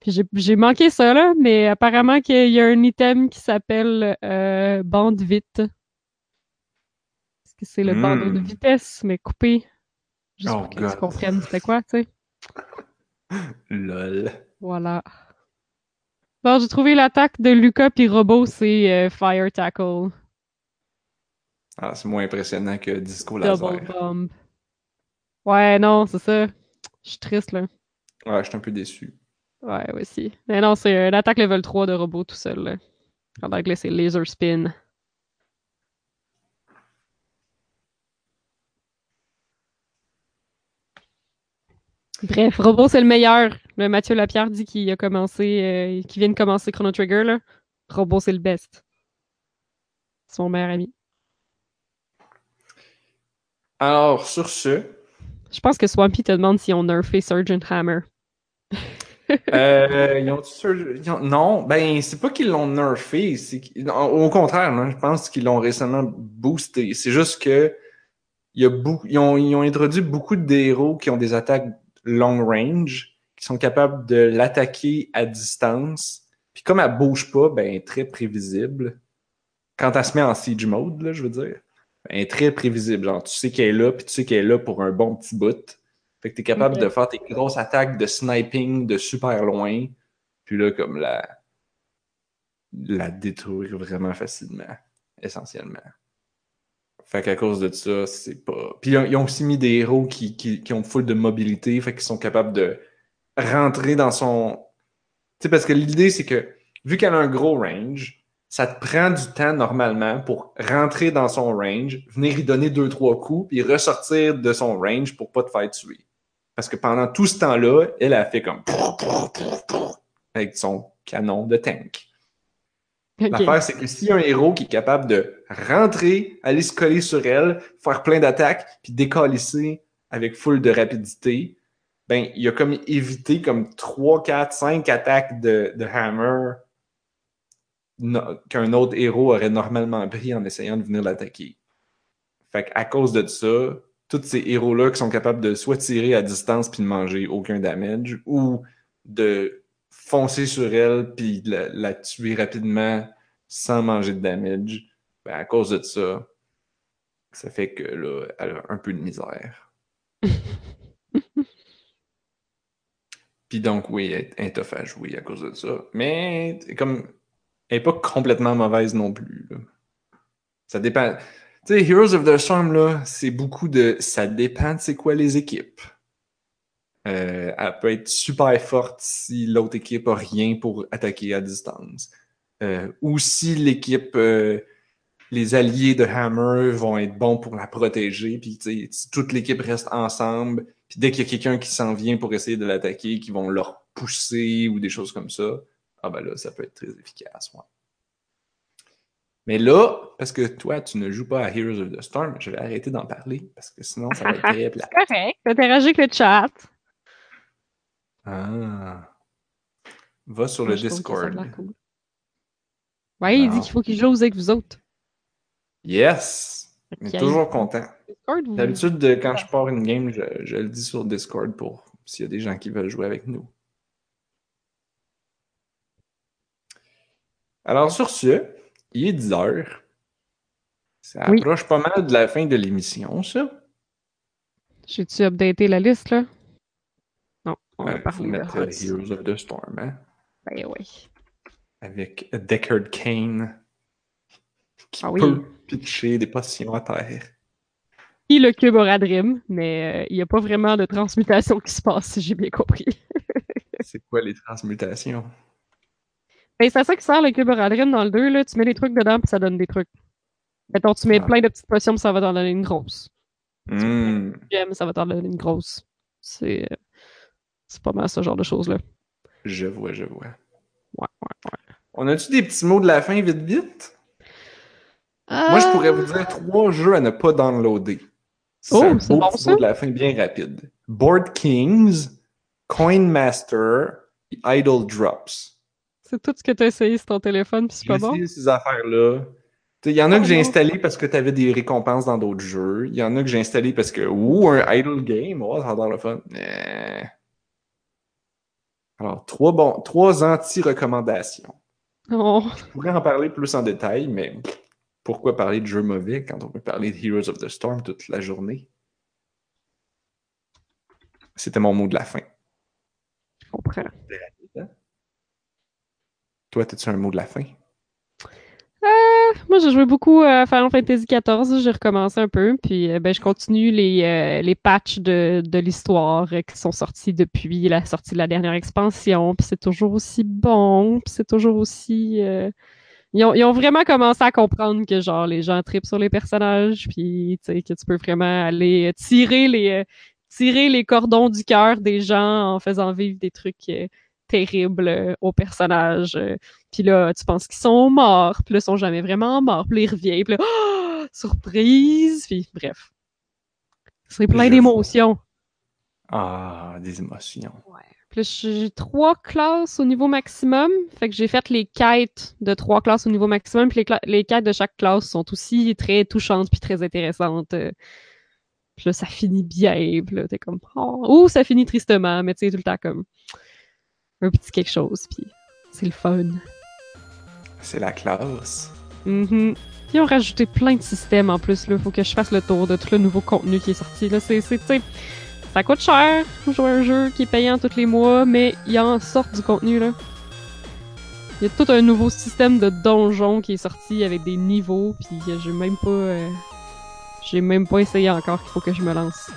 Puis j'ai- manqué ça, là, mais apparemment qu'il y a un item qui s'appelle euh, bande vite. Est-ce que c'est le Hmm. bandeau de vitesse, mais coupé? Juste Oh pour que God. tu comprennes c'était quoi, tu sais. Lol. Voilà. Bon, j'ai trouvé l'attaque de Lucas puis Robot, c'est euh, Fire Tackle. Ah, c'est moins impressionnant que Disco Double Laser. bomb. Ouais, non, c'est ça. Je suis triste, là. Ouais, je suis un peu déçu. Ouais, aussi. Mais non, c'est euh, l'attaque level 3 de robot tout seul, là. En anglais, c'est Laser Spin. Bref, robot, c'est le meilleur. Le Mathieu Lapierre dit qu'il a commencé, euh, qu'il vient de commencer Chrono Trigger, là. Robot, c'est le best. Son meilleur ami. Alors, sur ce, Je pense que Swampy te demande si on nerfé Surgeon Hammer. Euh, ils ont, ils ont- non, ben c'est pas qu'ils l'ont nerfé, au contraire, je pense qu'ils l'ont récemment boosté. C'est juste que il y a beaucoup, ils, ont, ils ont introduit beaucoup de héros qui ont des attaques long range, qui sont capables de l'attaquer à distance. Puis comme elle bouge pas, ben elle est très prévisible. Quand elle se met en siege mode, là, je veux dire, ben, elle est très prévisible. Genre, tu sais qu'elle est là, puis tu sais qu'elle est là pour un bon petit bout. Fait que t'es capable Ok. de faire tes grosses attaques de sniping de super loin, puis là, comme la, la détruire vraiment facilement, essentiellement. Fait qu'à cause de ça, c'est pas. Puis ils ont, aussi mis des héros qui, qui, qui ont full de mobilité, fait qu'ils sont capables de rentrer dans son. Tu sais, parce que l'idée, c'est que vu qu'elle a un gros range, ça te prend du temps normalement pour rentrer dans son range, venir y donner deux, trois coups, puis ressortir de son range pour pas te faire tuer. Parce que pendant tout ce temps-là, elle a fait comme avec son canon de tank. L'affaire, c'est que s'il y a un héros qui est capable de rentrer, aller se coller sur elle, faire plein d'attaques, puis décalisser avec full de rapidité, ben, il a comme évité comme 3, 4, 5 attaques de, Hammer qu'un autre héros aurait normalement pris en essayant de venir l'attaquer. Fait qu'à cause de ça, tous ces héros-là qui sont capables de soit tirer à distance puis de manger aucun damage, ou de foncer sur elle puis la, la tuer rapidement sans manger de damage, ben à cause de ça, ça fait que là, elle a un peu de misère. Puis donc, oui, elle, est tough à jouer à cause de ça. Mais comme elle est pas complètement mauvaise non plus. là. Ça dépend. Tu sais, Heroes of the Storm, là, c'est beaucoup de. Ça dépend de c'est quoi les équipes. Euh, elle peut être super forte si l'autre équipe a rien pour attaquer à distance. Euh, ou si l'équipe, euh, les alliés de Hammer vont être bons pour la protéger, puis toute l'équipe reste ensemble, puis dès qu'il y a quelqu'un qui s'en vient pour essayer de l'attaquer, qui vont leur pousser ou des choses comme ça, ah ben là, ça peut être très efficace. ouais. Mais là, parce que toi, tu ne joues pas à Heroes of the Storm, je vais arrêter d'en parler, parce que sinon, ça va être très plat. C'est correct. Interagis avec le chat. Ah. Va sur Moi, le Discord. cool. Ouais, il dit qu'il faut qu'il joue avec vous autres. Yes! Y a toujours content. D'habitude, de- quand je pars une game, je, je le dis sur Discord pour s'il y a des gens qui veulent jouer avec nous. Alors, sur ce, il est 10 heures. Ça Oui. approche pas mal de la fin de l'émission, ça. J'ai-tu updaté la liste, là? On va Il mettre. Heroes of the Storm, hein? Ben oui. Avec Deckard Kane qui Ah oui. peut pitcher des potions à terre. et le cube Oradrim, mais euh, il n'y a pas vraiment de transmutation qui se passe, si j'ai bien compris. C'est quoi les transmutations? Ben, c'est à ça qui sert le cube Oradrim dans le 2, là. Tu mets des trucs dedans, puis ça donne des trucs. Mettons, tu mets Ah. plein de petites potions, puis ça va t'en donner une grosse. Hmm. Gemme, ça va t'en donner une grosse. C'est euh, c'est pas mal ce genre de choses-là. Je vois, je vois. Ouais, ouais, ouais. On a-tu des petits mots de la fin vite vite? Moi, je pourrais vous dire trois jeux à ne pas downloader. Oh, c'est bon, petit ça. mot de la fin bien rapide. Board Kings, Coin Master, et Idle Drops. C'est tout ce que tu as essayé sur ton téléphone, puis c'est J'ai pas bon? essayé ces affaires-là. Il y en a Oh que j'ai installé parce que tu avais des récompenses dans d'autres jeux. Il y en a que j'ai installé parce que, ouh, un idle game, oh, ça a l'air le fun. Eh. Alors, trois, bons, trois anti-recommandations. Oh. Je pourrais en parler plus en détail, mais pourquoi parler de jeux mauvais quand on peut parler de Heroes of the Storm toute la journée? C'était mon mot de la fin. Je comprends. Toi, as-tu un mot de la fin? Moi, j'ai joué beaucoup à Final Fantasy XIV. J'ai recommencé un peu. Puis, euh, ben, je continue les, euh, les patchs de, de l'histoire euh, qui sont sortis depuis la sortie de la dernière expansion. Puis, c'est toujours aussi bon. Puis, c'est toujours aussi. euh, Ils, ont, ils ont vraiment commencé à comprendre que, genre, les gens tripent sur les personnages. Puis, tu sais, que tu peux vraiment aller tirer les, euh, tirer les cordons du cœur des gens en faisant vivre des trucs terribles euh, aux personnages. euh, puis là, tu penses qu'ils sont morts, puis là, ils sont jamais vraiment morts, puis là, ils reviennent, puis là, oh, surprise, puis bref. C'est plein d'émotions. Ah, des émotions. Puis là, j'ai trois classes au niveau maximum, fait que j'ai fait les quêtes de trois classes au niveau maximum, puis les, les quêtes de chaque classe sont aussi très touchantes puis très intéressantes. euh. Puis là, ça finit bien, puis là, t'es comme, oh, ou ça finit tristement, mais tu sais, tout le temps comme un petit quelque chose, puis c'est le fun. C'est la classe. Mhm. Puis ils ont rajouté plein de systèmes en plus. Là. Faut que je fasse le tour de tout le nouveau contenu qui est sorti. Là. C'est, c'est, tu sais, ça coûte cher jouer un jeu qui est payant tous les mois, mais il en sort du contenu. là. Il y a tout un nouveau système de donjon qui est sorti avec des niveaux, puis j'ai même pas. euh, j'ai même pas essayé encore qu'il faut que je me lance.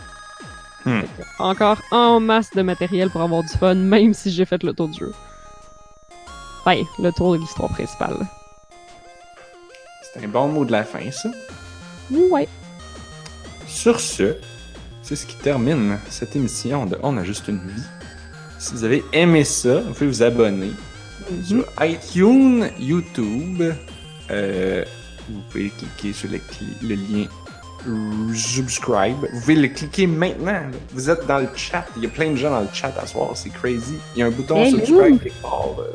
Hmm. Encore en masse de matériel pour avoir du fun, même si j'ai fait le tour du jeu. Ben, le tour de l'histoire principale. C'est un bon mot de la fin, ça. Ouais. Sur ce, c'est ce qui termine cette émission de On a juste une vie. Si vous avez aimé ça, vous pouvez vous abonner Mhm. sur iTunes, YouTube. Euh, vous pouvez cliquer sur le lien subscribe. Vous pouvez le cliquer maintenant. là. Vous êtes dans le chat. Il y a plein de gens dans le chat à soir. C'est crazy. Il y a un bouton Hey, subscribe ouh. quelque part. euh,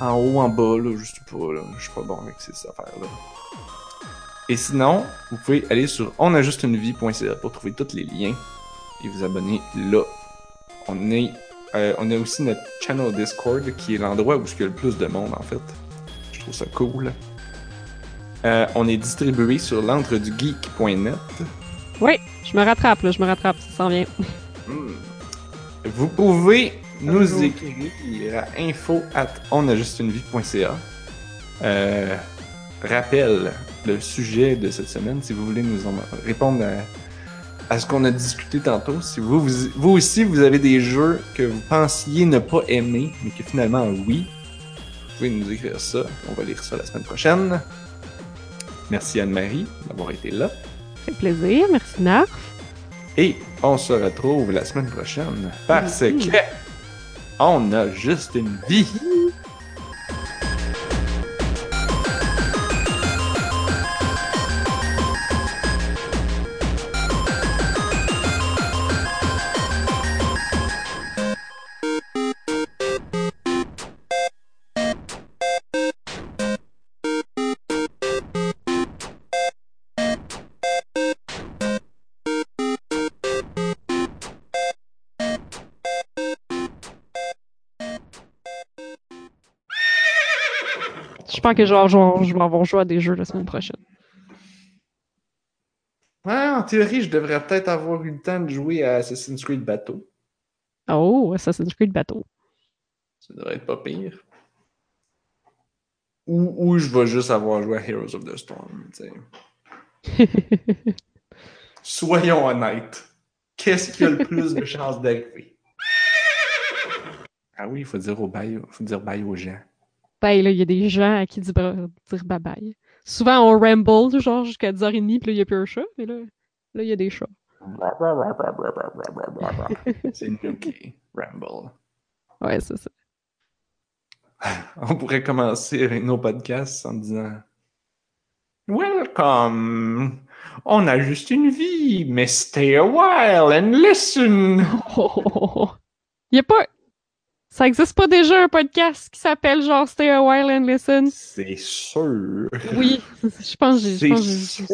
en haut, en bas, là, je sais pas. Là. Je suis pas bon avec ces affaires-là. Et sinon, vous pouvez aller sur onajustunevie.ca pour trouver tous les liens et vous abonner là. On, est, euh, on a aussi notre channel Discord qui est l'endroit où il y a le plus de monde en fait. Je trouve ça cool. Euh, on est distribué sur l'entredugeek.net. Oui, je me rattrape, là, je me rattrape, ça s'en vient. Hmm. Vous pouvez nous Bonjour. écrire à info at onajustunevie.ca. Euh, rappel, le sujet de cette semaine, si vous voulez nous en répondre à, à ce qu'on a discuté tantôt, si vous, vous, vous aussi vous avez des jeux que vous pensiez ne pas aimer, mais que finalement oui, vous pouvez nous écrire ça. On va lire ça la semaine prochaine. Merci Anne-Marie d'avoir été là. Fait plaisir, merci Narf. Et on se retrouve la semaine prochaine parce que on a juste une vie. Pense que genre, genre, je vais avoir joué à des jeux la semaine prochaine. Ouais, en théorie, je devrais peut-être avoir eu le temps de jouer à Assassin's Creed Bateau. Oh, Assassin's Creed bateau. Ça devrait être pas pire. Ou, ou je vais juste avoir joué à Heroes of the Storm. soyons honnêtes. Qu'est-ce qui a le plus de chances d'arriver? Ah oui, il faut dire au bye, faut dire bye aux gens. Ben là, il y a des gens à qui dire, dire bye bye. Souvent, on ramble, genre jusqu'à 10h30, puis là, il n'y a plus un chat, mais là, là, il y a des chats. C'est. Ramble. Ouais, c'est ça. On pourrait commencer avec nos podcasts en disant Welcome. On a juste une vie, mais stay a while and listen. Il y a pas. Ça existe pas déjà un podcast qui s'appelle genre Stay a while and listen? C'est sûr. Oui, je pense que j'ai vu ça.